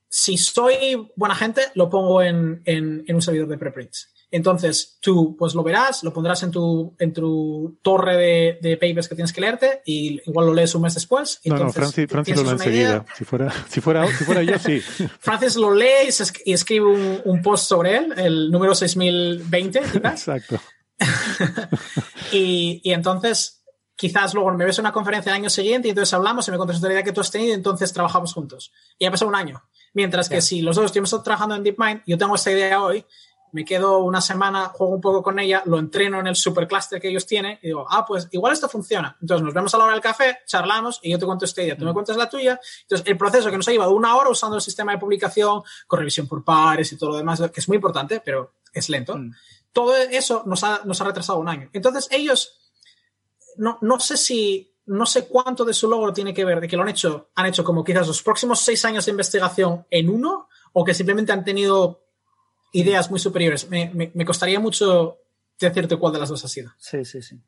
Si soy buena gente, lo pongo en, en un servidor de preprints. Entonces, tú pues lo verás, lo pondrás en tu, en tu torre de, de papers que tienes que leerte y igual lo lees un mes después.
no, no, Francis, Francis lo lee enseguida. Si fuera, si, fuera, si fuera yo, sí.
Francis lo lee y escribe un, un post sobre él, el número 6020.
Exacto.
y, y entonces quizás luego me ves en una conferencia el año siguiente y entonces hablamos y me contas la idea que tú has tenido y entonces trabajamos juntos. Y ha pasado un año. Mientras que si los dos estuvimos trabajando en DeepMind, yo tengo esta idea hoy me quedo una semana, juego un poco con ella, lo entreno en el supercluster que ellos tienen y digo, ah, pues igual esto funciona. Entonces nos vemos a la hora del café, charlamos y yo te cuento esta idea, tú me mm. cuentas la tuya. Entonces el proceso que nos ha llevado una hora usando el sistema de publicación, con revisión por pares y todo lo demás, que es muy importante, pero es lento. Mm. Todo eso nos ha, nos ha retrasado un año. Entonces ellos, no, no sé si no sé cuánto de su logro tiene que ver de que lo han hecho, han hecho como quizás los próximos seis años de investigación en uno, o que simplemente han tenido ideas muy superiores. Me, me, me costaría mucho decirte cuál de las dos ha sido.
Sí, sí, sí.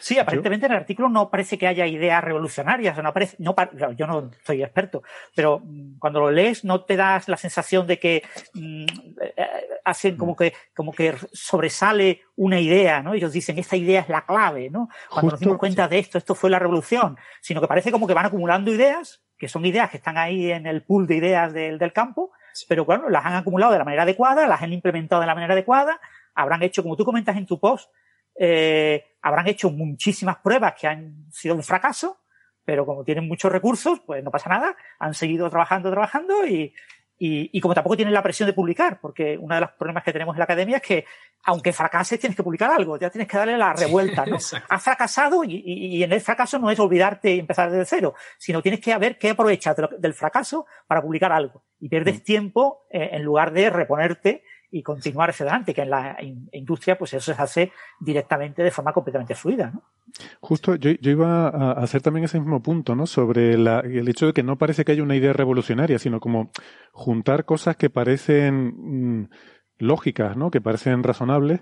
Sí, aparentemente en el artículo no parece que haya ideas revolucionarias. No aparece, no, yo no soy experto, pero mm, cuando lo lees no te das la sensación de que mm, eh, hacen como que, como que sobresale una idea, ¿no? Ellos dicen, esta idea es la clave, ¿no? Cuando nos dimos cuenta de esto, esto fue la revolución. Sino que parece como que van acumulando ideas, que son ideas que están ahí en el pool de ideas del, del campo, pero bueno, las han acumulado de la manera adecuada, las han implementado de la manera adecuada, habrán hecho, como tú comentas en tu post, eh, habrán hecho muchísimas pruebas que han sido un fracaso, pero como tienen muchos recursos, pues no pasa nada, han seguido trabajando, trabajando y, y, como tampoco tienen la presión de publicar, porque uno de los problemas que tenemos en la academia es que, aunque fracases, tienes que publicar algo, ya tienes que darle la revuelta, ¿no? Has fracasado y, en el fracaso no es olvidarte y empezar desde cero, sino tienes que ver qué aprovechas del fracaso para publicar algo. Y pierdes mm. tiempo eh, en lugar de reponerte y continuar hacia adelante, que en la industria pues eso se hace directamente de forma completamente fluida. ¿no?
Justo, yo, iba a hacer también ese mismo punto, ¿no? Sobre el hecho de que no parece que haya una idea revolucionaria, sino como juntar cosas que parecen mm, lógicas, ¿no? Que parecen razonables.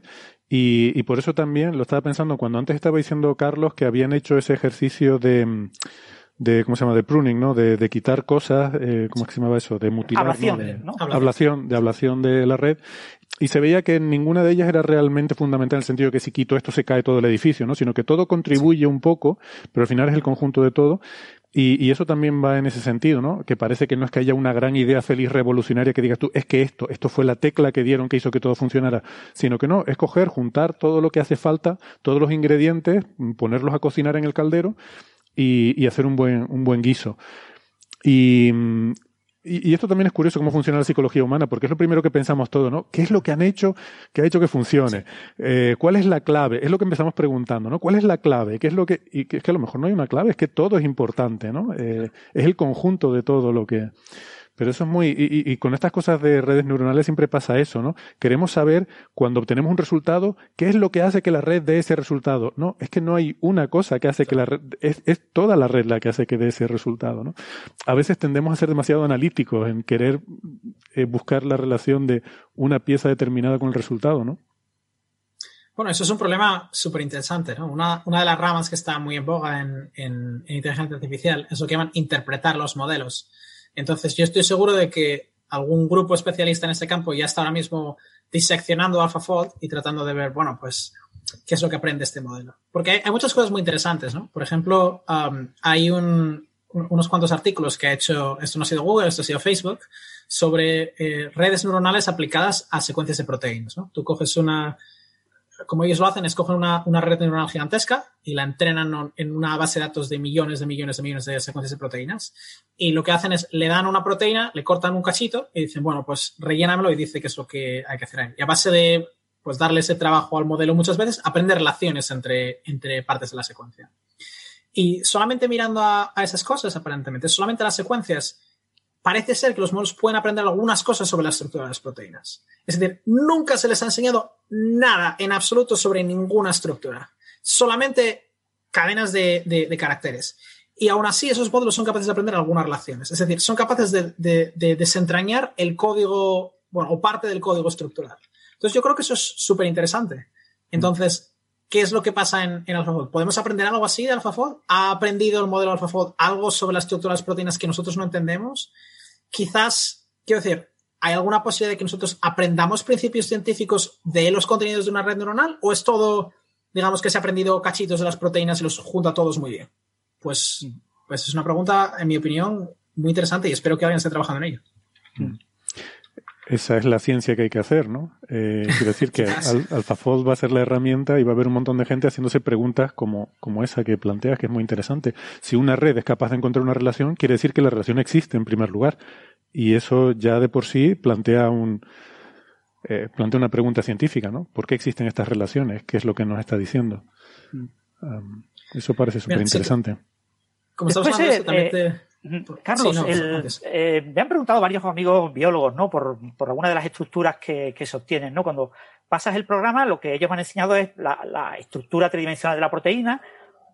Y, y por eso también lo estaba pensando cuando antes estaba diciendo Carlos que habían hecho ese ejercicio de mm, de ¿cómo se llama? de pruning, ¿no? De, de quitar cosas, eh, ¿cómo es que se llamaba eso? De mutilar,
ablación,
De,
¿no?
Ablación, de ablación de la red. Y se veía que ninguna de ellas era realmente fundamental en el sentido de que si quito esto se cae todo el edificio, ¿no? Sino que todo contribuye un poco, pero al final es el conjunto de todo. Y, y, eso también va en ese sentido, ¿no? Que parece que no es que haya una gran idea feliz revolucionaria que digas tú, es que esto, esto fue la tecla que dieron que hizo que todo funcionara, sino que no, es coger, juntar todo lo que hace falta, todos los ingredientes, ponerlos a cocinar en el caldero y, hacer un buen, un buen guiso. Y, y, esto también es curioso cómo funciona la psicología humana, porque es lo primero que pensamos todo, ¿no? ¿Qué es lo que han hecho que ha hecho que funcione? Eh, ¿Cuál es la clave? Es lo que empezamos preguntando, ¿no? ¿Cuál es la clave? ¿Qué es lo que, y que es que a lo mejor no hay una clave, es que todo es importante, ¿no? Eh, es el conjunto de todo lo que, pero eso es muy, y, con estas cosas de redes neuronales siempre pasa eso, ¿no? Queremos saber cuando obtenemos un resultado, qué es lo que hace que la red dé ese resultado. No, es que no hay una cosa que hace que la red, es, es toda la red la que hace que dé ese resultado, ¿no? A veces tendemos a ser demasiado analíticos en querer eh, buscar la relación de una pieza determinada con el resultado, ¿no?
Bueno, eso es un problema súper interesante, ¿no? Una, una, de las ramas que está muy en boga en, en, en inteligencia artificial es lo que llaman interpretar los modelos. Entonces, yo estoy seguro de que algún grupo especialista en este campo ya está ahora mismo diseccionando AlphaFold y tratando de ver, bueno, pues, qué es lo que aprende este modelo. Porque hay, muchas cosas muy interesantes, ¿no? Por ejemplo, hay un, unos cuantos artículos que ha hecho, esto no ha sido Google, esto ha sido Facebook, sobre eh, redes neuronales aplicadas a secuencias de proteínas, ¿no? Tú coges una, como ellos lo hacen, escogen una, una, red neuronal gigantesca y la entrenan en una base de datos de millones de millones de millones de secuencias de proteínas. Y lo que hacen es, le dan una proteína, le cortan un cachito y dicen, bueno, pues rellénamelo y dice qué es lo que hay que hacer ahí. Y a base de, pues, darle ese trabajo al modelo muchas veces, aprende relaciones entre, entre partes de la secuencia. Y solamente mirando a, a esas cosas, aparentemente, solamente las secuencias, parece ser que los modelos pueden aprender algunas cosas sobre la estructura de las proteínas. Es decir, nunca se les ha enseñado nada en absoluto sobre ninguna estructura, solamente cadenas de, caracteres. Y aún así, esos modelos son capaces de aprender algunas relaciones. Es decir, son capaces de, desentrañar el código, bueno, o parte del código estructural. Entonces, yo creo que eso es súper interesante. Entonces, ¿qué es lo que pasa en, en AlphaFold? ¿Podemos aprender algo así de AlphaFold? ¿Ha aprendido el modelo AlphaFold algo sobre la estructura de las proteínas que nosotros no entendemos? Quizás, quiero decir, ¿hay alguna posibilidad de que nosotros aprendamos principios científicos de los contenidos de una red neuronal o es todo, digamos, que se ha aprendido cachitos de las proteínas y los junta todos muy bien? Pues, pues es una pregunta, en mi opinión, muy interesante y espero que alguien esté trabajando en ello.
Esa es la ciencia que hay que hacer, ¿no? Eh, quiero decir que AlphaFold va a ser la herramienta y va a haber un montón de gente haciéndose preguntas como, como esa que planteas, que es muy interesante. Si una red es capaz de encontrar una relación, quiere decir que la relación existe en primer lugar. Y eso ya de por sí plantea un, eh, plantea una pregunta científica, ¿no? ¿Por qué existen estas relaciones? ¿Qué es lo que nos está diciendo? Mm. Um, eso parece súper interesante.
como estamos hablando eh, Carlos, eh, me han preguntado varios amigos biólogos, ¿no? Por, por alguna de las estructuras que, se obtienen, ¿no? Cuando pasas el programa, lo que ellos me han enseñado es la, estructura tridimensional de la proteína,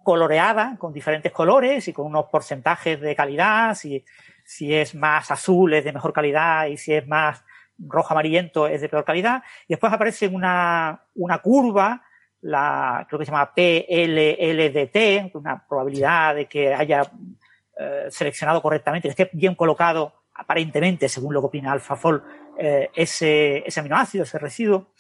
coloreada con diferentes colores y con unos porcentajes de calidad, si, si es más azul es de mejor calidad y si es más rojo amarillento es de peor calidad. Y después aparece una, una curva, la, creo que se llama PLLDT, una probabilidad de que haya eh, seleccionado correctamente, esté bien colocado, aparentemente, según lo que opina AlphaFold, eh, ese, ese aminoácido, ese residuo.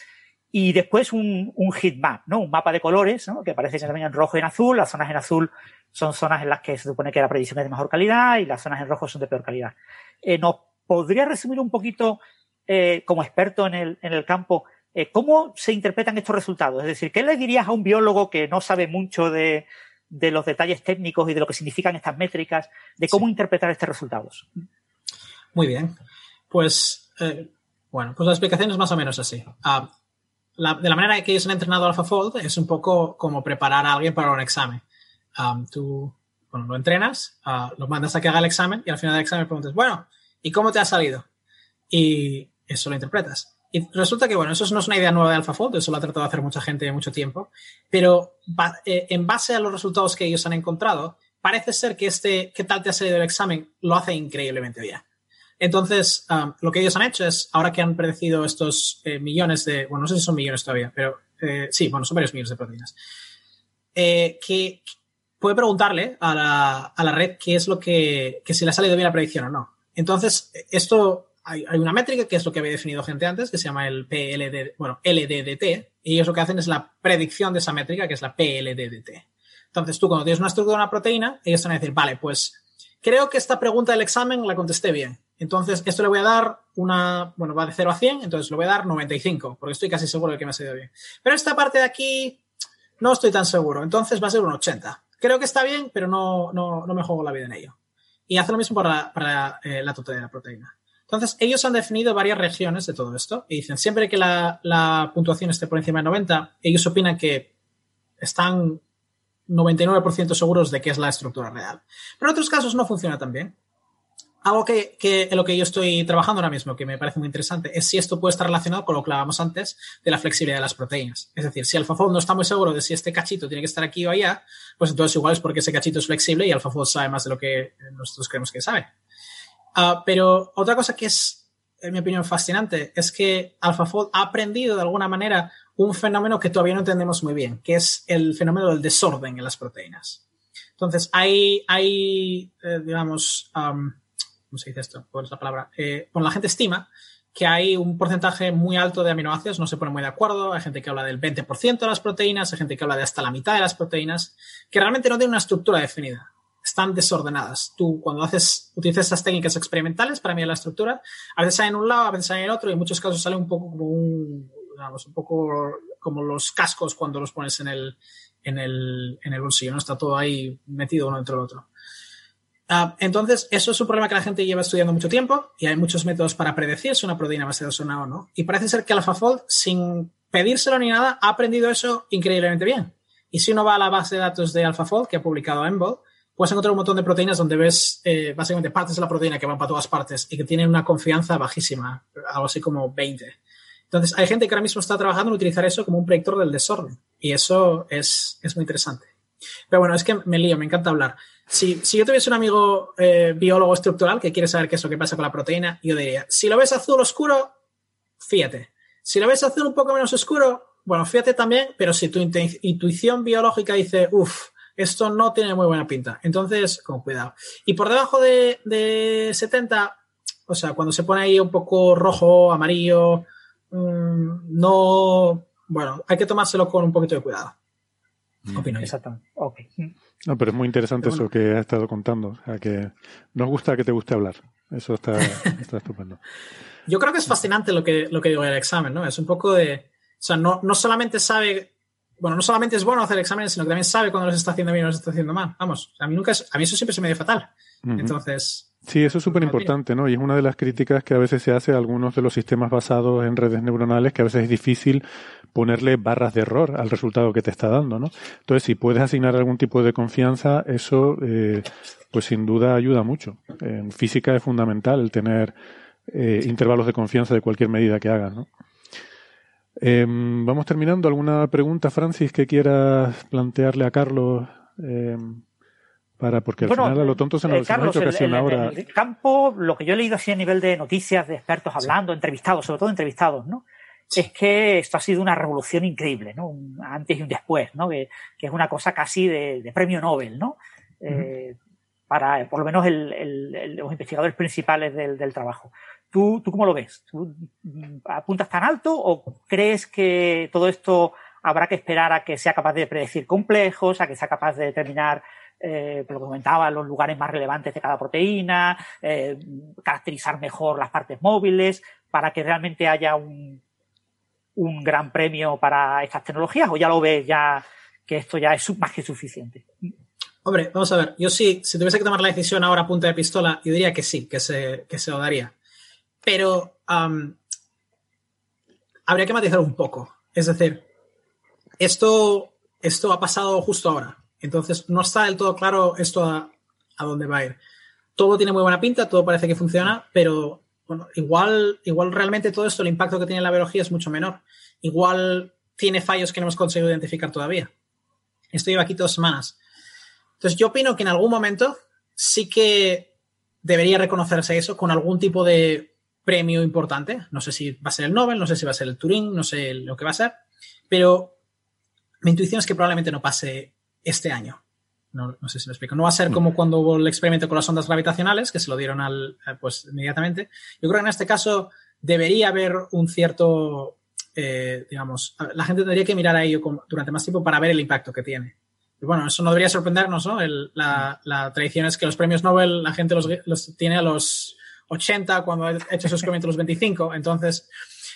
Y después un, un heat map, ¿no? Un mapa de colores, ¿no? Que parece que también en rojo y en azul. Las zonas en azul son zonas en las que se supone que la predicción es de mejor calidad y las zonas en rojo son de peor calidad. Eh, nos ¿podría resumir un poquito, eh, como experto en el, en el campo, cómo se interpretan estos resultados? Es decir, ¿qué le dirías a un biólogo que no sabe mucho de, de los detalles técnicos y de lo que significan estas métricas, de cómo interpretar estos resultados?
Muy bien. Pues, eh, bueno, pues la explicación es más o menos así. Ah, de la manera que ellos han entrenado AlphaFold es un poco como preparar a alguien para un examen. Ah, tú bueno, lo entrenas, uh, lo mandas a que haga el examen y al final del examen preguntas, bueno, ¿y cómo te ha salido? Y eso lo interpretas. Y resulta que, bueno, eso no es una idea nueva de AlphaFold, eso lo ha tratado de hacer mucha gente de mucho tiempo, pero eh, en base a los resultados que ellos han encontrado, parece ser que este, ¿qué tal te ha salido el examen? Lo hace increíblemente bien. Entonces, um, lo que ellos han hecho es, ahora que han predecido estos eh, millones de, bueno, no sé si son millones todavía, pero eh, sí, bueno, son varios millones de proteínas, que, puede preguntarle a la, a la, red qué es lo que, que si le ha salido bien la predicción o no. Entonces, esto hay, una métrica que es lo que había definido gente antes, que se llama el PLD, bueno, LDDT, y ellos lo que hacen es la predicción de esa métrica, que es la PLDDT. Entonces, tú cuando tienes una estructura de una proteína, ellos van a decir, vale, pues creo que esta pregunta del examen la contesté bien. Entonces, esto le voy a dar una, bueno, va de 0 a 100, entonces le voy a dar 95, porque estoy casi seguro de que me ha salido bien. Pero esta parte de aquí no estoy tan seguro, entonces va a ser un 80 creo que está bien, pero no, no, no me juego la vida en ello. Y hace lo mismo para, para eh, la totalidad de la proteína. Entonces, ellos han definido varias regiones de todo esto y dicen, siempre que la, puntuación esté por encima de 90, ellos opinan que están 99% seguros de que es la estructura real. Pero en otros casos no funciona tan bien. Algo que, que, en lo que yo estoy trabajando ahora mismo, que me parece muy interesante, es si esto puede estar relacionado con lo que hablábamos antes de la flexibilidad de las proteínas. Es decir, si AlphaFold no está muy seguro de si este cachito tiene que estar aquí o allá, pues entonces igual es porque ese cachito es flexible y AlphaFold sabe más de lo que nosotros creemos que sabe. Uh, pero otra cosa que es, en mi opinión, fascinante es que AlphaFold ha aprendido de alguna manera un fenómeno que todavía no entendemos muy bien, que es el fenómeno del desorden en las proteínas. Entonces, hay, hay eh, digamos, ¿cómo se dice esto? ¿Cuál es la palabra? Eh, la gente estima que hay un porcentaje muy alto de aminoácidos, no se pone muy de acuerdo, hay gente que habla del 20% de las proteínas, hay gente que habla de hasta la mitad de las proteínas, que realmente no tienen una estructura definida, están desordenadas. Tú cuando haces, utilizas estas técnicas experimentales para mirar la estructura, a veces sale en un lado, a veces sale en el otro, y en muchos casos sale un poco como un, digamos, un poco como los cascos cuando los pones en el, en el, en el bolsillo, ¿no? Está todo ahí metido uno dentro del otro. Ah, entonces, eso es un problema que la gente lleva estudiando mucho tiempo y hay muchos métodos para predecir si una proteína va a ser o no. Y parece ser que AlphaFold, sin pedírselo ni nada, ha aprendido eso increíblemente bien. Y si uno va a la base de datos de AlphaFold, que ha publicado Embol, puedes encontrar un montón de proteínas donde ves eh, básicamente partes de la proteína que van para todas partes y que tienen una confianza bajísima, algo así como 20. Entonces, hay gente que ahora mismo está trabajando en utilizar eso como un predictor del desorden. Y eso es, es muy interesante. Pero bueno, es que me lío, me encanta hablar. Si, si yo tuviese un amigo eh, biólogo estructural que quiere saber qué es lo que pasa con la proteína, yo diría, si lo ves azul oscuro, fíjate. Si lo ves azul un poco menos oscuro, bueno, fíjate también, pero si tu intuición biológica dice, uff, esto no tiene muy buena pinta, entonces con cuidado. Y por debajo de, de 70, o sea, cuando se pone ahí un poco rojo, amarillo, mmm, no, bueno, hay que tomárselo con un poquito de cuidado.
Mm. Opino Exactamente. Okay.
No, pero es muy interesante eso que has estado contando. O sea, que nos gusta que te guste hablar. Eso está, está estupendo.
Yo creo que es fascinante lo que, lo que digo el examen, ¿no? Es un poco de. O sea, no, no solamente sabe. Bueno, no solamente es bueno hacer exámenes, sino que también sabe cuando los está haciendo bien o los está haciendo mal. Vamos, a mí nunca a mí eso siempre se me dio fatal. Entonces,
Sí, eso es súper importante, ¿no? Y es una de las críticas que a veces se hace a algunos de los sistemas basados en redes neuronales, que a veces es difícil ponerle barras de error al resultado que te está dando, ¿no? Entonces, si puedes asignar algún tipo de confianza, eso, eh, pues sin duda ayuda mucho. En física es fundamental el tener eh, intervalos de confianza de cualquier medida que hagas, ¿no? Em, vamos terminando. ¿Alguna pregunta, Francis, que quieras plantearle a Carlos? Em, para, porque al final a lo tonto se nos,
eh, Carlos, ocasión ahora. En el campo, lo que yo he leído así a nivel de noticias de expertos hablando, entrevistados, sobre todo entrevistados, ¿no? Es que esto ha sido una revolución increíble, ¿no? Un antes y un después, ¿no? Que, que es una cosa casi de, de premio Nobel, ¿no? eh, para, por lo menos, el, el, los investigadores principales del, del trabajo. ¿Tú, ¿Tú cómo lo ves? ¿Tú apuntas tan alto o crees que todo esto habrá que esperar a que sea capaz de predecir complejos, a que sea capaz de determinar eh, lo que comentaba, los lugares más relevantes de cada proteína, eh, caracterizar mejor las partes móviles, para que realmente haya un, gran premio para estas tecnologías, o ya lo ves ya que esto ya es más que suficiente.
Hombre, vamos a ver, yo sí, si tuviese que tomar la decisión ahora a punta de pistola, yo diría que sí, que se lo daría. Pero habría que matizar un poco. Es decir, esto, esto ha pasado justo ahora. Entonces, no está del todo claro esto a, dónde va a ir. Todo tiene muy buena pinta, todo parece que funciona, pero bueno, igual, igual realmente todo esto, el impacto que tiene en la biología es mucho menor. Igual tiene fallos que no hemos conseguido identificar todavía. Esto lleva aquí dos semanas. Entonces, yo opino que en algún momento sí que debería reconocerse eso con algún tipo de premio importante. No sé si va a ser el Nobel, no sé si va a ser el Turing, no sé lo que va a ser, pero mi intuición es que probablemente no pase este año. No, sé si me explico. No va a ser mm. como cuando hubo el experimento con las ondas gravitacionales, que se lo dieron al, eh, pues, inmediatamente. Yo creo que en este caso debería haber un cierto, eh, digamos, la gente tendría que mirar a ello durante más tiempo para ver el impacto que tiene. Y bueno, eso no debería sorprendernos, ¿no? la, tradición es que los premios Nobel la gente los, los tiene a los 80 cuando ha hecho esos experimentos los 25. Entonces,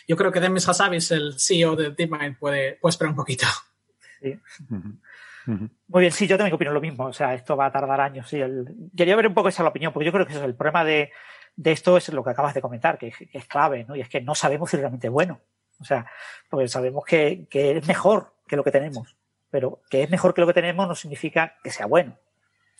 yo creo que Demis Hassabis, el CEO de DeepMind, puede, puede esperar un poquito.
Sí. Muy bien, sí, yo también opino lo mismo. O sea, esto va a tardar años. Sí, Quería ver un poco esa la opinión, porque yo creo que eso, el problema de, esto es lo que acabas de comentar, que, es clave, ¿no? Y es que no sabemos si realmente es bueno. O sea, porque sabemos que, es mejor que lo que tenemos, pero que es mejor que lo que tenemos no significa que sea bueno.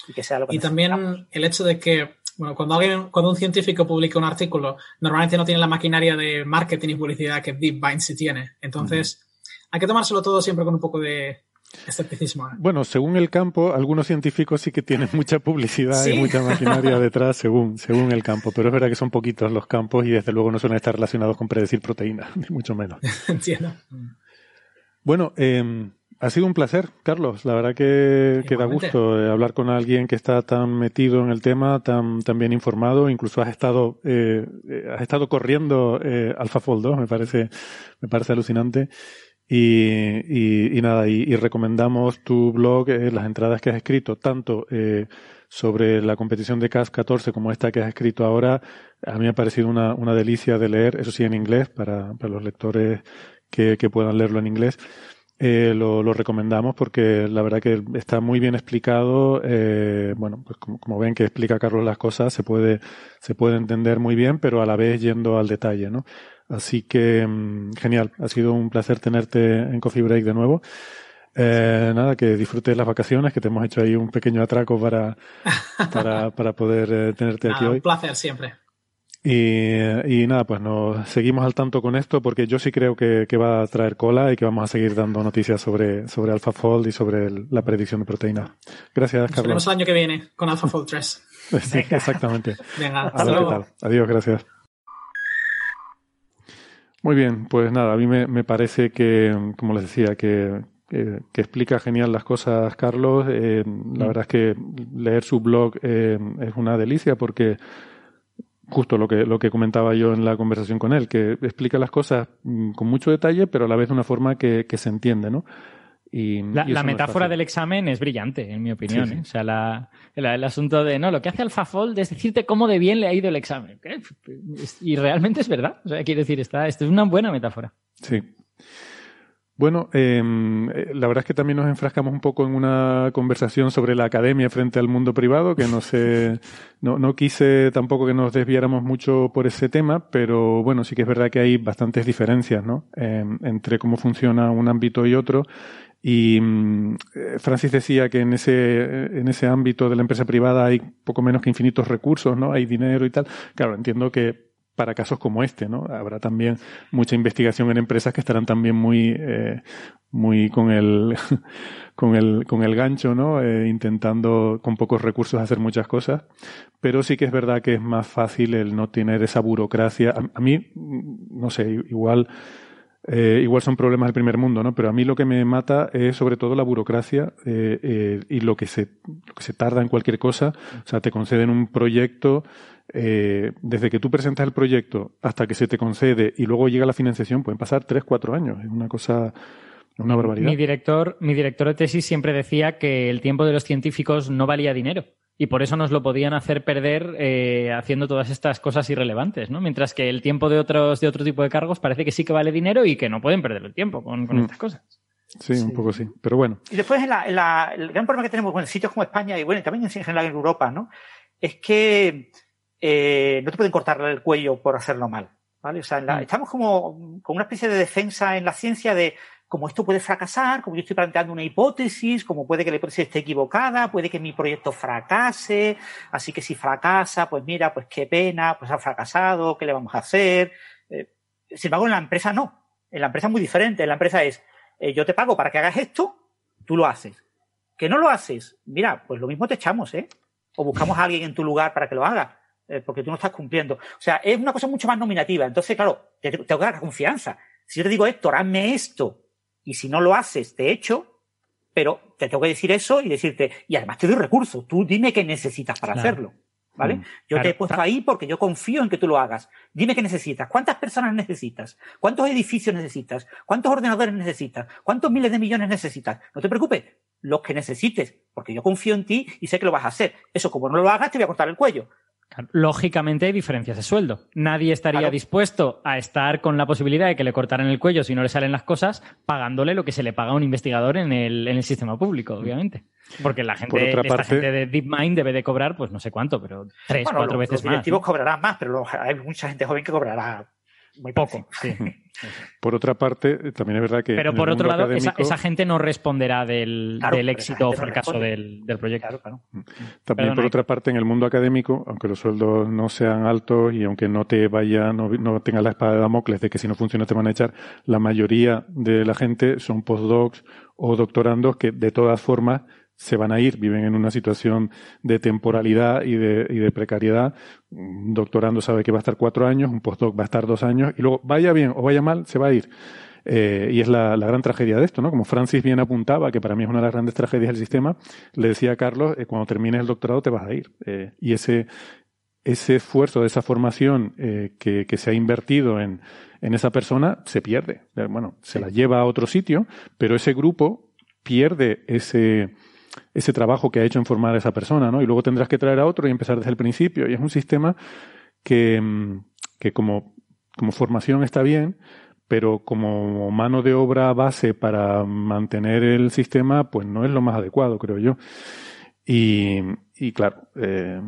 Y, que sea lo que
y también el hecho de que bueno, cuando alguien, cuando un científico publica un artículo, normalmente no tiene la maquinaria de marketing y publicidad que DeepMind sí tiene. Entonces, hay que tomárselo todo siempre con un poco de, escepticismo.
Bueno, según el campo, algunos científicos sí que tienen mucha publicidad y mucha maquinaria detrás, según, según el campo. Pero es verdad que son poquitos los campos y desde luego no suelen estar relacionados con predecir proteínas, ni mucho menos.
Entiendo.
Bueno, eh, ha sido un placer, Carlos. La verdad que, da gusto eh, hablar con alguien que está tan metido en el tema, tan, tan bien informado. Incluso has estado, eh, eh has estado corriendo eh, AlphaFold 2, me parece, me parece alucinante. Y, y, y nada, y, y, recomendamos tu blog, eh, las entradas que has escrito, tanto sobre la competición de CAS 14 como esta que has escrito ahora. A mí me ha parecido una, una delicia de leer, eso sí en inglés, para, para los lectores que, que puedan leerlo en inglés eh, lo, lo, recomendamos porque la verdad que está muy bien explicado. Eh, bueno, pues como, como, ven que explica Carlos las cosas, se puede, se puede entender muy bien, pero a la vez yendo al detalle, ¿no? Así que mm, genial, ha sido un placer tenerte en Coffee Break de nuevo. Eh, nada, que disfrutes las vacaciones, que te hemos hecho ahí un pequeño atraco para, para, para poder eh, tenerte aquí hoy.
Un placer siempre.
Y, nada, pues nos seguimos al tanto con esto porque yo sí creo que, va a traer cola y que vamos a seguir dando noticias sobre, sobre AlphaFold y sobre la predicción de proteínas. Gracias, Carlos. Nos
vemos el año que viene con AlphaFold 3.
sí, exactamente.
Venga, hasta luego.
Adiós, gracias. Muy bien, pues nada, a mí me, parece que, como les decía, que, que, explica genial las cosas Carlos. Eh, la mm. verdad es que leer su blog eh, es una delicia porque justo lo que, lo que comentaba yo en la conversación con él, que explica las cosas mm, con mucho detalle, pero a la vez de una forma que, se entiende, ¿no?
Y, la, metáfora del examen es brillante, en mi opinión. ¿eh? O sea, la, el asunto de, no, lo que hace AlphaFold es decirte cómo de bien le ha ido el examen. Y realmente es verdad. O sea, quiere decir, está, esto es una buena metáfora.
Sí. Bueno, em, eh, la verdad es que también nos enfrascamos un poco en una conversación sobre la academia frente al mundo privado, que no sé, no, no quise tampoco que nos desviáramos mucho por ese tema, pero bueno, sí que es verdad que hay bastantes diferencias, ¿no? Em, entre cómo funciona un ámbito y otro. Y mm, eh, Francis decía que en ese, en ese ámbito de la empresa privada hay poco menos que infinitos recursos, ¿no? Hay dinero y tal. Claro, entiendo que para casos como este, ¿no? Habrá también mucha investigación en empresas que estarán también muy, eh, muy con el, con el, con el gancho, ¿no? Eh, intentando con pocos recursos hacer muchas cosas. Pero sí que es verdad que es más fácil el no tener esa burocracia. A, mí, no sé, igual, eh, igual son problemas del primer mundo, ¿no? Pero a mí lo que me mata es sobre todo la burocracia y lo que se, lo que se tarda en cualquier cosa. O sea, te conceden un proyecto, eh, desde que tú presentas el proyecto hasta que se te concede y luego llega la financiación, pueden pasar tres, cuatro años. Es una cosa Una barbaridad.
Mi director, mi director de tesis siempre decía que el tiempo de los científicos no valía dinero y por eso nos lo podían hacer perder eh, haciendo todas estas cosas irrelevantes, ¿no? Mientras que el tiempo de otros de otro tipo de cargos parece que sí que vale dinero y que no pueden perder el tiempo con, mm. estas cosas.
Sí, un poco sí, pero bueno.
Y después el gran problema que tenemos en sitios como España y bueno, también en general en Europa, ¿no? Es que eh, no te pueden cortar el cuello por hacerlo mal, ¿vale? O sea, mm. estamos como con una especie de defensa en la ciencia de como esto puede fracasar, como yo estoy planteando una hipótesis, como puede que la hipótesis esté equivocada, puede que mi proyecto fracase, así que si fracasa, pues mira, pues qué pena, pues ha fracasado, ¿qué le vamos a hacer? Eh, sin embargo, en la empresa no. En la empresa es muy diferente. En la empresa es, eh, yo te pago para que hagas esto, tú lo haces. ¿Que no lo haces? Mira, pues lo mismo te echamos, ¿eh? O buscamos a alguien en tu lugar para que lo haga, eh, porque tú no estás cumpliendo. O sea, es una cosa mucho más nominativa. Entonces, claro, te tengo que dar confianza. Si yo te digo, Héctor, hazme esto, y si no lo haces, te echo, pero te tengo que decir eso y decirte, y además te doy recursos, tú dime qué necesitas para hacerlo. ¿Vale? Mm, yo te he puesto ahí porque yo confío en que tú lo hagas. Dime qué necesitas. ¿Cuántas personas necesitas? ¿Cuántos edificios necesitas? ¿Cuántos ordenadores necesitas? ¿Cuántos miles de millones necesitas? No te preocupes, los que necesites, porque yo confío en ti y sé que lo vas a hacer. Eso, como no lo hagas, te voy a cortar el cuello.
Lógicamente hay diferencias de sueldo. Nadie estaría dispuesto a estar con la posibilidad de que le cortaran el cuello si no le salen las cosas, pagándole lo que se le paga a un investigador en el, en el sistema público, obviamente. Porque la gente, esta gente de DeepMind debe de cobrar, pues no sé cuánto, pero tres, cuatro veces más.
Los directivos cobrarán más, pero hay mucha gente joven que cobrará muy poco. Sí.
Por otra parte, también es verdad que.
Pero por otro lado, esa, gente no responderá del, éxito o fracaso del, proyecto.
Mm. También, por otra parte, en el mundo académico, aunque los sueldos no sean altos y aunque no te vaya, no, no tengas la espada de Damocles de que si no funciona te van a echar, la mayoría de la gente son postdocs o doctorandos que de todas formas se van a ir, viven en una situación de temporalidad y de, y de precariedad. Un doctorando sabe que va a estar cuatro años, un postdoc va a estar dos años, y luego vaya bien o vaya mal, se va a ir. Eh, y es la, la, gran tragedia de esto, ¿no? Como Francis bien apuntaba, que para mí es una de las grandes tragedias del sistema, le decía a Carlos, eh, cuando termines el doctorado te vas a ir. Eh, y ese, ese esfuerzo de esa formación que, que, se ha invertido en, en esa persona se pierde. Bueno, se la lleva a otro sitio, pero ese grupo pierde ese, ese trabajo que ha hecho en formar a esa persona, ¿no? Y luego tendrás que traer a otro y empezar desde el principio. Y es un sistema que, mm, que como, como formación está bien, pero como mano de obra base para mantener el sistema, pues no es lo más adecuado, creo yo. Y, y claro, eh,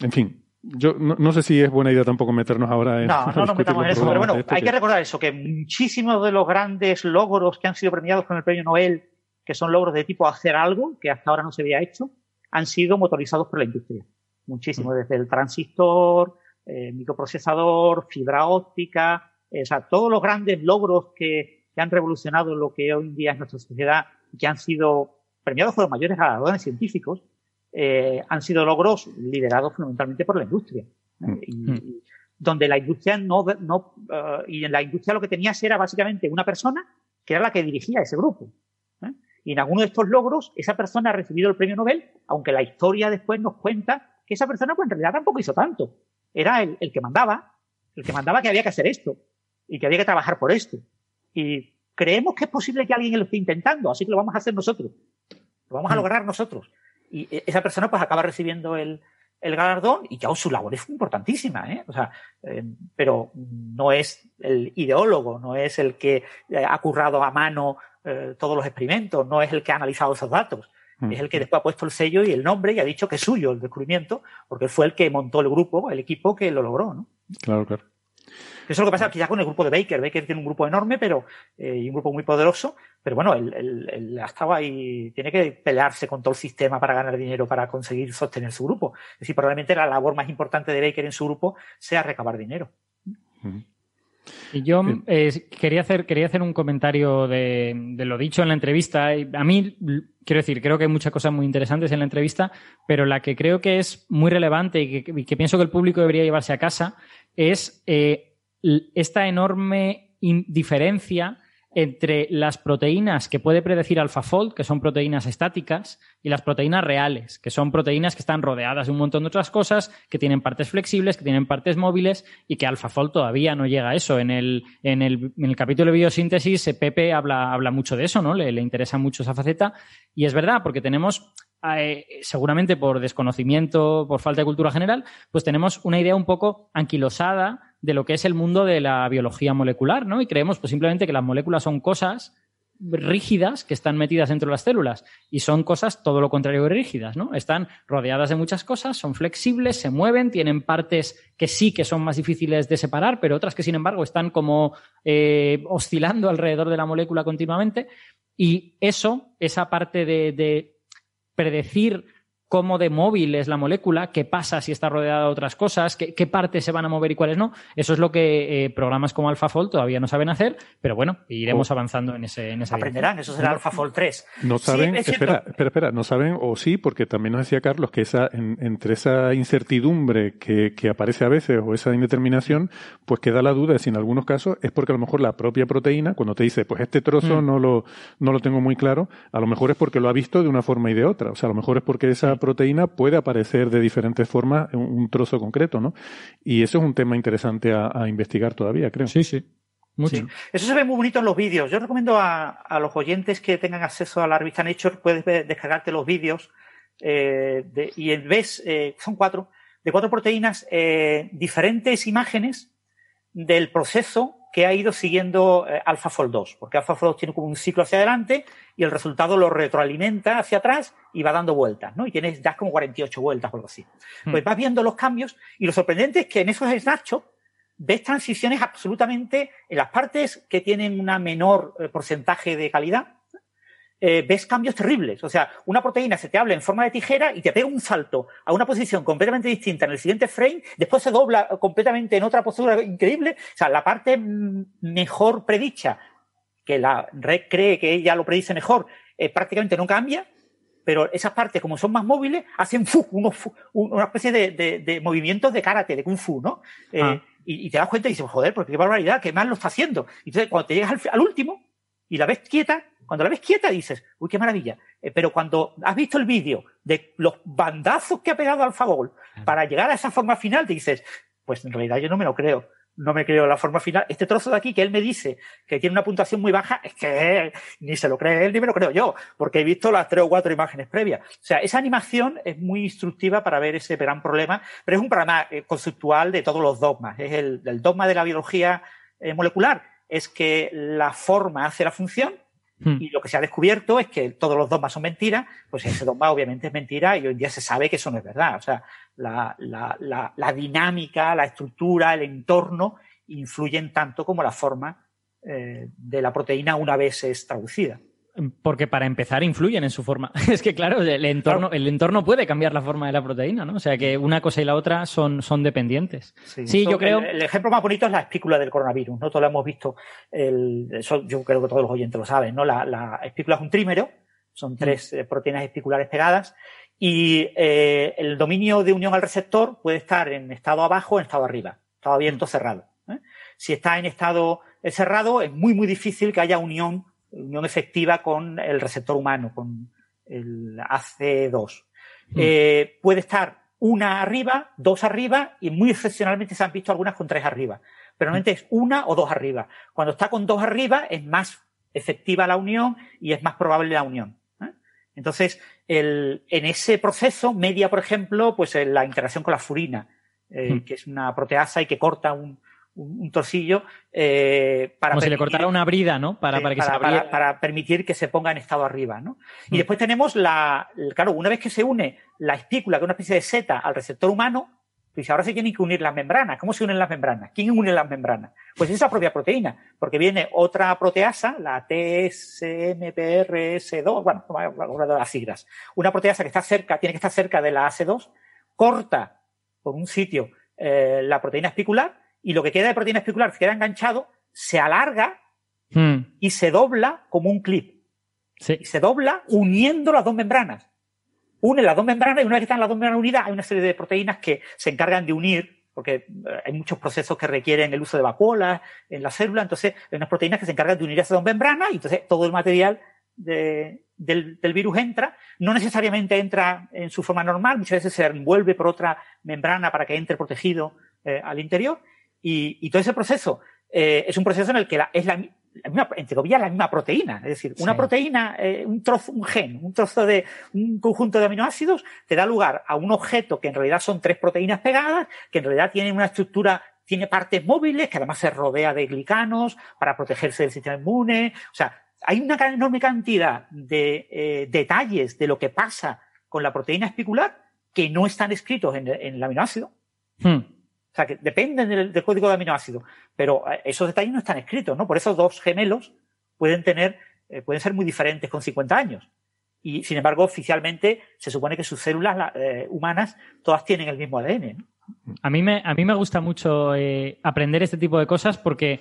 en fin, yo no, sé si es buena idea tampoco meternos ahora en.
No, no nos metamos en eso, pero bueno, hay que recordar eso, que muchísimos de los grandes logros que han sido premiados con el premio Nobel que son logros de tipo hacer algo que hasta ahora no se había hecho, han sido motorizados por la industria. Muchísimo, desde el transistor, eh, microprocesador, fibra óptica, eh, o sea, todos los grandes logros que, han revolucionado lo que hoy en día es nuestra sociedad y que han sido premiados por los mayores galardones científicos, eh, han sido logros liderados fundamentalmente por la industria. Mm. Y, mm. donde la industria no, no y en la industria lo que tenías era básicamente una persona que era la que dirigía ese grupo. Y en alguno de estos logros, esa persona ha recibido el premio Nobel, aunque la historia después nos cuenta que esa persona, pues en realidad tampoco hizo tanto. Era el, que mandaba, el que mandaba que había que hacer esto y que había que trabajar por esto. Y creemos que es posible que alguien lo esté intentando, así que lo vamos a hacer nosotros. Lo vamos a mm. lograr nosotros. Y esa persona, pues acaba recibiendo el, galardón y ya su labor es importantísima, ¿eh? O sea, eh, pero no es el ideólogo, no es el que ha currado a mano eh, todos los experimentos, no es el que ha analizado esos datos. Mm. Es el que después ha puesto el sello y el nombre y ha dicho que es suyo el descubrimiento, porque fue el que montó el grupo, el equipo que lo logró, ¿no?
Claro, claro.
Eso es lo que pasa quizás con el grupo de Baker. Baker tiene un grupo enorme, pero eh, y un grupo muy poderoso, pero bueno, él, él, ha estado ahí, tiene que pelearse con todo el sistema para ganar dinero, para conseguir sostener su grupo. Es decir, probablemente la labor más importante de Baker en su grupo sea recabar dinero.
Y yo eh, quería, hacer, quería hacer un comentario de, lo dicho en la entrevista. A mí, quiero decir, creo que hay muchas cosas muy interesantes en la entrevista, pero la que creo que es muy relevante y que, pienso que el público debería llevarse a casa es eh, esta enorme diferencia entre las proteínas que puede predecir AlphaFold, que son proteínas estáticas, y las proteínas reales, que son proteínas que están rodeadas de un montón de otras cosas, que tienen partes flexibles, que tienen partes móviles y que AlphaFold todavía no llega a eso. En el, en el, en el capítulo de biosíntesis, eh, Pepe habla, habla mucho de eso, ¿no? Le, le interesa mucho esa faceta. Y es verdad, porque tenemos eh, seguramente por desconocimiento, por falta de cultura general, pues tenemos una idea un poco anquilosada de lo que es el mundo de la biología molecular, ¿no? Y creemos pues simplemente que las moléculas son cosas rígidas que están metidas dentro de las células y son cosas todo lo contrario de rígidas, ¿no? Están rodeadas de muchas cosas, son flexibles, se mueven, tienen partes que sí que son más difíciles de separar, pero otras que sin embargo están como eh, oscilando alrededor de la molécula continuamente y eso, esa parte de predecir cómo de móvil es la molécula, qué pasa si está rodeada de otras cosas, qué, partes se van a mover y cuáles no. Eso es lo que eh, programas como AlphaFold todavía no saben hacer, pero bueno, iremos oh. avanzando en ese en esa
Aprenderán, eso será AlphaFold 3.
No saben, espera, espera, espera, no saben, o sí, porque también nos decía Carlos que esa, entre esa incertidumbre que, aparece a veces o esa indeterminación, pues queda la duda de si en algunos casos es porque a lo mejor la propia proteína, cuando te dice, pues este trozo mm. no, lo, no lo tengo muy claro, a lo mejor es porque lo ha visto de una forma y de otra. O sea, a lo mejor es porque esa proteína puede aparecer de diferentes formas en un trozo concreto, ¿no? Y eso es un tema interesante a, investigar todavía, creo.
Sí, sí. Mucho.
Eso se ve muy bonito en los vídeos. Yo recomiendo a, los oyentes que tengan acceso a la revista Nature, puedes descargarte los vídeos eh, y ves, eh, son cuatro, de cuatro proteínas, eh, diferentes imágenes del proceso que ha ido siguiendo eh, AlphaFold 2, porque AlphaFold 2 tiene como un ciclo hacia adelante y el resultado lo retroalimenta hacia atrás y va dando vueltas, ¿no? Y tienes, das como 48 vueltas o algo así. Hmm. Pues vas viendo los cambios y lo sorprendente es que en esos snapshots ves transiciones absolutamente en las partes que tienen una menor eh, porcentaje de calidad, eh, ves cambios terribles. O sea, una proteína se te habla en forma de tijera y te pega un salto a una posición completamente distinta en el siguiente frame, después se dobla completamente en otra postura increíble. O sea, la parte mejor predicha, que la red cree que ella lo predice mejor, eh, prácticamente no cambia, pero esas partes, como son más móviles, hacen una especie de, movimientos de karate, de kung fu, ¿no? Eh, ah. y, te das cuenta y dices, joder, pues qué barbaridad, qué mal lo está haciendo. Entonces, cuando te llegas al último y la ves quieta, cuando la ves quieta dices, uy, qué maravilla. Eh, pero cuando has visto el vídeo de los bandazos que ha pegado AlphaGol para llegar a esa forma final, dices, pues en realidad yo no me lo creo. No me creo la forma final. Este trozo de aquí que él me dice que tiene una puntuación muy baja, es que ni se lo cree él ni me lo creo yo, porque he visto las tres o cuatro imágenes previas. O sea, esa animación es muy instructiva para ver ese gran problema, pero es un problema eh, conceptual de todos los dogmas. Es el, dogma de la biología eh, molecular, es que la forma hace la función Hmm. Y lo que se ha descubierto es que todos los dogmas son mentiras, pues ese dogma obviamente es mentira y hoy en día se sabe que eso no es verdad. O sea, la, la, la, dinámica, la estructura, el entorno influyen tanto como la forma eh, de la proteína una vez es traducida.
Porque para empezar influyen en su forma. Es que claro, el entorno, el entorno puede cambiar la forma de la proteína, ¿no? O sea que una cosa y la otra son, son dependientes. Sí, yo creo.
El, ejemplo más bonito es la espícula del coronavirus, ¿no? Todos lo hemos visto. El, eso yo creo que todos los oyentes lo saben, ¿no? La, la espícula es un trímero, son tres mm. eh, proteínas espiculares pegadas, y eh, el dominio de unión al receptor puede estar en estado abajo o en estado arriba, estado abierto o cerrado. ¿eh? Si está en estado cerrado, es muy, muy difícil que haya unión unión efectiva con el receptor humano, con el AC2. Mm. Eh, puede estar una arriba, dos arriba y muy excepcionalmente se han visto algunas con tres arriba. Pero normalmente es una o dos arriba. Cuando está con dos arriba es más efectiva la unión y es más probable la unión. ¿eh? Entonces, el, en ese proceso, media, por ejemplo, pues la interacción con la furina, eh, mm. que es una proteasa y que corta un, un, torsillo
eh, para Como si le cortara una brida, ¿no?
Para, para, que se para, permitir que se ponga en estado arriba, ¿no? Y mm. después tenemos la, claro, una vez que se une la espícula, que es una especie de seta, al receptor humano, pues ahora se tienen que unir las membranas. ¿Cómo se unen las membranas? ¿Quién une las membranas? Pues esa propia proteína, porque viene otra proteasa, la TSMPRS2, bueno, de las siglas. Una proteasa que está cerca, tiene que estar cerca de la AC2, corta por un sitio eh, la proteína espicular y lo que queda de proteína especular queda enganchado, se alarga hmm. y se dobla como un clip. Y se dobla uniendo las dos membranas. Une las dos membranas y una vez que están las dos membranas unidas hay una serie de proteínas que se encargan de unir porque eh, hay muchos procesos que requieren el uso de vacuolas en la célula, entonces hay unas proteínas que se encargan de unir a esas dos membranas y entonces todo el material del, virus entra, no necesariamente entra en su forma normal, muchas veces se envuelve por otra membrana para que entre protegido eh, al interior y, todo ese proceso eh, es un proceso en el que es la, entre comillas, la misma proteína. Es decir, una proteína, eh, un trozo, un gen, un trozo de, un conjunto de aminoácidos, te da lugar a un objeto que en realidad son tres proteínas pegadas, que en realidad tienen una estructura, tiene partes móviles, que además se rodea de glicanos para protegerse del sistema inmune. O sea, hay una enorme cantidad de eh, detalles de lo que pasa con la proteína espicular que no están escritos en, el aminoácido. Hmm. O sea, que dependen del, código de aminoácidos, pero eh, esos detalles no están escritos, ¿no? Por eso dos gemelos pueden tener, eh, pueden ser muy diferentes con 50 años. Y sin embargo, oficialmente se supone que sus células eh, humanas todas tienen el mismo ADN.
A, mí me, a mí me gusta mucho aprender este tipo de cosas porque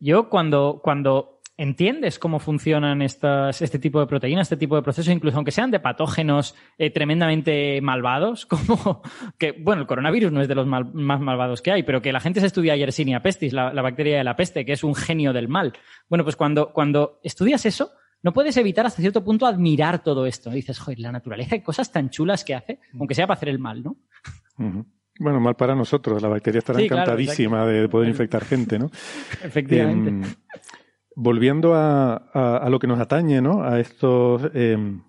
yo cuando, cuando entiendes cómo funcionan estas, este tipo de proteínas, este tipo de procesos, incluso aunque sean de patógenos eh, tremendamente malvados, como que, bueno, el coronavirus no es de los más malvados que hay, pero que la gente se estudia Yersinia pestis, la, bacteria de la peste, que es un genio del mal. Bueno, pues cuando, cuando estudias eso, no puedes evitar hasta cierto punto admirar todo esto. Dices, joder, la naturaleza, hay cosas tan chulas que hace, aunque sea para hacer el mal, ¿no?
Bueno, mal para nosotros. La bacteria estará encantadísima de poder infectar gente, ¿no?
Efectivamente. Em,
volviendo a, lo que nos atañe, ¿no? A estos, em,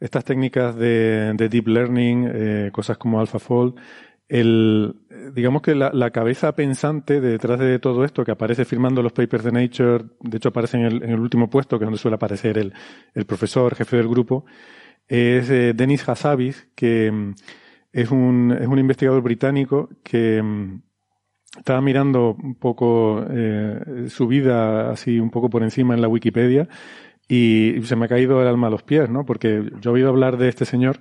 estas técnicas de, deep learning, eh, cosas como AlphaFold, el, digamos que la, cabeza pensante detrás de todo esto que aparece firmando los papers de Nature, de hecho aparece en el, último puesto, que es donde suele aparecer el, el profesor, jefe del grupo, es eh, Denis Hassabis, que em, es un, es un investigador británico que em, estaba mirando un poco eh, su vida así un poco por encima en la Wikipedia y se me ha caído el alma a los pies, ¿no? Porque yo he oído hablar de este señor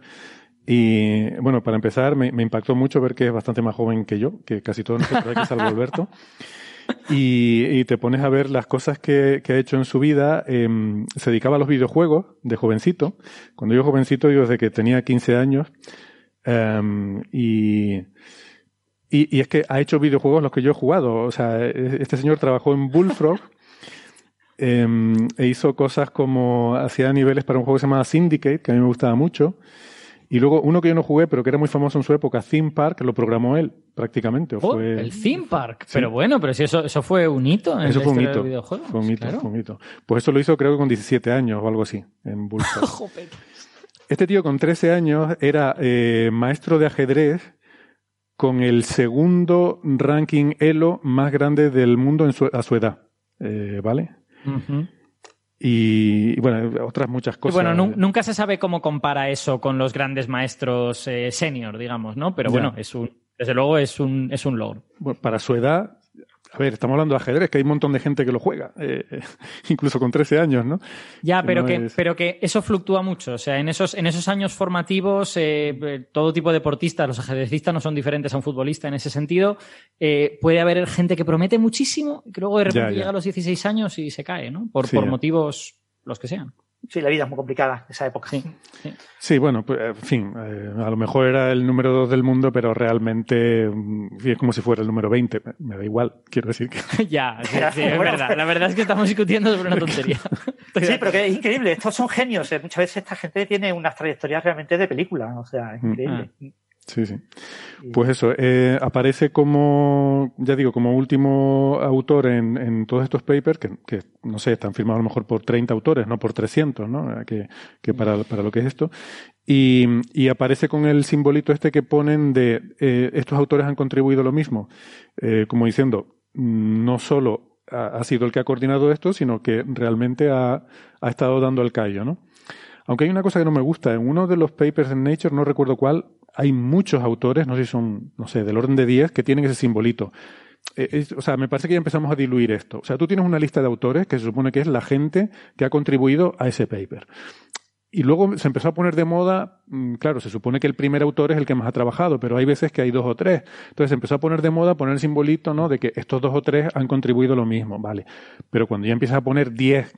y, bueno, para empezar, me, impactó mucho ver que es bastante más joven que yo, que casi todos nosotros aquí, salvo Alberto. Y, y, te pones a ver las cosas que, que ha hecho en su vida. Eh, se dedicaba a los videojuegos de jovencito. Cuando yo jovencito, yo desde que tenía 15 años. Eh, y y, es que ha hecho videojuegos los que yo he jugado. O sea, e, este señor trabajó en Bullfrog em, e hizo cosas como hacía niveles para un juego que se llamaba Syndicate, que a mí me gustaba mucho. Y luego uno que yo no jugué, pero que era muy famoso en su época, Theme Park, lo programó él prácticamente.
Oh, el Theme Park. Pero bueno, pero si eso, eso fue un hito en
eso fue un
hito.
Fue un hito, fue un hito. Pues eso lo hizo creo que con 17 años o algo así, en Bullfrog. este tío con 13 años era eh, maestro de ajedrez con el segundo ranking Elo más grande del mundo en su, a su edad. Eh, ¿Vale? y, bueno, otras muchas cosas.
bueno, nunca se sabe cómo compara eso con los grandes maestros eh, senior, digamos, ¿no? Pero bueno, es un, desde luego es un, es un logro.
Bueno, para su edad, a ver, estamos hablando de ajedrez, que hay un montón de gente que lo juega, eh, incluso con 13 años, ¿no?
Ya, pero, que, pero que eso fluctúa mucho. O sea, en esos, en esos años formativos, eh, todo tipo de deportistas, los ajedrecistas no son diferentes a un futbolista en ese sentido. Eh, puede haber gente que promete muchísimo y que luego de repente llega a los 16 años y se cae, ¿no? Por, por motivos los que sean.
Sí, la vida es muy complicada en esa época.
Sí,
sí. bueno, pues, en fin, eh, a lo mejor era el número dos del mundo, pero realmente mm, es como si fuera el número 20. Me da igual, quiero decir que.
ya, sí, es verdad. La verdad es que estamos discutiendo sobre una tontería.
sí, pero que es increíble. Estos son genios. Eh, muchas veces esta gente tiene unas trayectorias realmente de película. O sea, es mm. increíble. Ah.
Sí, sí. Pues eso, eh, aparece como, ya digo, como último autor en, en todos estos papers, que, que, no sé, están firmados a lo mejor por 30 autores, no por 300, ¿no? Que, que para, para lo que es esto. Y, y, aparece con el simbolito este que ponen de eh, estos autores han contribuido lo mismo, eh, como diciendo, no solo ha, ha, sido el que ha coordinado esto, sino que realmente ha, ha estado dando el callo, ¿no? Aunque hay una cosa que no me gusta, en uno de los papers en Nature, no recuerdo cuál, hay muchos autores, no sé si son, no sé, del orden de 10, que tienen ese simbolito. Eh, o sea, me parece que ya empezamos a diluir esto. O sea, tú tienes una lista de autores que se supone que es la gente que ha contribuido a ese paper. Y luego se empezó a poner de moda, mm, claro, se supone que el primer autor es el que más ha trabajado, pero hay veces que hay dos o tres. Entonces se empezó a poner de moda poner el simbolito, ¿no? De que estos dos o tres han contribuido lo mismo, ¿vale? Pero cuando ya empiezas a poner diez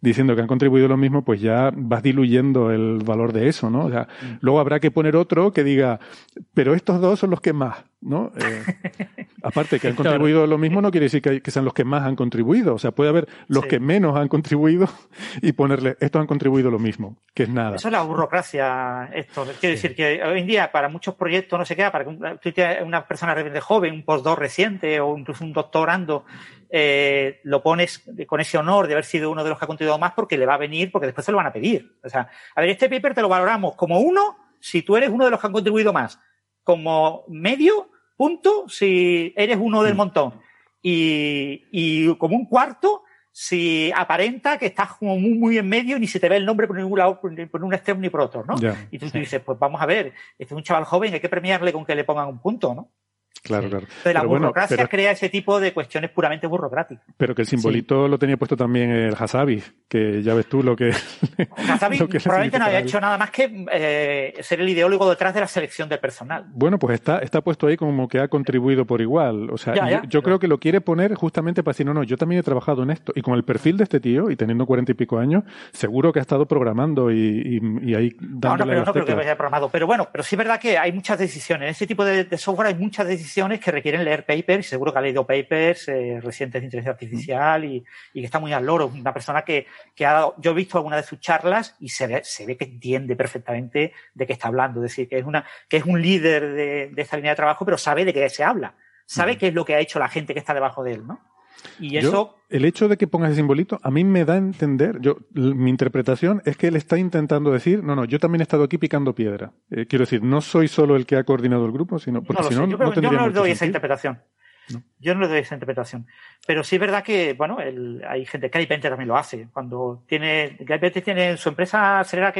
diciendo que han contribuido lo mismo, pues ya vas diluyendo el valor de eso, ¿no? O sea, mm. luego habrá que poner otro que diga, pero estos dos son los que más, ¿no? Eh, aparte que han contribuido lo mismo no quiere decir que, sean los que más han contribuido. O sea, puede haber los que menos han contribuido y ponerle, estos han contribuido lo mismo, que es nada.
Eso es la burocracia, esto. Quiero decir que hoy en día para muchos proyectos no se queda, para que una persona joven, un postdoc reciente o incluso un doctorando, eh, lo pones con ese honor de haber sido uno de los que ha contribuido más porque le va a venir, porque después se lo van a pedir. O sea, a ver, este paper te lo valoramos como uno si tú eres uno de los que han contribuido más, como medio punto si eres uno del mm. montón y, y como un cuarto si aparenta que estás como muy, muy en medio, ni se te ve el nombre por ningún lado, por, un extremo ni por otro, ¿no? y tú, tú, dices, pues vamos a ver, este es un chaval joven, hay que premiarle con que le pongan un punto, ¿no?
Claro, claro.
la burocracia crea ese tipo de cuestiones puramente burocráticas.
Pero que el simbolito lo tenía puesto también el Hasabi, que ya ves tú lo que.
Hasabi probablemente no había hecho nada más que eh, ser el ideólogo detrás de la selección del personal.
Bueno, pues está, está puesto ahí como que ha contribuido por igual. O sea, yo, creo que lo quiere poner justamente para decir, no, no, yo también he trabajado en esto. Y con el perfil de este tío, y teniendo cuarenta y pico años, seguro que ha estado programando y, y, ahí dándole
No, no, pero no creo que haya programado. Pero bueno, pero sí es verdad que hay muchas decisiones. En este tipo de, de software hay muchas decisiones que requieren leer papers, seguro que ha leído papers eh, recientes de inteligencia artificial y, que está muy al loro. Una persona que, ha dado, yo he visto alguna de sus charlas y se ve, se ve que entiende perfectamente de qué está hablando. Es decir, que es, una, que es un líder de, esta línea de trabajo, pero sabe de qué se habla. Sabe qué es lo que ha hecho la gente que está debajo de él, ¿no? Y eso.
el hecho de que ponga ese simbolito, a mí me da a entender. Yo, mi interpretación es que él está intentando decir, no, no, yo también he estado aquí picando piedra. Eh, quiero decir, no soy solo el que ha coordinado el grupo, sino porque si no, no, yo
no le doy esa interpretación. Yo no le doy esa interpretación. Pero sí es verdad que, bueno, hay gente, Gary Penter también lo hace. Cuando tiene, Gary Penter tiene su empresa Celera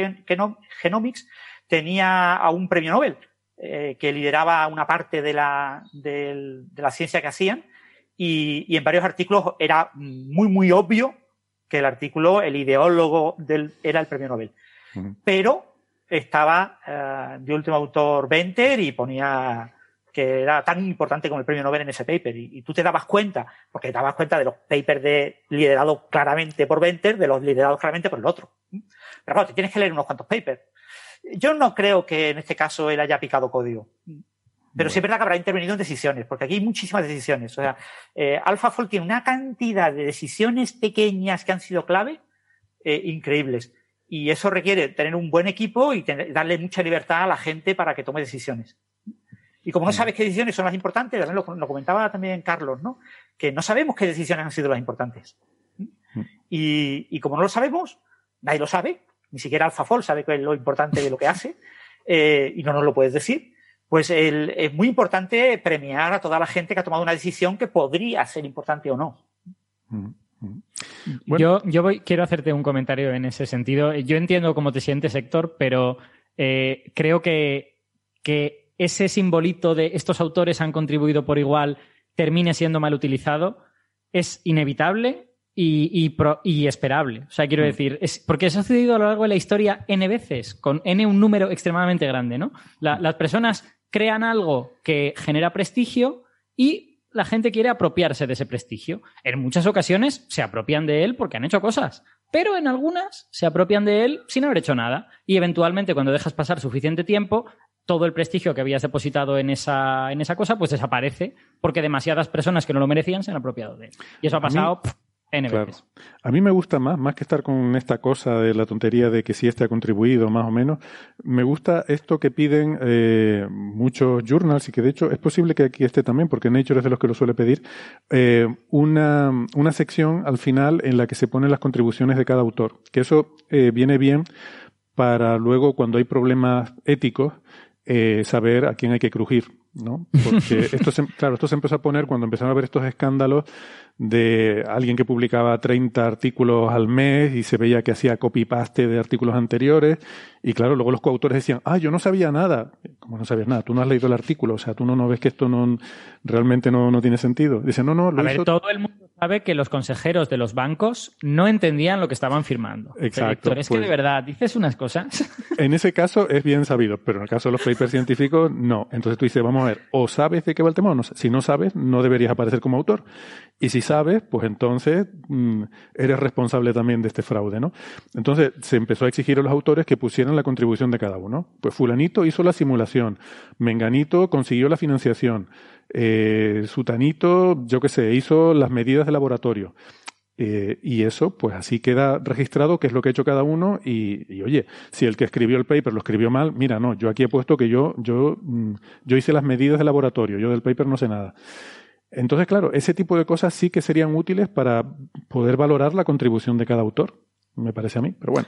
Genomics, tenía a un premio Nobel eh, que lideraba una parte de la, de la ciencia que hacían y, en varios artículos era muy, muy obvio que el artículo, el ideólogo del, era el premio Nobel. Pero estaba eh, de último autor Venter y ponía que era tan importante como el premio Nobel en ese paper. Y, tú te dabas cuenta, porque te dabas cuenta de los papers de, liderados claramente por Venter, de los liderados claramente por el otro. Pero claro, te tienes que leer unos cuantos papers. Yo no creo que en este caso él haya picado código. Pero sí es verdad que habrá intervenido en decisiones, porque aquí hay muchísimas decisiones. O sea, eh, AlphaFold tiene una cantidad de decisiones pequeñas que han sido clave eh, increíbles. Y eso requiere tener un buen equipo y darle mucha libertad a la gente para que tome decisiones. Y como no sabes qué decisiones son las importantes, lo, lo comentaba también Carlos, ¿no? Que no sabemos qué decisiones han sido las importantes. Y, y como no lo sabemos, nadie lo sabe, ni siquiera AlphaFold sabe qué es lo importante de lo que hace, eh, y no nos lo puedes decir pues es muy importante premiar a toda la gente que ha tomado una decisión que podría ser importante o no.
Yo, yo voy, quiero hacerte un comentario en ese sentido. Yo entiendo cómo te sientes, Héctor, pero eh, creo que, que ese simbolito de estos autores han contribuido por igual termine siendo mal utilizado es inevitable y, y, esperable. O sea, quiero mm. decir, es, porque eso ha sucedido a lo largo de la historia N veces, con N un número extremadamente grande, ¿no? las personas crean algo que genera prestigio y la gente quiere apropiarse de ese prestigio. En muchas ocasiones se apropian de él porque han hecho cosas, pero en algunas se apropian de él sin haber hecho nada. Y eventualmente, cuando dejas pasar suficiente tiempo, todo el prestigio que habías depositado en esa, en esa cosa, pues desaparece porque demasiadas personas que no lo merecían se han apropiado de él. Y eso ha pasado
a mí me gusta más, más que estar con esta cosa de la tontería de que si este ha contribuido más o menos, me gusta esto que piden eh, muchos journals y que de hecho es posible que aquí esté también, porque Nature es de los que lo suele pedir, eh, una, una sección al final en la que se ponen las contribuciones de cada autor, que eso eh, viene bien para luego cuando hay problemas éticos saber a quién hay que crujir. ¿no? Porque esto se, claro, esto se empezó a poner cuando empezaron a ver estos escándalos de alguien que publicaba 30 artículos al mes y se veía que hacía copy-paste de artículos anteriores. Y claro, luego los coautores decían, ah, yo no sabía nada. como no sabías nada? Tú no has leído el artículo, o sea, tú no, no ves que esto no realmente no, no tiene sentido. Dice, no, no,
lo a ver, todo el mundo sabe que los consejeros de los bancos no entendían lo que estaban firmando.
Exacto.
es que de pues verdad dices unas cosas.
En ese caso es bien sabido, pero en el caso de los papers científicos no. Entonces tú dices, vamos a ver, o sabes de qué va el tema o no. Si no sabes, no deberías aparecer como autor. Y si sabes, pues entonces mm, eres responsable también de este fraude, ¿no? Entonces se empezó a exigir a los autores que pusieran la contribución de cada uno. Pues fulanito hizo la simulación, menganito consiguió la financiación, eh, Sutanito, yo qué sé, hizo las medidas de laboratorio. Eh, y eso, pues así queda registrado qué es lo que ha hecho cada uno. Y, oye, si el que escribió el paper lo escribió mal, mira, no, yo aquí he puesto que yo, yo, mm, yo hice las medidas de laboratorio, yo del paper no sé nada. Entonces, claro, ese tipo de cosas sí que serían útiles para poder valorar la contribución de cada autor, me parece a mí. Pero bueno,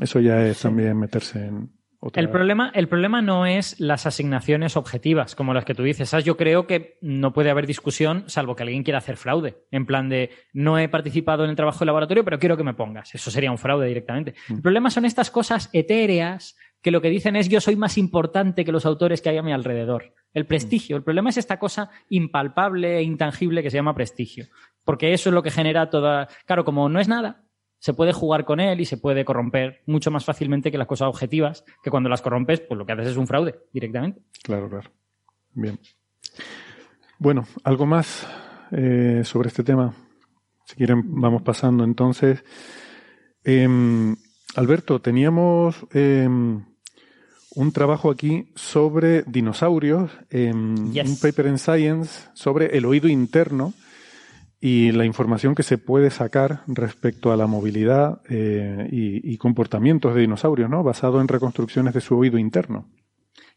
eso ya es también meterse en,
el, problema, el problema no es las asignaciones objetivas, como las que tú dices. Yo creo que no puede haber discusión, salvo que alguien quiera hacer fraude. En plan de, no he participado en el trabajo de laboratorio, pero quiero que me pongas. Eso sería un fraude directamente. Mm. El problema son estas cosas etéreas que lo que dicen es yo soy más importante que los autores que hay a mi alrededor. El prestigio. El problema es esta cosa impalpable e intangible que se llama prestigio. Porque eso es lo que genera toda. Claro, como no es nada, se puede jugar con él y se puede corromper mucho más fácilmente que las cosas objetivas, que cuando las corrompes, pues lo que haces es un fraude directamente.
Claro, claro. Bien. Bueno, algo más eh, sobre este tema. Si quieren, vamos pasando entonces. Em, Alberto, teníamos em, un trabajo aquí sobre dinosaurios, em, un paper en Science sobre el oído interno y la información que se puede sacar respecto a la movilidad eh, y, comportamientos de dinosaurios, ¿no? Basado en reconstrucciones de su oído interno.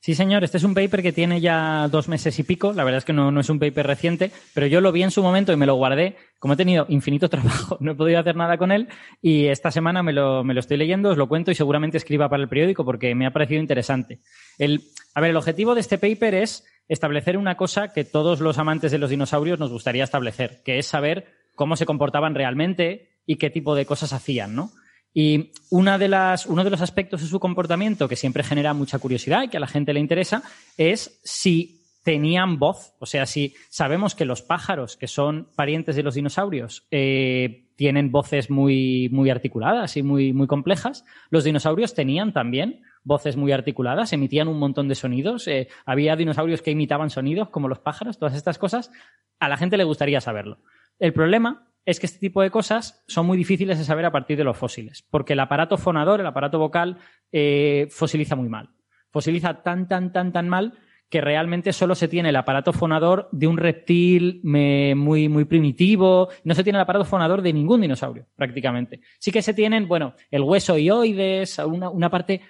Sí, señor, este es un paper que tiene ya dos meses y pico. La verdad es que no, es un paper reciente, pero yo lo vi en su momento y me lo guardé. Como he tenido infinito trabajo, no he podido hacer nada con él y esta semana me lo, me lo estoy leyendo, os lo cuento y seguramente escriba para el periódico porque me ha parecido interesante. El, a ver, el objetivo de este paper es establecer una cosa que todos los amantes de los dinosaurios nos gustaría establecer, que es saber cómo se comportaban realmente y qué tipo de cosas hacían, ¿no? Y una de las, uno de los aspectos de su comportamiento que siempre genera mucha curiosidad y que a la gente le interesa es si tenían voz. O sea, si sabemos que los pájaros, que son parientes de los dinosaurios, eh, tienen voces muy, muy articuladas y muy, muy complejas, los dinosaurios tenían también voces muy articuladas, emitían un montón de sonidos, eh, había dinosaurios que imitaban sonidos como los pájaros, todas estas cosas, a la gente le gustaría saberlo. El problema es que este tipo de cosas son muy difíciles de saber a partir de los fósiles, porque el aparato fonador, el aparato vocal, eh, fosiliza muy mal. Fosiliza tan, tan, tan, tan mal que realmente solo se tiene el aparato fonador de un reptil muy, muy primitivo, no se tiene el aparato fonador de ningún dinosaurio, prácticamente. Sí que se tienen, bueno, el hueso ioides, una, una parte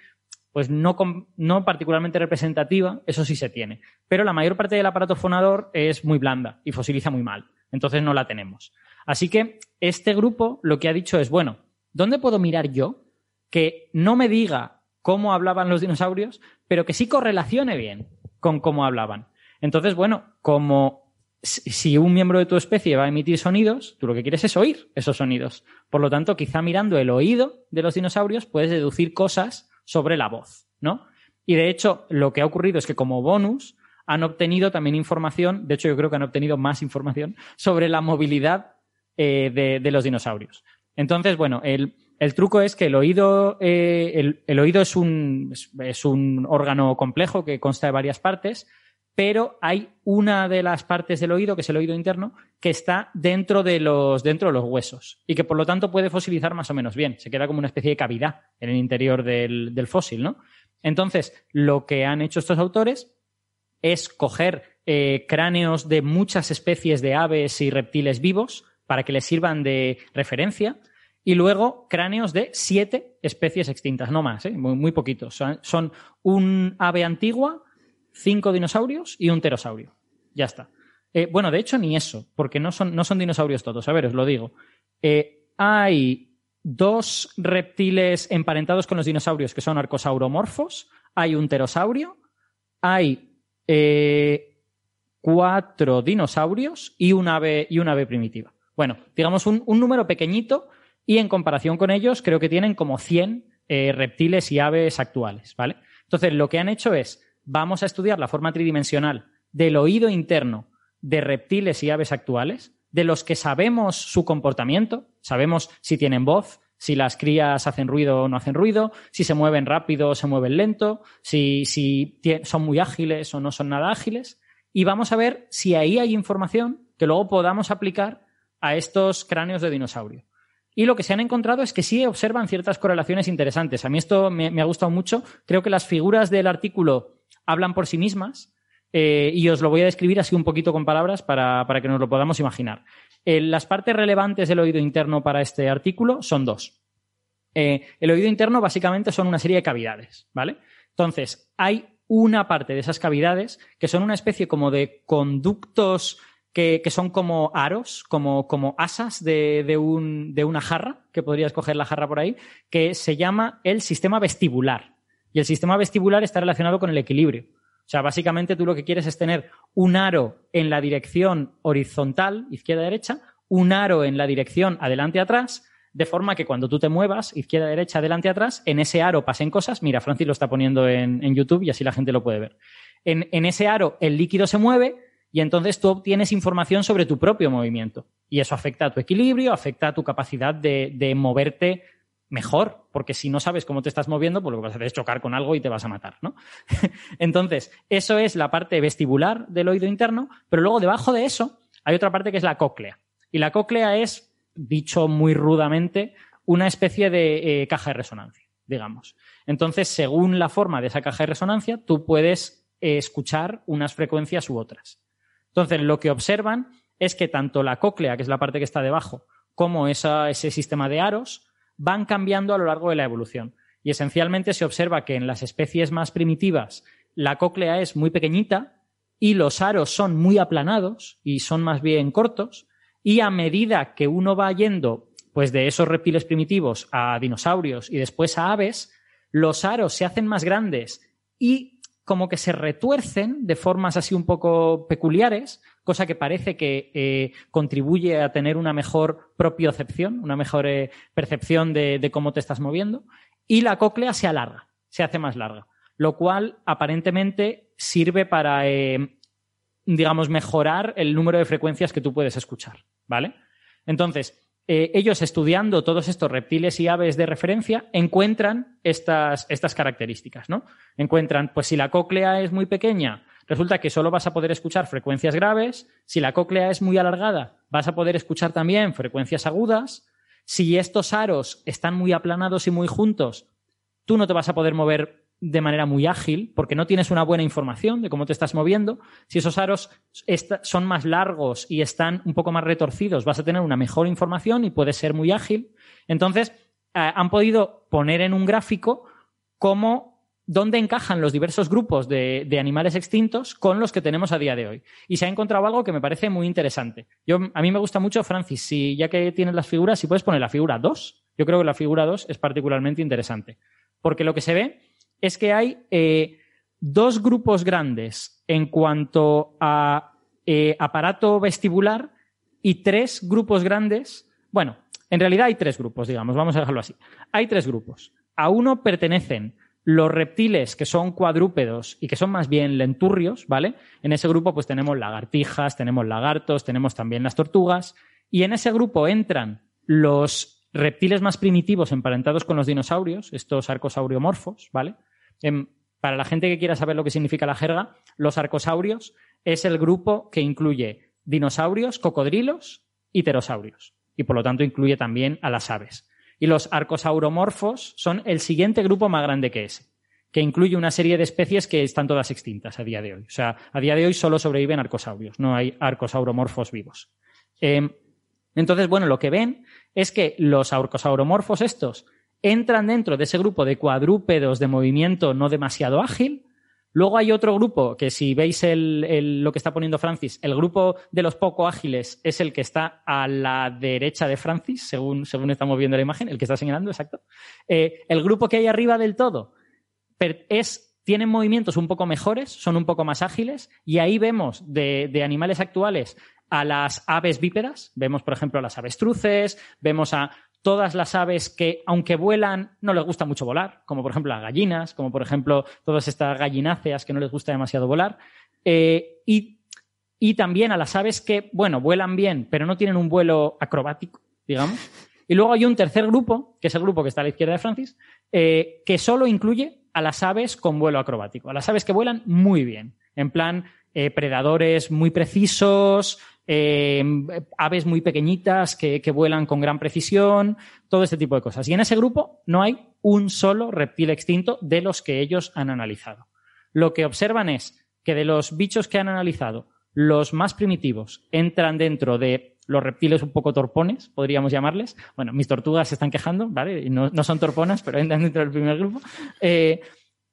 pues no, no particularmente representativa, eso sí se tiene. Pero la mayor parte del aparato fonador es muy blanda y fosiliza muy mal. Entonces no la tenemos. Así que este grupo lo que ha dicho es, bueno, ¿dónde puedo mirar yo que no me diga cómo hablaban los dinosaurios, pero que sí correlacione bien con cómo hablaban? Entonces, bueno, como si un miembro de tu especie va a emitir sonidos, tú lo que quieres es oír esos sonidos. Por lo tanto, quizá mirando el oído de los dinosaurios puedes deducir cosas sobre la voz, ¿no? Y de hecho, lo que ha ocurrido es que como bonus han obtenido también información, de hecho yo creo que han obtenido más información sobre la movilidad eh, de, los dinosaurios. Entonces, bueno, el, truco es que el oído, eh, el, oído es un, es un órgano complejo que consta de varias partes, pero hay una de las partes del oído, que es el oído interno, que está dentro de los, dentro de los huesos y que por lo tanto puede fosilizar más o menos bien. Se queda como una especie de cavidad en el interior del, fósil, ¿no? Entonces, lo que han hecho estos autores es coger eh, cráneos de muchas especies de aves y reptiles vivos para que les sirvan de referencia y luego cráneos de siete especies extintas, no más, ¿eh? muy, poquitos. son un ave antigua, cinco dinosaurios y un pterosaurio. Ya está. Eh, bueno, de hecho, ni eso, porque no son, no son dinosaurios todos. A ver, os lo digo. Eh, hay dos reptiles emparentados con los dinosaurios que son arcosauromorfos. Hay un pterosaurio. Hay cuatro dinosaurios y un ave, y ave primitiva. Bueno, digamos un, un, número pequeñito y en comparación con ellos creo que tienen como 100 reptiles y aves actuales, ¿vale? Entonces, lo que han hecho es vamos a estudiar la forma tridimensional del oído interno de reptiles y aves actuales de los que sabemos su comportamiento, sabemos si tienen voz, si las crías hacen ruido o no hacen ruido, si se mueven rápido o se mueven lento, si, si son muy ágiles o no son nada ágiles. Y vamos a ver si ahí hay información que luego podamos aplicar a estos cráneos de dinosaurio. Y lo que se han encontrado es que sí observan ciertas correlaciones interesantes. A mí esto me, ha gustado mucho. Creo que las figuras del artículo hablan por sí mismas. Eh, y os lo voy a describir así un poquito con palabras para, para que nos lo podamos imaginar. Eh, las partes relevantes del oído interno para este artículo son dos. Eh, el oído interno básicamente son una serie de cavidades, ¿vale? Entonces, hay una parte de esas cavidades que son una especie como de conductos que, son como aros, como, como asas de, de, un, de, una jarra, que podrías coger la jarra por ahí, que se llama el sistema vestibular. Y el sistema vestibular está relacionado con el equilibrio. O sea, básicamente tú lo que quieres es tener un aro en la dirección horizontal, izquierda-derecha, un aro en la dirección adelante-atrás, de forma que cuando tú te muevas, izquierda-derecha, adelante-atrás, en ese aro pasen cosas. Mira, Francis lo está poniendo en, YouTube y así la gente lo puede ver. En, en ese aro el líquido se mueve y entonces tú obtienes información sobre tu propio movimiento. Y eso afecta a tu equilibrio, afecta a tu capacidad de, moverte mejor, porque si no sabes cómo te estás moviendo, pues lo que vas a hacer es chocar con algo y te vas a matar, ¿no? Entonces, eso es la parte vestibular del oído interno, pero luego debajo de eso hay otra parte que es la cóclea. Y la cóclea es, dicho muy rudamente, una especie de eh, caja de resonancia, digamos. Entonces, según la forma de esa caja de resonancia, tú puedes eh, escuchar unas frecuencias u otras. Entonces, lo que observan es que tanto la cóclea, que es la parte que está debajo, como ese sistema de aros, van cambiando a lo largo de la evolución. Y esencialmente se observa que en las especies más primitivas la cóclea es muy pequeñita y los aros son muy aplanados y son más bien cortos. Y a medida que uno va yendo pues de esos reptiles primitivos a dinosaurios y después a aves, los aros se hacen más grandes y como que se retuercen de formas así un poco peculiares, cosa que parece que eh, contribuye a tener una mejor propiocepción, una mejor eh, percepción de, cómo te estás moviendo, y la cóclea se alarga, se hace más larga, lo cual aparentemente sirve para, eh, digamos, mejorar el número de frecuencias que tú puedes escuchar, ¿vale? Entonces, eh, ellos estudiando todos estos reptiles y aves de referencia encuentran estas, estas características, ¿no? Encuentran, pues si la cóclea es muy pequeña, resulta que solo vas a poder escuchar frecuencias graves, si la cóclea es muy alargada, vas a poder escuchar también frecuencias agudas, si estos aros están muy aplanados y muy juntos, tú no te vas a poder mover de manera muy ágil, porque no tienes una buena información de cómo te estás moviendo. Si esos aros son más largos y están un poco más retorcidos, vas a tener una mejor información y puedes ser muy ágil. Entonces, eh, han podido poner en un gráfico cómo, dónde encajan los diversos grupos de, animales extintos con los que tenemos a día de hoy. Y se ha encontrado algo que me parece muy interesante. Yo, a mí me gusta mucho, Francis, si ya que tienes las figuras, si puedes poner la figura 2. Yo creo que la figura 2 es particularmente interesante. Porque lo que se ve es que hay eh, dos grupos grandes en cuanto a eh, aparato vestibular y tres grupos grandes. Bueno, en realidad hay tres grupos, digamos, vamos a dejarlo así. Hay tres grupos. A uno pertenecen los reptiles que son cuadrúpedos y que son más bien lenturrios, ¿vale? En ese grupo pues tenemos lagartijas, tenemos lagartos, tenemos también las tortugas y en ese grupo entran los reptiles más primitivos emparentados con los dinosaurios, estos arcosauriomorfos, ¿vale? Para la gente que quiera saber lo que significa la jerga, los arcosaurios es el grupo que incluye dinosaurios, cocodrilos y pterosaurios. Y por lo tanto incluye también a las aves. Y los arcosauromorfos son el siguiente grupo más grande que ese, que incluye una serie de especies que están todas extintas a día de hoy. O sea, a día de hoy solo sobreviven arcosaurios, no hay arcosauromorfos vivos. Em, entonces, bueno, lo que ven es que los arcosauromorfos estos entran dentro de ese grupo de cuadrúpedos de movimiento no demasiado ágil. Luego hay otro grupo que si veis lo que está poniendo Francis, el grupo de los poco ágiles es el que está a la derecha de Francis, según, según estamos viendo la imagen, el que está señalando, exacto. Eh, el grupo que hay arriba del todo es, tienen movimientos un poco mejores, son un poco más ágiles, y ahí vemos de, de animales actuales a las aves bípedas, vemos por ejemplo a las avestruces, vemos a todas las aves que, aunque vuelan, no les gusta mucho volar, como por ejemplo las gallinas, como por ejemplo todas estas gallináceas que no les gusta demasiado volar. Eh, y y también a las aves que, bueno, vuelan bien, pero no tienen un vuelo acrobático, digamos. Y luego hay un tercer grupo, que es el grupo que está a la izquierda de Francis, eh, que solo incluye a las aves con vuelo acrobático, a las aves que vuelan muy bien, en plan eh, predadores muy precisos, eh, aves muy pequeñitas que, que, vuelan con gran precisión, todo este tipo de cosas. Y en ese grupo no hay un solo reptil extinto de los que ellos han analizado. Lo que observan es que de los bichos que han analizado, los más primitivos entran dentro de los reptiles un poco torpones, podríamos llamarles. Bueno, mis tortugas se están quejando, ¿vale? No, son torponas, pero entran dentro del primer grupo. Eh,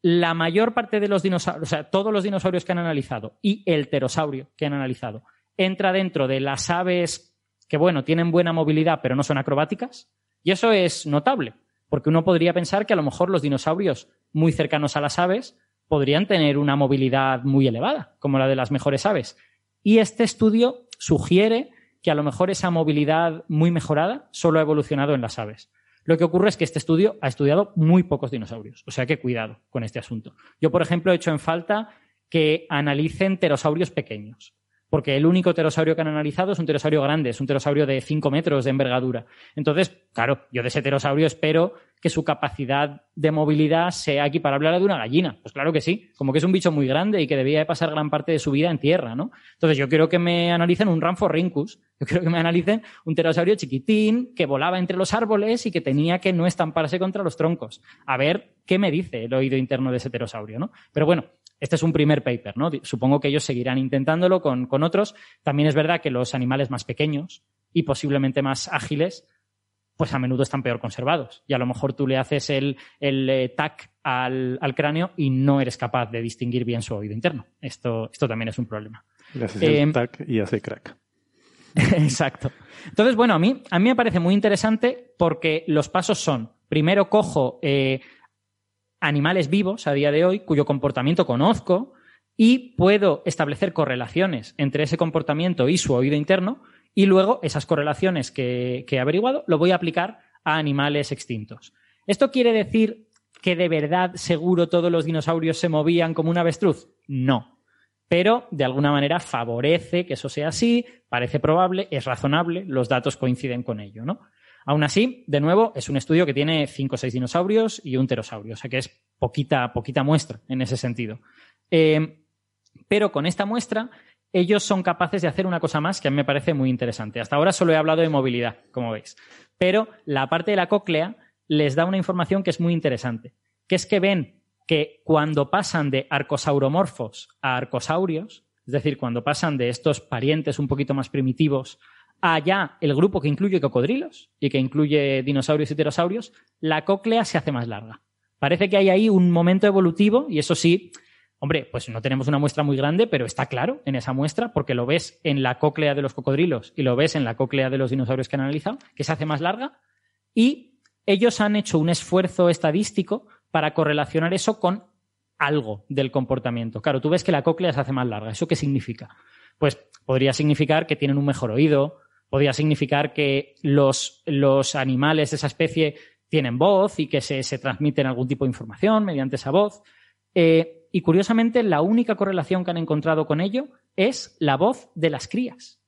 la mayor parte de los dinosaurios, o sea, todos los dinosaurios que han analizado y el pterosaurio que han analizado, entra dentro de las aves que, bueno, tienen buena movilidad, pero no son acrobáticas. Y eso es notable, porque uno podría pensar que a lo mejor los dinosaurios muy cercanos a las aves podrían tener una movilidad muy elevada, como la de las mejores aves. Y este estudio sugiere que a lo mejor esa movilidad muy mejorada solo ha evolucionado en las aves. Lo que ocurre es que este estudio ha estudiado muy pocos dinosaurios, o sea que cuidado con este asunto. Yo, por ejemplo, he hecho en falta que analicen pterosaurios pequeños porque el único pterosaurio que han analizado es un pterosaurio grande, es un pterosaurio de 5 metros de envergadura. Entonces, claro, yo de ese pterosaurio espero que su capacidad de movilidad sea equiparable a la de una gallina. Pues claro que sí, como que es un bicho muy grande y que debía de pasar gran parte de su vida en tierra, ¿no? Entonces yo quiero que me analicen un Ramphorhynchus, yo quiero que me analicen un pterosaurio chiquitín que volaba entre los árboles y que tenía que no estamparse contra los troncos. A ver qué me dice el oído interno de ese pterosaurio, ¿no? Pero bueno, este es un primer paper, ¿no? Supongo que ellos seguirán intentándolo con, con, otros. También es verdad que los animales más pequeños y posiblemente más ágiles, pues a menudo están peor conservados. Y a lo mejor tú le haces el, el eh, TAC al, al, cráneo y no eres capaz de distinguir bien su oído interno. Esto, esto también es un problema.
Le haces el em, TAC y hace crack.
Exacto. Entonces, bueno, a mí, a mí me parece muy interesante porque los pasos son, primero cojo eh, animales vivos a día de hoy cuyo comportamiento conozco y puedo establecer correlaciones entre ese comportamiento y su oído interno y luego esas correlaciones que, he averiguado lo voy a aplicar a animales extintos. ¿Esto quiere decir que de verdad seguro todos los dinosaurios se movían como un avestruz? No. Pero de alguna manera favorece que eso sea así, parece probable, es razonable, los datos coinciden con ello, ¿no? Aún así, de nuevo, es un estudio que tiene cinco o seis dinosaurios y un pterosaurio, o sea que es poquita, poquita muestra en ese sentido. Eh, pero con esta muestra, ellos son capaces de hacer una cosa más que a mí me parece muy interesante. Hasta ahora solo he hablado de movilidad, como veis. Pero la parte de la cóclea les da una información que es muy interesante, que es que ven que cuando pasan de arcosauromorfos a arcosaurios, es decir, cuando pasan de estos parientes un poquito más primitivos allá el grupo que incluye cocodrilos y que incluye dinosaurios y pterosaurios, la cóclea se hace más larga. Parece que hay ahí un momento evolutivo y eso sí, hombre, pues no tenemos una muestra muy grande, pero está claro en esa muestra porque lo ves en la cóclea de los cocodrilos y lo ves en la cóclea de los dinosaurios que han analizado, que se hace más larga y ellos han hecho un esfuerzo estadístico para correlacionar eso con algo del comportamiento. Claro, tú ves que la cóclea se hace más larga. ¿Eso qué significa? Pues podría significar que tienen un mejor oído, podría significar que los, los animales de esa especie tienen voz y que se, se, transmiten algún tipo de información mediante esa voz. Eh, y curiosamente, la única correlación que han encontrado con ello es la voz de las crías.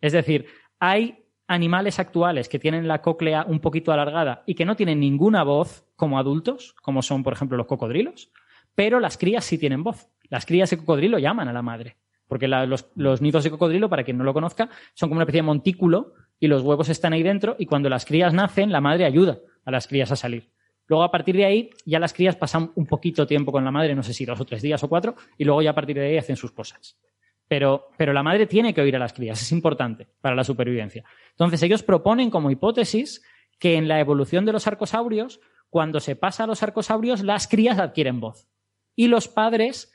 Es decir, hay animales actuales que tienen la cóclea un poquito alargada y que no tienen ninguna voz como adultos, como son, por ejemplo, los cocodrilos, pero las crías sí tienen voz. Las crías de cocodrilo llaman a la madre. Porque los, nidos de cocodrilo, para quien no lo conozca, son como una especie de montículo y los huevos están ahí dentro y cuando las crías nacen, la madre ayuda a las crías a salir. Luego, a partir de ahí, ya las crías pasan un poquito tiempo con la madre, no sé si dos o tres días o cuatro, y luego ya a partir de ahí hacen sus cosas. Pero, pero la madre tiene que oír a las crías, es importante para la supervivencia. Entonces, ellos proponen como hipótesis que en la evolución de los arcosaurios, cuando se pasa a los arcosaurios, las crías adquieren voz. Y los padres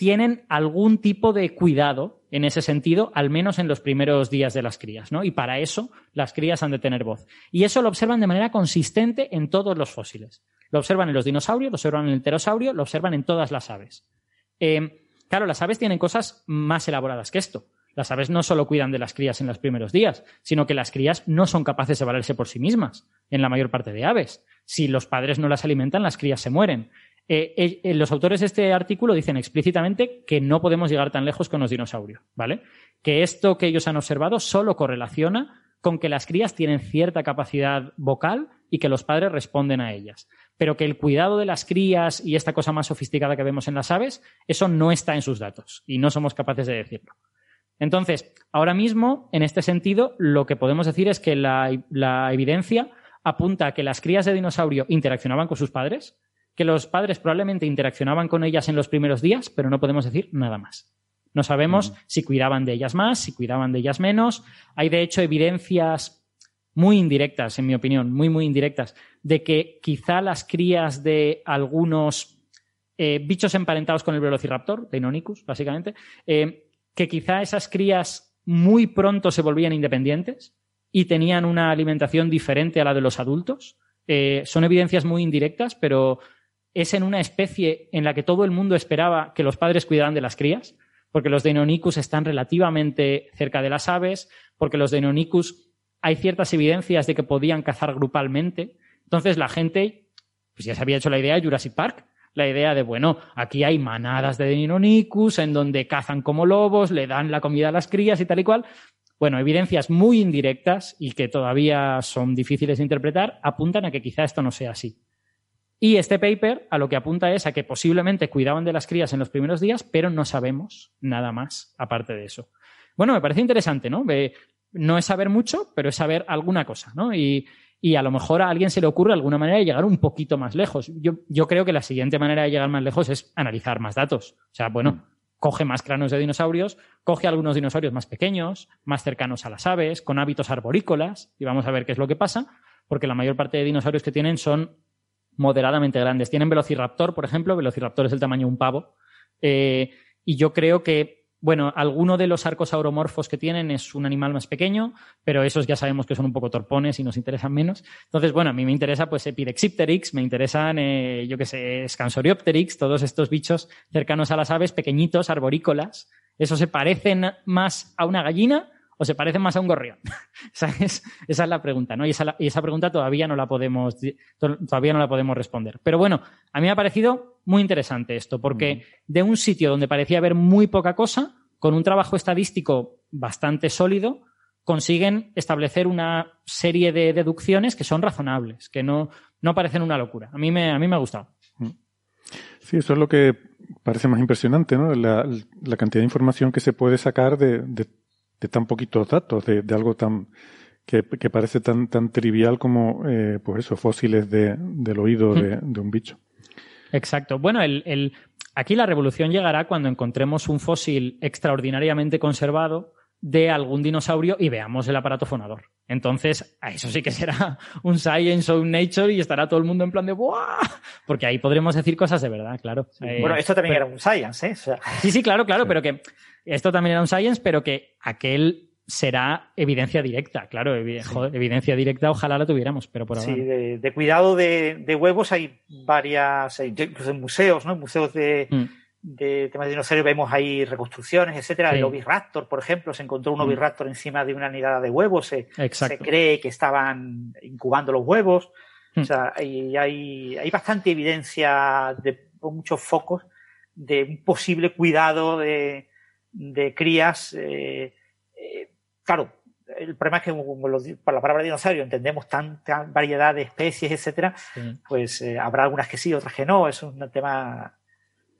tienen algún tipo de cuidado en ese sentido, al menos en los primeros días de las crías, ¿no? Y para eso las crías han de tener voz. Y eso lo observan de manera consistente en todos los fósiles. Lo observan en los dinosaurios, lo observan en el pterosaurio, lo observan en todas las aves. Eh, claro, las aves tienen cosas más elaboradas que esto. Las aves no solo cuidan de las crías en los primeros días, sino que las crías no son capaces de valerse por sí mismas, en la mayor parte de aves. Si los padres no las alimentan, las crías se mueren. Eh, eh, los autores de este artículo dicen explícitamente que no podemos llegar tan lejos con los dinosaurios, ¿vale? Que esto que ellos han observado solo correlaciona con que las crías tienen cierta capacidad vocal y que los padres responden a ellas. Pero que el cuidado de las crías y esta cosa más sofisticada que vemos en las aves, eso no está en sus datos y no somos capaces de decirlo. Entonces, ahora mismo, en este sentido, lo que podemos decir es que la evidencia apunta a que las crías de dinosaurio interaccionaban con sus padres, que los padres probablemente interaccionaban con ellas en los primeros días, pero no podemos decir nada más. No sabemos si cuidaban de ellas más, si cuidaban de ellas menos. Hay, de hecho, evidencias muy indirectas, en mi opinión, muy, muy indirectas, de que quizá las crías de algunos eh, bichos emparentados con el Velociraptor, de Inonicus, básicamente, eh, que quizá esas crías muy pronto se volvían independientes y tenían una alimentación diferente a la de los adultos. Eh, son evidencias muy indirectas, pero es en una especie en la que todo el mundo esperaba que los padres cuidaran de las crías porque los Deinonychus están relativamente cerca de las aves, porque los Deinonychus hay ciertas evidencias de que podían cazar grupalmente. Entonces la gente, pues ya se había hecho la idea de Jurassic Park, la idea de, bueno, aquí hay manadas de Deinonychus en donde cazan como lobos, le dan la comida a las crías y tal y cual. Bueno, evidencias muy indirectas y que todavía son difíciles de interpretar apuntan a que quizá esto no sea así. Y este paper a lo que apunta es a que posiblemente cuidaban de las crías en los primeros días, pero no sabemos nada más aparte de eso. Bueno, me parece interesante, ¿no? no es saber mucho, pero es saber alguna cosa, ¿no? Y, a lo mejor a alguien se le ocurre alguna manera de llegar un poquito más lejos. Yo, yo, creo que la siguiente manera de llegar más lejos es analizar más datos. O sea, bueno, coge más cráneos de dinosaurios, coge algunos dinosaurios más pequeños, más cercanos a las aves, con hábitos arborícolas, y vamos a ver qué es lo que pasa, porque la mayor parte de dinosaurios que tienen son moderadamente grandes. Tienen Velociraptor, por ejemplo, Velociraptor es el tamaño de un pavo, eh, y yo creo que, bueno, alguno de los arcos auromorfos que tienen es un animal más pequeño, pero esos ya sabemos que son un poco torpones y nos interesan menos. Entonces, bueno, a mí me interesa pues Epidexipteryx, me interesan, eh, yo qué sé, Scansoriopteryx, todos estos bichos cercanos a las aves, pequeñitos, arborícolas. Esos se parecen más a una gallina o se parecen más a un gorrión? esa, es, esa es la pregunta, ¿no? Y esa, y esa, pregunta todavía no la podemos, todavía no la podemos responder. Pero bueno, a mí me ha parecido muy interesante esto, porque de un sitio donde parecía haber muy poca cosa, con un trabajo estadístico bastante sólido, consiguen establecer una serie de deducciones que son razonables, que no, no parecen una locura. A mí me, a mí me ha gustado.
Sí, eso es lo que parece más impresionante, ¿no? La, cantidad de información que se puede sacar de, de de tan poquitos datos, de, algo tan que, parece tan, tan trivial como eh, pues eso, fósiles de, del oído de, un bicho.
Exacto. Bueno, el, aquí la revolución llegará cuando encontremos un fósil extraordinariamente conservado de algún dinosaurio y veamos el aparato fonador. Entonces, a eso sí que será un Science o un Nature y estará todo el mundo en plan de ¡buah! Porque ahí podremos decir cosas de verdad, claro.
bueno, esto también era un Science, ¿eh?
Sí, sí, claro, claro, pero que esto también era un science, pero que aquel será evidencia directa, claro, evidencia directa ojalá la tuviéramos, pero por ahora.
Sí, de, cuidado de, huevos hay varias, incluso en museos, ¿no? museos de, mm. De temas de dinosaurios vemos ahí reconstrucciones, etcétera. El Oviraptor, por ejemplo, se encontró un mm. Oviraptor encima de una nidada de huevos, se, cree que estaban incubando los huevos. O mm. sea, hay, hay, hay bastante evidencia de muchos focos de un posible cuidado de, de crías. Eh, eh, claro, el problema es que por la palabra dinosaurio entendemos tanta variedad de especies, etcétera, pues eh, habrá algunas que sí, otras que no. Es un tema,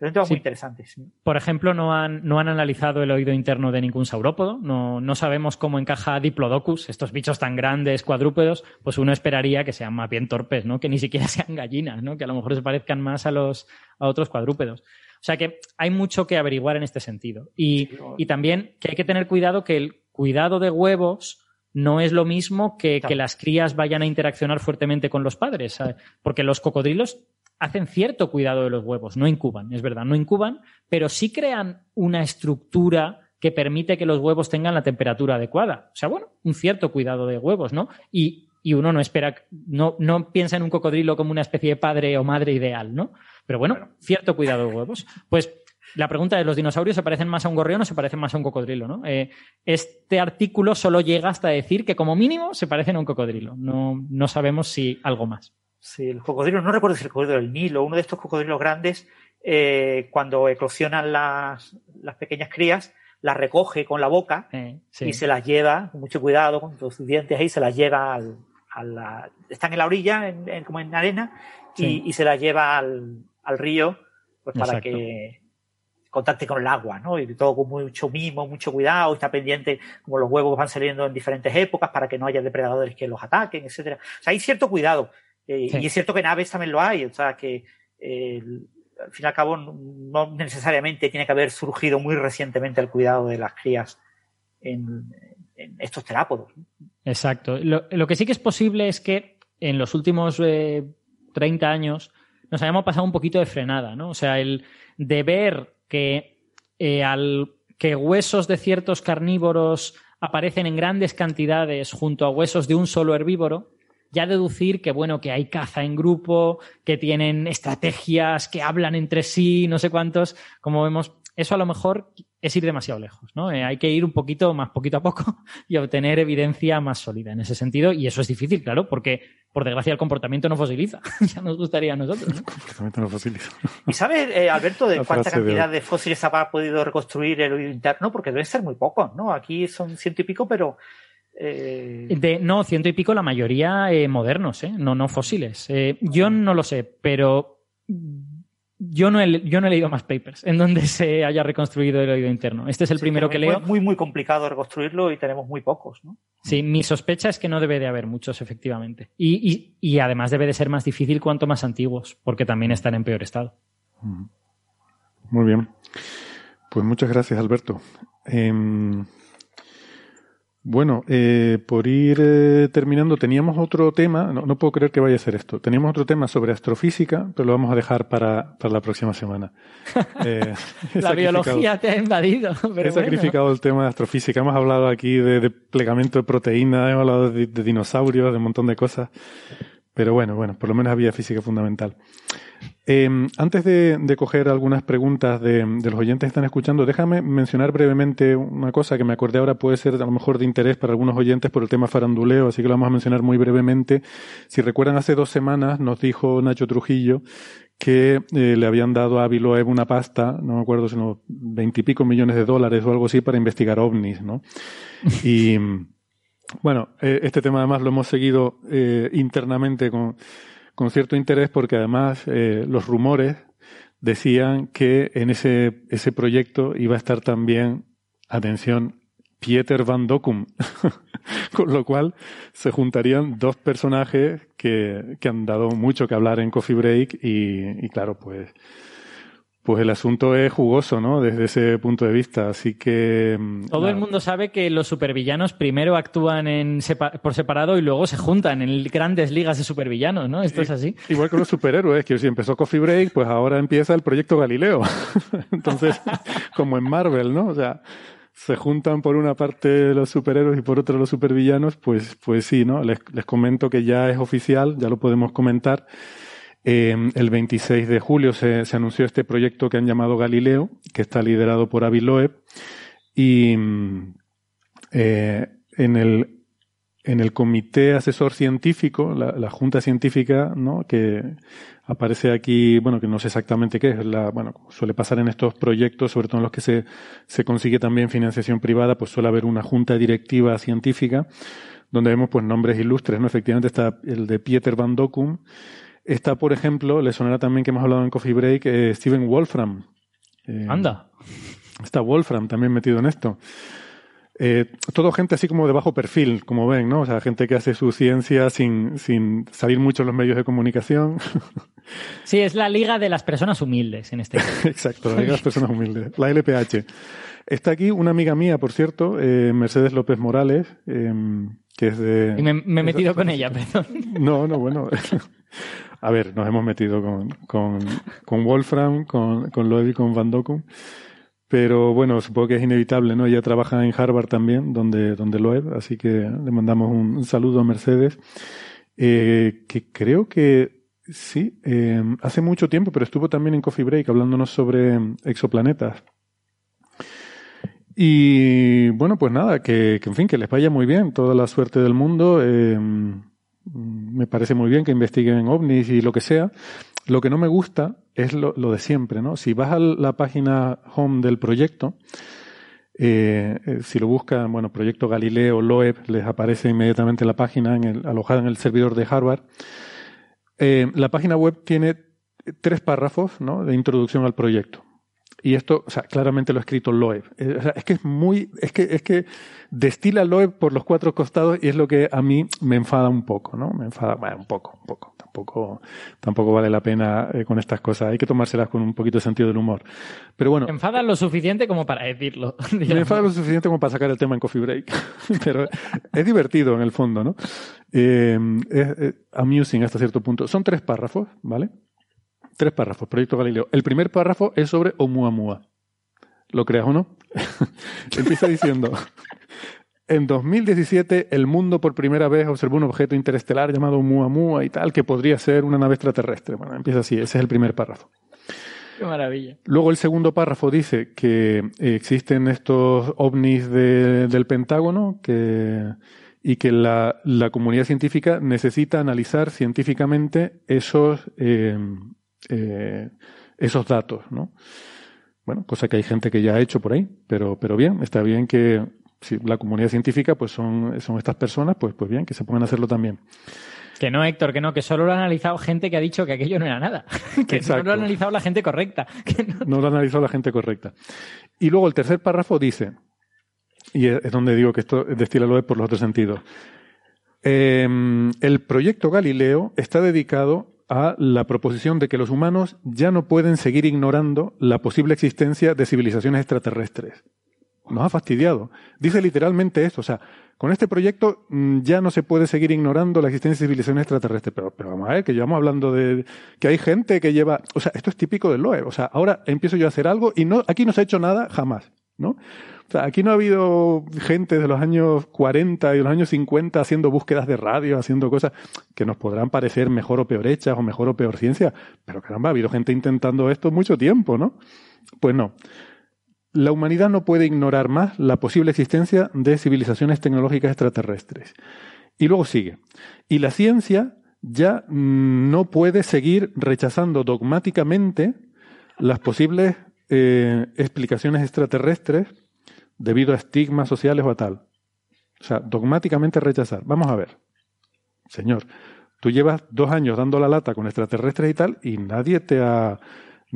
un tema muy interesante.
Por ejemplo, no han, no han analizado el oído interno de ningún saurópodo. No, no sabemos cómo encaja Diplodocus, estos bichos tan grandes, cuadrúpedos. Pues uno esperaría que sean más bien torpes, ¿no? Que ni siquiera sean gallinas, ¿no? Que a lo mejor se parezcan más a los a otros cuadrúpedos. O sea que hay mucho que averiguar en este sentido. Y, también que hay que tener cuidado que el cuidado de huevos no es lo mismo que que las crías vayan a interaccionar fuertemente con los padres, porque los cocodrilos hacen cierto cuidado de los huevos, no incuban, es verdad, no incuban, pero sí crean una estructura que permite que los huevos tengan la temperatura adecuada. O sea, bueno, un cierto cuidado de huevos, ¿no? Y, y uno no espera, no, no piensa en un cocodrilo como una especie de padre o madre ideal, ¿no? Pero bueno, cierto cuidado de huevos. Pues la pregunta es, ¿los dinosaurios se parecen más a un gorrión o se parecen más a un cocodrilo? ¿no? Eh, este artículo solo llega hasta decir que como mínimo se parecen a un cocodrilo. No, no sabemos si algo más.
Sí, el cocodrilo, no recuerdo si el cocodrilo del Nilo, uno de estos cocodrilos grandes, eh, cuando eclosionan las, las, pequeñas crías, las recoge con la boca y se las lleva, con mucho cuidado, con sus dientes ahí, se las lleva al, a la, están en la orilla, en, como en arena, y, se las lleva al, al río, pues para que contacte con el agua, ¿no? Y todo con mucho mimo, mucho cuidado, está pendiente como los huevos van saliendo en diferentes épocas para que no haya depredadores que los ataquen, etcétera. O sea, hay cierto cuidado. Eh, y es cierto que en aves también lo hay, o sea, que eh, al fin y al cabo no necesariamente tiene que haber surgido muy recientemente el cuidado de las crías en, estos terápodos.
Exacto. Lo, que sí que es posible es que en los últimos 30 eh, años nos hayamos pasado un poquito de frenada, ¿no? O sea, el de ver que al que huesos de ciertos carnívoros aparecen en grandes cantidades junto a huesos de un solo herbívoro, ya deducir que, bueno, que hay caza en grupo, que tienen estrategias, que hablan entre sí, no sé cuántos, como vemos, eso a lo mejor es ir demasiado lejos, ¿no? Eh, hay que ir un poquito más poquito a poco y obtener evidencia más sólida en ese sentido, y eso es difícil, claro, porque por desgracia el comportamiento no fosiliza, ya nos gustaría a nosotros. El comportamiento no
fosiliza. ¿Y sabes, eh, Alberto, de cuánta cantidad de... fósiles ha podido reconstruir el oído interno? Porque deben ser muy pocos, ¿no? Aquí son ciento y pico, pero
eh, de, no, ciento y pico la mayoría eh, modernos, ¿eh? no, no fósiles. Eh, yo no lo sé, pero yo no, he, yo no he leído más papers en donde se haya reconstruido el oído interno. Este es el primero que leo.
Es muy, muy complicado reconstruirlo y tenemos muy pocos, ¿no?
Sí, mi sospecha es que no debe de haber muchos, efectivamente. Y, y, además debe de ser más difícil cuanto más antiguos, porque también están en peor estado.
Muy bien. Pues muchas gracias, Alberto. Em, bueno, eh, por ir eh, terminando, teníamos otro tema, no, puedo creer que vaya a ser esto, teníamos otro tema sobre astrofísica, pero lo vamos a dejar para, para la próxima semana.
Eh, la biología te ha invadido.
he sacrificado el tema de astrofísica, hemos hablado aquí de, de plegamiento de proteínas, hemos hablado de, de, dinosaurios, de un montón de cosas, pero bueno, bueno, por lo menos había física fundamental. Em, antes de, coger algunas preguntas de, los oyentes que están escuchando, déjame mencionar brevemente una cosa que me acordé ahora puede ser a lo mejor de interés para algunos oyentes por el tema faranduleo, así que lo vamos a mencionar muy brevemente. Si recuerdan, hace dos semanas nos dijo Nacho Trujillo que eh, le habían dado a Aviloev una pasta, no me acuerdo si no, veintipico millones de dólares o algo así para investigar ovnis, ¿no? Y bueno, eh, este tema además lo hemos seguido eh, internamente con con cierto interés porque además eh, los rumores decían que en ese, ese proyecto iba a estar también, atención, Pieter Van Dockum, con lo cual se juntarían dos personajes que, que, han dado mucho que hablar en Coffee Break y, y claro, pues pues el asunto es jugoso, ¿no? Desde ese punto de vista. Así que.
Mm, Todo el mundo sabe que los supervillanos primero actúan en por separado y luego se juntan en grandes ligas de supervillanos, ¿no? Esto es así.
Igual que los superhéroes, que si empezó Coffee Break, pues ahora empieza el proyecto Galileo. Entonces, como en Marvel, ¿no? O sea, se juntan por una parte los superhéroes y por otra los supervillanos, pues, pues sí, ¿no? Les, les comento que ya es oficial, ya lo podemos comentar eh, el 26 de julio se, anunció este proyecto que han llamado Galileo, que está liderado por Avi Loeb. Y eh, en, el, en el comité asesor científico, la, junta científica, ¿no? que aparece aquí, bueno, que no sé exactamente qué es, bueno, suele pasar en estos proyectos, sobre todo en los que se, se consigue también financiación privada, pues suele haber una junta directiva científica, donde vemos pues nombres ilustres, ¿no? Efectivamente está el de Pieter van Dockum, Está, por ejemplo, le sonará también que hemos hablado en Coffee Break, eh, Steven Wolfram.
Eh, Anda.
Está Wolfram también metido en esto. Eh, todo gente así como de bajo perfil, como ven, ¿no? O sea, gente que hace su ciencia sin, sin salir mucho en los medios de comunicación.
Sí, es la liga de las personas humildes en este caso.
Exacto, la liga de las personas humildes, la LPH. Está aquí una amiga mía, por cierto, Mercedes López Morales, que es de...
Y me, me he metido con ella, perdón.
No, no, bueno. A ver, nos hemos metido con, con, con Wolfram, con, con Loeb y con Van Dokum. Pero bueno, supongo que es inevitable, ¿no? Ella trabaja en Harvard también, donde, donde Loeb, así que le mandamos un, saludo a Mercedes, eh, que creo que sí, eh, hace mucho tiempo, pero estuvo también en Coffee Break hablándonos sobre exoplanetas. Y bueno, pues nada, que, en fin, que les vaya muy bien, toda la suerte del mundo. Eh, me parece muy bien que investiguen ovnis y lo que sea. Lo que no me gusta es lo, de siempre, ¿no? Si vas a la página home del proyecto, eh, eh, si lo buscan, bueno, Proyecto Galileo, Loeb, les aparece inmediatamente la página alojada en el servidor de Harvard. Eh, la página web tiene tres párrafos de introducción al proyecto. Y esto, o sea, claramente lo ha escrito Loeb. es que es muy, es que, es que destila Loeb por los cuatro costados y es lo que a mí me enfada un poco, ¿no? Me enfada, bueno, un poco, un poco tampoco, tampoco vale la pena eh, con estas cosas. Hay que tomárselas con un poquito de sentido del humor. Pero bueno.
Me enfadan lo suficiente como para decirlo.
Me enfadan lo suficiente como para sacar el tema en Coffee Break. Pero es divertido en el fondo, ¿no? Eh, es, amusing hasta cierto punto. Son tres párrafos, ¿vale? Tres párrafos, Proyecto Galileo. El primer párrafo es sobre Oumuamua. ¿Lo creas o no? Empieza diciendo, en 2017 el mundo por primera vez observó un objeto interestelar llamado Muamua y tal, que podría ser una nave extraterrestre. Bueno, empieza así, ese es el primer párrafo.
Qué maravilla.
Luego el segundo párrafo dice que existen estos ovnis del Pentágono que, y que la, comunidad científica necesita analizar científicamente esos, eh, eh, esos datos, ¿no? Bueno, cosa que hay gente que ya ha hecho por ahí, pero, pero bien, está bien que si la comunidad científica pues son, son estas personas, pues, pues bien, que se pongan a hacerlo también.
Que no, Héctor, que no, que solo lo ha analizado gente que ha dicho que aquello no era nada. que no lo ha analizado la gente correcta.
no... lo ha analizado la gente correcta. Y luego el tercer párrafo dice, y es donde digo que esto destila lo de por los otros sentidos. Em, el proyecto Galileo está dedicado a la proposición de que los humanos ya no pueden seguir ignorando la posible existencia de civilizaciones extraterrestres nos ha fastidiado. Dice literalmente esto, o sea, con este proyecto mm, ya no se puede seguir ignorando la existencia de civilizaciones extraterrestres, pero, pero vamos a ver, que llevamos hablando de que hay gente que lleva, o sea, esto es típico del LOE, o sea, ahora empiezo yo a hacer algo y no, aquí no se ha hecho nada jamás, ¿no? Aquí no ha habido gente de los años 40 y los años 50 haciendo búsquedas de radio, haciendo cosas que nos podrán parecer mejor o peor hechas o mejor o peor ciencia, pero caramba, ha habido gente intentando esto mucho tiempo, ¿no? Pues no. La humanidad no puede ignorar más la posible existencia de civilizaciones tecnológicas extraterrestres. Y luego sigue. Y la ciencia ya no puede seguir rechazando dogmáticamente las posibles eh, explicaciones extraterrestres debido a estigmas sociales o a tal. O sea, dogmáticamente rechazar. Vamos a ver. Señor, tú llevas dos años dando la lata con extraterrestres y tal y nadie te ha,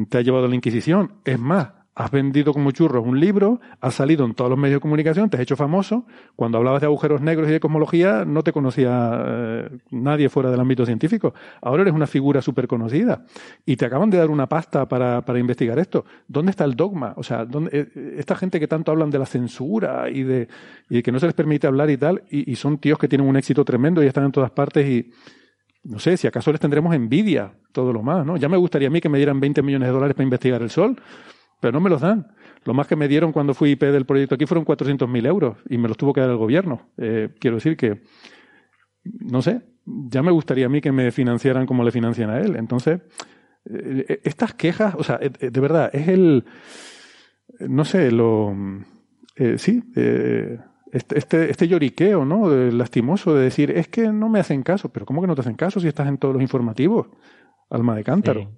te ha llevado a la Inquisición. Es más, has vendido como churros un libro, has salido en todos los medios de comunicación, te has hecho famoso. Cuando hablabas de agujeros negros y de cosmología, no te conocía eh, nadie fuera del ámbito científico. Ahora eres una figura súper conocida. Y te acaban de dar una pasta para, para, investigar esto. ¿Dónde está el dogma? O sea, ¿dónde, eh, esta gente que tanto hablan de la censura y de, y que no se les permite hablar y tal, y, y son tíos que tienen un éxito tremendo y están en todas partes y no sé, si acaso les tendremos envidia, todo lo más, ¿no? Ya me gustaría a mí que me dieran 20 millones de dólares para investigar el Sol, pero no me los dan. Lo más que me dieron cuando fui IP del proyecto aquí fueron 400.000 euros y me los tuvo que dar el gobierno. Eh, quiero decir que, no sé, ya me gustaría a mí que me financiaran como le financian a él. Entonces, eh, estas quejas, o sea, eh, de verdad, es el, no sé, lo, sí, este, este, este, lloriqueo, ¿no? Lastimoso de decir, es que no me hacen caso, pero ¿cómo que no te hacen caso si estás en todos los informativos? Alma de cántaro.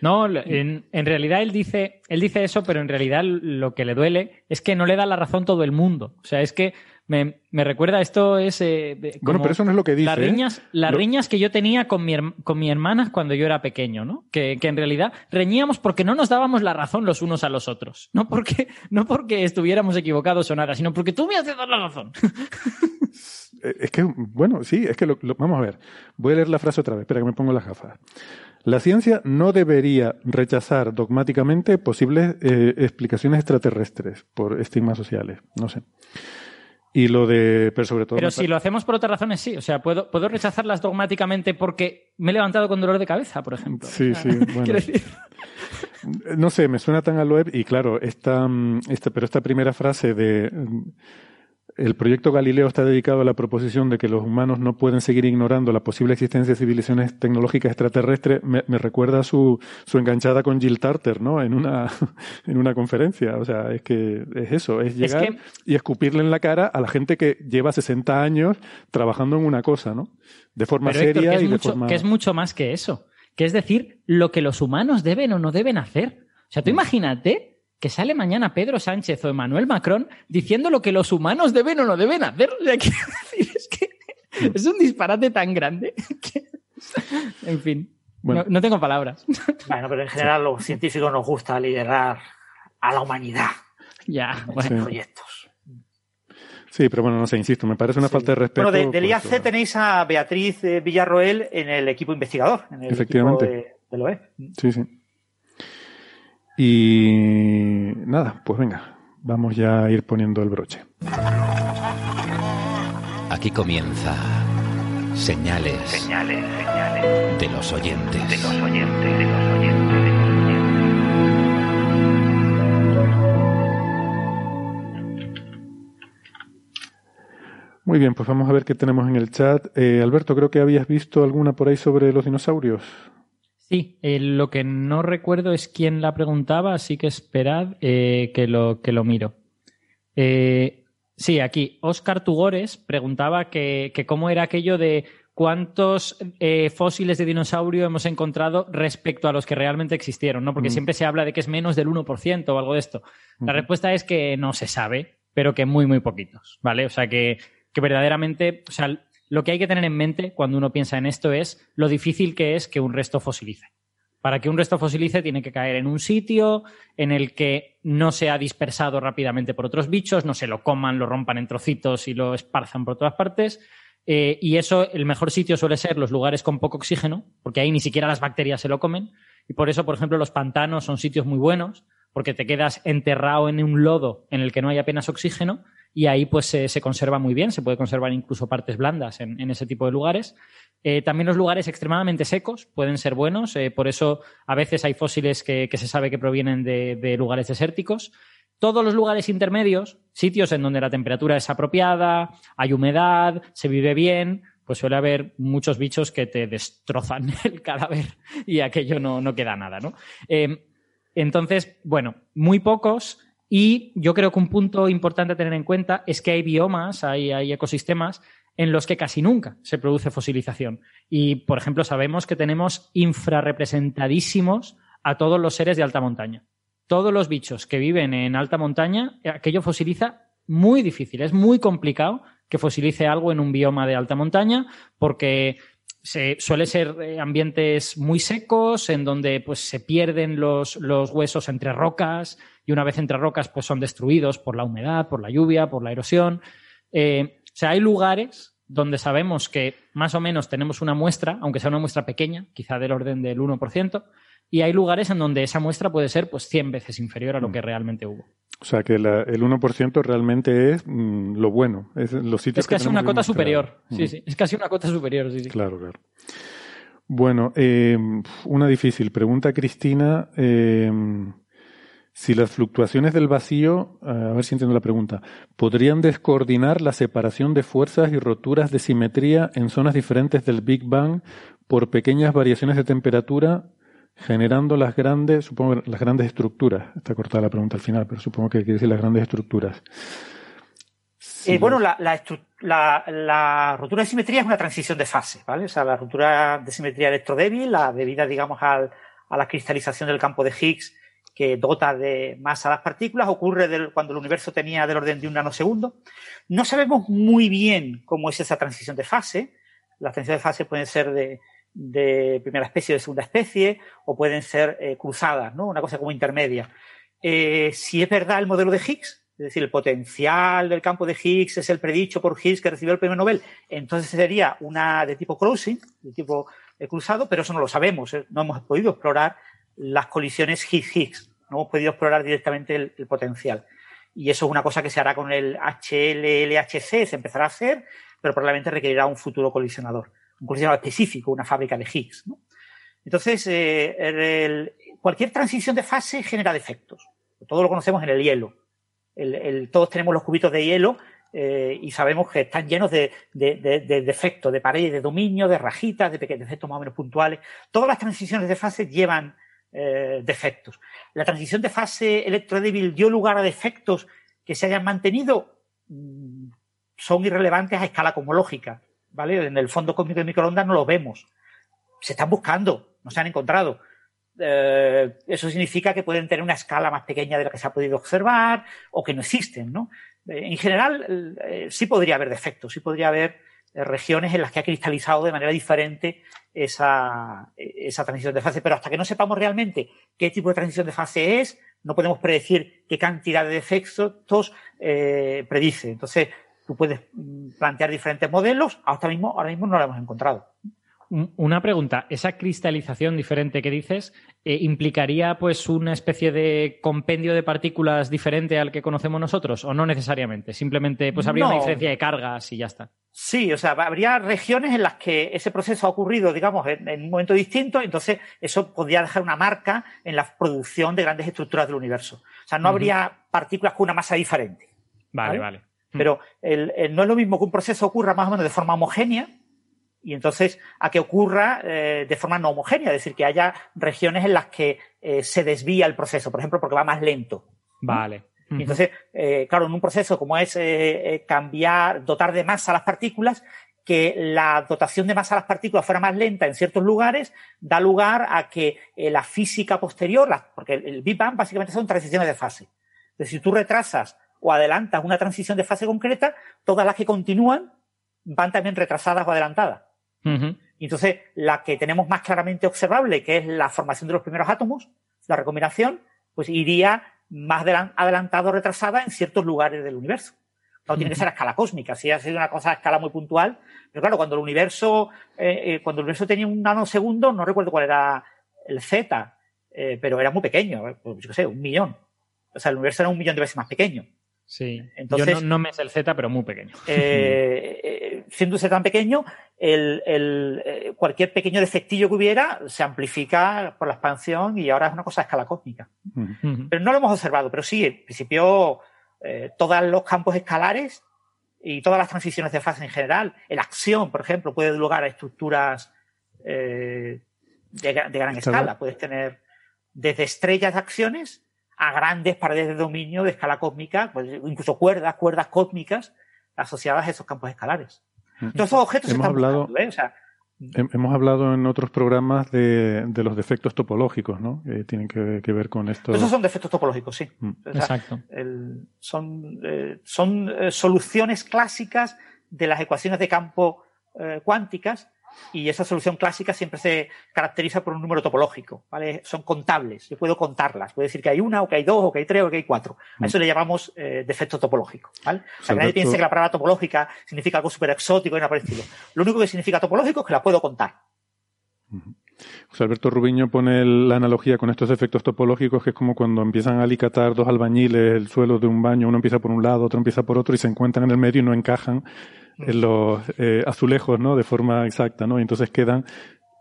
No, en, realidad él dice, él dice eso, pero en realidad lo que le duele es que no le da la razón todo el mundo. O sea, es que me, recuerda, esto es... Eh,
bueno, pero eso no es lo que dice.
Las
¿eh?
riñas, las riñas que yo tenía con mi, con mi hermana cuando yo era pequeño, ¿no? Que, en realidad reñíamos porque no nos dábamos la razón los unos a los otros. No porque, no porque estuviéramos equivocados o nada, sino porque tú me haces dar la razón.
Es que, bueno, sí, es que lo, vamos a ver. Voy a leer la frase otra vez, espera que me pongo las gafas. La ciencia no debería rechazar dogmáticamente posibles eh, explicaciones extraterrestres por estigmas sociales. No sé. Y lo de, pero sobre todo.
Pero si lo hacemos por otras razones, sí. O sea, puedo, puedo rechazarlas dogmáticamente porque me he levantado con dolor de cabeza, por ejemplo.
Sí, sí. Bueno. No sé, me suena tan al web y claro, esta, esta, pero esta primera frase de el proyecto Galileo está dedicado a la proposición de que los humanos no pueden seguir ignorando la posible existencia de civilizaciones tecnológicas extraterrestres, me, recuerda su, su enganchada con Jill Tarter, ¿no? En una, en una conferencia. O sea, es que es eso, es llegar y escupirle en la cara a la gente que lleva 60 años trabajando en una cosa, ¿no? De forma seria y de forma...
Que es mucho más que eso. Que es decir, lo que los humanos deben o no deben hacer. O sea, tú imagínate que sale mañana Pedro Sánchez o Emmanuel Macron diciendo lo que los humanos deben o no deben hacer. O sea, quiero decir, es que es un disparate tan grande En fin, no, tengo palabras.
Bueno, pero en general los científicos nos gusta liderar a la humanidad.
Ya,
bueno. proyectos.
Sí, pero bueno, no sé, insisto, me parece una falta de respeto.
Bueno, del IAC tenéis a Beatriz eh, Villarroel en el equipo investigador, en el
Efectivamente.
equipo de, de e.
Sí, sí. Y nada, pues venga, vamos ya a ir poniendo el broche.
Aquí comienza señales,
señales, señales
de los oyentes.
De los oyentes, de los oyentes,
Muy bien, pues vamos a ver qué tenemos en el chat. Eh, Alberto, creo que habías visto alguna por ahí sobre los dinosaurios.
Sí, eh, lo que no recuerdo es quién la preguntaba, así que esperad eh, que, lo, que lo miro. Eh, sí, aquí, Oscar Tugores preguntaba que, cómo era aquello de cuántos fósiles de dinosaurio hemos encontrado respecto a los que realmente existieron, ¿no? Porque mm. siempre se habla de que es menos del 1% o algo de esto. La respuesta es que no se sabe, pero que muy, muy poquitos, ¿vale? O sea, que, que verdaderamente, o sea, lo que hay que tener en mente cuando uno piensa en esto es lo difícil que es que un resto fosilice. Para que un resto fosilice tiene que caer en un sitio en el que no sea dispersado rápidamente por otros bichos, no se lo coman, lo rompan en trocitos y lo esparzan por todas partes. Eh, y eso, el mejor sitio suele ser los lugares con poco oxígeno, porque ahí ni siquiera las bacterias se lo comen. Y por eso, por ejemplo, los pantanos son sitios muy buenos, porque te quedas enterrado en un lodo en el que no hay apenas oxígeno y ahí pues se, conserva muy bien, se puede conservar incluso partes blandas en, ese tipo de lugares. Eh, también los lugares extremadamente secos pueden ser buenos, eh, por eso a veces hay fósiles que, se sabe que provienen de, lugares desérticos. Todos los lugares intermedios, sitios en donde la temperatura es apropiada, hay humedad, se vive bien, pues suele haber muchos bichos que te destrozan el cadáver y aquello no, no queda nada, ¿no? Eh, entonces, bueno, muy pocos, y yo creo que un punto importante a tener en cuenta es que hay biomas, hay, ecosistemas en los que casi nunca se produce fosilización. Y, por ejemplo, sabemos que tenemos infrarrepresentadísimos a todos los seres de alta montaña. Todos los bichos que viven en alta montaña, aquello fosiliza muy difícil, es muy complicado que fosilice algo en un bioma de alta montaña porque se, suele ser eh, ambientes muy secos en donde pues, se pierden los, los huesos entre rocas, y una vez entre rocas pues son destruidos por la humedad, por la lluvia, por la erosión. Eh, o sea, hay lugares donde sabemos que más o menos tenemos una muestra, aunque sea una muestra pequeña, quizá del orden del 1%, y hay lugares en donde esa muestra puede ser pues 100 veces inferior a lo mm. que realmente hubo.
O sea, que el 1% realmente es mm, lo bueno. Es, los sitios
es casi una cota superior. Sí, mm. sí. Es casi una cota superior. Sí, sí.
Claro, claro. Bueno, eh, una difícil. Pregunta Cristina. Eh, si las fluctuaciones del vacío, a ver si entiendo la pregunta, podrían descoordinar la separación de fuerzas y roturas de simetría en zonas diferentes del Big Bang por pequeñas variaciones de temperatura, generando las grandes, supongo las grandes estructuras. Está cortada la pregunta al final, pero supongo que quiere decir las grandes estructuras.
Eh, bueno, la, la, rotura de simetría es una transición de fase, ¿vale? O sea, la rotura de simetría electrodébil, la debida, digamos, a la cristalización del campo de Higgs, que dota de masa a las partículas, ocurre cuando el universo tenía del orden de un nanosegundo. No sabemos muy bien cómo es esa transición de fase. Las transiciones de fase pueden ser de, primera especie o de segunda especie, o pueden ser eh, cruzadas, ¿no? Una cosa como intermedia. Eh, si es verdad el modelo de Higgs, es decir, el potencial del campo de Higgs es el predicho por Higgs que recibió el premio Nobel, entonces sería una de tipo crossing, de tipo eh, cruzado, pero eso no lo sabemos, no hemos podido explorar las colisiones Higgs-Higgs. No hemos podido explorar directamente el, potencial. Y eso es una cosa que se hará con el HLLHC, se empezará a hacer, pero probablemente requerirá un futuro colisionador, un colisionador específico, una fábrica de Higgs. Entonces, eh, cualquier transición de fase genera defectos. Todo lo conocemos en el hielo. todos tenemos los cubitos de hielo eh, y sabemos que están llenos de, defectos, de paredes, de dominio, de rajitas, de pequeños defectos más o menos puntuales. Todas las transiciones de fase llevan eh, defectos. La transición de fase electrodébil dio lugar a defectos que se hayan mantenido, mm, son irrelevantes a escala cosmológica. En el fondo cósmico de microondas no lo vemos. Se están buscando, no se han encontrado. Eh, eso significa que pueden tener una escala más pequeña de la que se ha podido observar o que no existen, ¿no? Eh, en general, eh, sí podría haber defectos, sí podría haber regiones en las que ha cristalizado de manera diferente esa transición de fase, pero hasta que no sepamos realmente qué tipo de transición de fase es, no podemos predecir qué cantidad de defectos predice. Entonces, tú puedes mm, plantear diferentes modelos, ahora mismo, ahora mismo no lo hemos encontrado.
Una pregunta, ¿esa cristalización diferente que dices eh, implicaría pues una especie de compendio de partículas diferente al que conocemos nosotros o no necesariamente? Simplemente pues habría una diferencia de cargas y ya está.
Sí, o sea, habría regiones en las que ese proceso ha ocurrido, digamos, en, un momento distinto, entonces eso podría dejar una marca en la producción de grandes estructuras del universo. O sea, no habría partículas con una masa diferente.
Vale, vale.
Pero no es lo mismo que un proceso ocurra más o menos de forma homogénea, y entonces a que ocurra eh, de forma no homogénea, es decir, que haya regiones en las que eh, se desvía el proceso, por ejemplo, porque va más lento.
Vale.
Entonces, eh, claro, en un proceso como es cambiar, dotar de masa a las partículas, que la dotación de masa a las partículas fuera más lenta en ciertos lugares, da lugar a que la física posterior, porque el Big Bang básicamente son transiciones de fase. Entonces, si tú retrasas o adelantas una transición de fase concreta, todas las que continúan van también retrasadas o adelantadas. Y entonces, la que tenemos más claramente observable, que es la formación de los primeros átomos, la recombinación, pues iría más adelantado o retrasada en ciertos lugares del universo. No tiene que ser a escala cósmica, si ha sido una cosa a escala muy puntual. Pero claro, cuando el universo, eh, eh, cuando el universo tenía un nanosegundo, no recuerdo cuál era el Z, eh, pero era muy pequeño, pues, yo qué sé, un millón. O sea, el universo era un millón de veces más pequeño.
Sí. Entonces, Yo no, me sé el Z, pero muy pequeño.
Eh, eh, siendo tan pequeño, el, eh, cualquier pequeño defectillo que hubiera se amplifica por la expansión y ahora es una cosa a escala cósmica. Pero no lo hemos observado, pero sí, en principio, todos los campos escalares y todas las transiciones de fase en general, la acción, por ejemplo, puede dar lugar a estructuras de, de, gran escala. Puedes tener desde estrellas de acciones a grandes paredes de dominio de escala cósmica, pues incluso cuerdas, cuerdas cósmicas asociadas a esos campos escalares. Entonces, esos objetos
hemos hablado, ¿eh? hemos hablado en otros programas de, los defectos topológicos, ¿no? Que tienen que, ver con esto.
Esos son defectos topológicos, sí.
Mm. Exacto.
son eh, son eh, soluciones clásicas de las ecuaciones de campo cuánticas y esa solución clásica siempre se caracteriza por un número topológico, ¿vale? Son contables, yo puedo contarlas, puedo decir que hay una, o que hay dos, o que hay tres, o que hay cuatro. A eso le llamamos eh, defecto topológico, ¿vale? O sea, nadie piense que la palabra topológica significa algo súper exótico y nada parecido. Lo único que significa topológico es que la puedo contar.
José Alberto Rubiño pone la analogía con estos efectos topológicos, que es como cuando empiezan a alicatar dos albañiles el suelo de un baño, uno empieza por un lado, otro empieza por otro, y se encuentran en el medio y no encajan en los eh, azulejos, ¿no? De forma exacta, ¿no? Y entonces quedan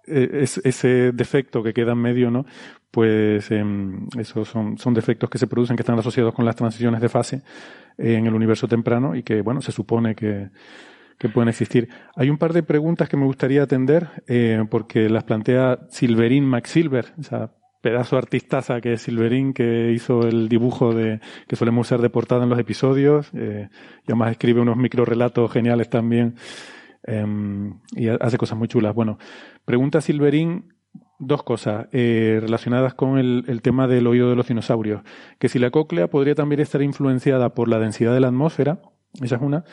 eh, ese defecto que queda en medio, ¿no? Pues em, esos son, son defectos que se producen, que están asociados con las transiciones de fase en el universo temprano y que, bueno, se supone que, que pueden existir. Hay un par de preguntas que me gustaría atender, porque las plantea Silverín McSilver, o sea, pedazo artistaza que es Silverín, que hizo el dibujo de que solemos usar de portada en los episodios, eh, y además escribe unos micro relatos geniales también, em, y hace cosas muy chulas. Bueno, pregunta Silverín dos cosas eh, relacionadas con el, tema del oído de los dinosaurios, que si la cóclea podría también estar influenciada por la densidad de la atmósfera, esa es una.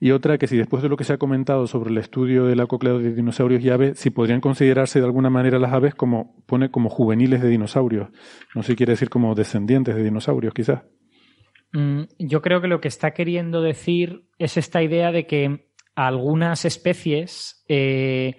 Y otra, que si después de lo que se ha comentado sobre el estudio de la cóclea de dinosaurios y aves, si podrían considerarse de alguna manera las aves como, pone como juveniles de dinosaurios. No sé si quiere decir como descendientes de dinosaurios, quizás.
Mm, yo creo que lo que está queriendo decir es esta idea de que algunas especies eh,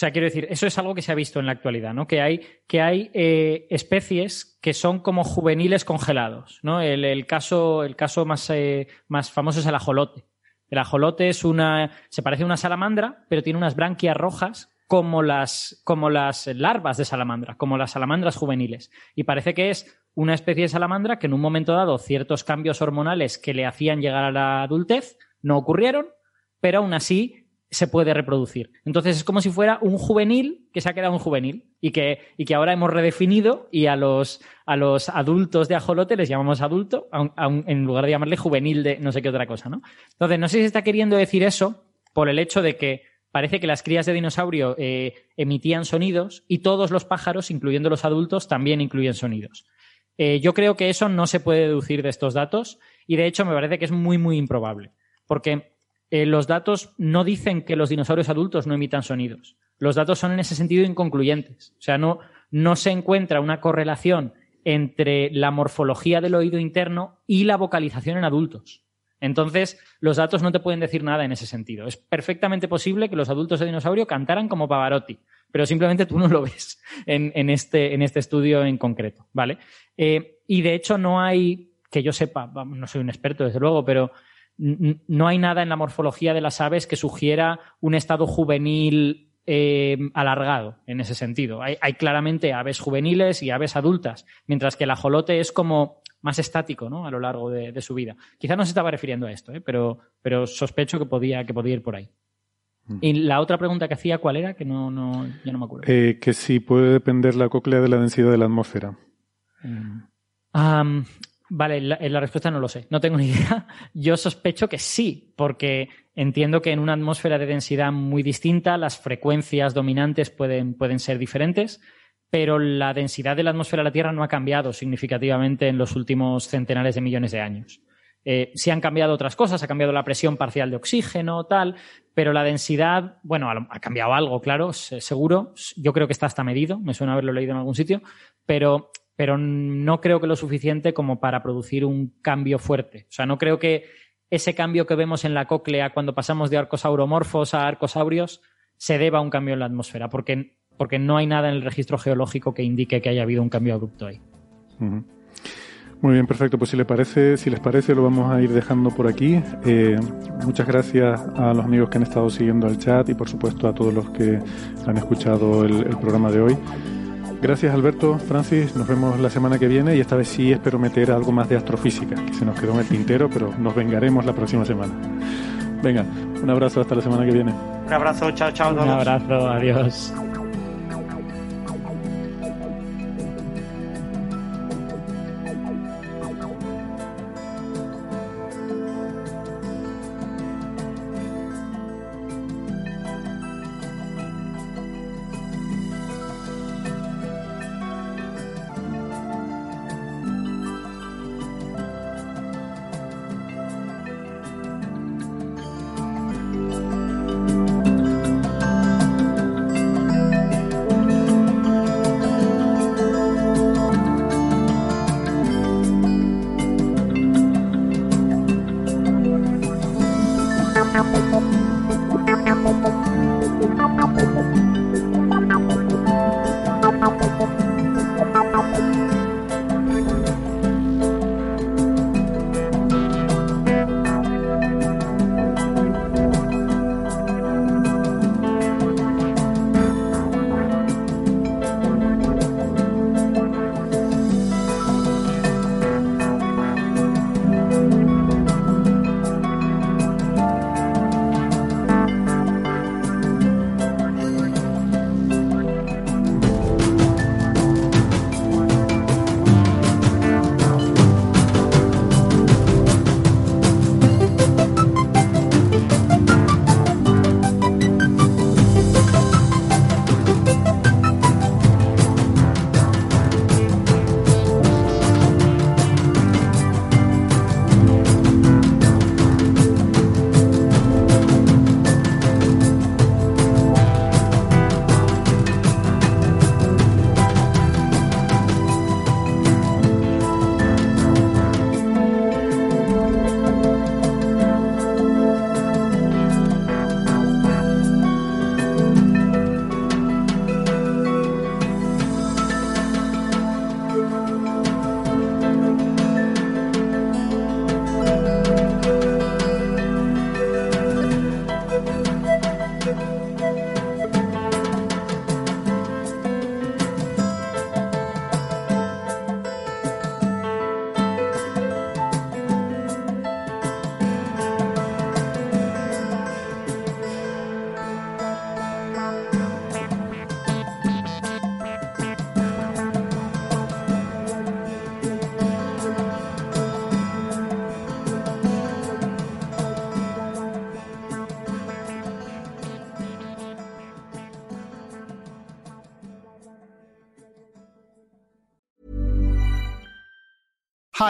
sea, quiero decir, eso es algo que se ha visto en la actualidad, ¿no? Que hay, que hay eh, especies que son como juveniles congelados, ¿no? El, caso, el caso más, eh, más famoso es el ajolote. El ajolote es una, se parece a una salamandra, pero tiene unas branquias rojas como las, como las larvas de salamandra, como las salamandras juveniles. Y parece que es una especie de salamandra que en un momento dado ciertos cambios hormonales que le hacían llegar a la adultez no ocurrieron, pero aún así se puede reproducir. Entonces es como si fuera un juvenil que se ha quedado un juvenil y que, y que ahora hemos redefinido y a los, a los adultos de ajolote les llamamos adulto en lugar de llamarle juvenil de no sé qué otra cosa, ¿no? Entonces no sé si está queriendo decir eso por el hecho de que parece que las crías de dinosaurio eh, emitían sonidos y todos los pájaros, incluyendo los adultos, también incluyen sonidos. Eh, yo creo que eso no se puede deducir de estos datos y de hecho me parece que es muy, muy improbable. Porque eh, los datos no dicen que los dinosaurios adultos no emitan sonidos. Los datos son en ese sentido inconcluyentes. O sea, no, no se encuentra una correlación entre la morfología del oído interno y la vocalización en adultos. Entonces, los datos no te pueden decir nada en ese sentido. Es perfectamente posible que los adultos de dinosaurio cantaran como Pavarotti, pero simplemente tú no lo ves en, este, en este, estudio en concreto, ¿vale? Eh, y de hecho no hay, que yo sepa, no soy un experto desde luego, pero no hay nada en la morfología de las aves que sugiera un estado juvenil eh, alargado en ese sentido. Hay, claramente aves juveniles y aves adultas, mientras que el ajolote es como más estático ¿no? a lo largo de, su vida. Quizá no se estaba refiriendo a esto, ¿eh? pero, pero sospecho que podía, que podía ir por ahí. Mm. Y la otra pregunta que hacía, ¿cuál era? Que no, no, ya no me acuerdo.
Eh, que si puede depender la cóclea de la densidad de la atmósfera.
Mm. Vale, la, respuesta no lo sé, no tengo ni idea. Yo sospecho que sí, porque entiendo que en una atmósfera de densidad muy distinta las frecuencias dominantes pueden, pueden ser diferentes, pero la densidad de la atmósfera de la Tierra no ha cambiado significativamente en los últimos centenares de millones de años. Eh, sí han cambiado otras cosas, ha cambiado la presión parcial de oxígeno, tal, pero la densidad, bueno, ha, cambiado algo, claro, seguro. Yo creo que está hasta medido, me suena haberlo leído en algún sitio, pero pero no creo que lo suficiente como para producir un cambio fuerte. O sea, no creo que ese cambio que vemos en la cóclea cuando pasamos de arcosauromorfos a arcosaurios se deba a un cambio en la atmósfera, porque, porque no hay nada en el registro geológico que indique que haya habido un cambio abrupto ahí.
Muy bien, perfecto. Pues si les parece, si les parece, lo vamos a ir dejando por aquí. Eh, muchas gracias a los amigos que han estado siguiendo el chat y por supuesto a todos los que han escuchado el programa de hoy. Gracias Alberto, Francis, nos vemos la semana que viene y esta vez sí espero meter algo más de astrofísica, que se nos quedó en el tintero, pero nos vengaremos la próxima semana. Venga, un abrazo hasta la semana que viene.
Un abrazo, chao, chao.
Un abrazo, adiós.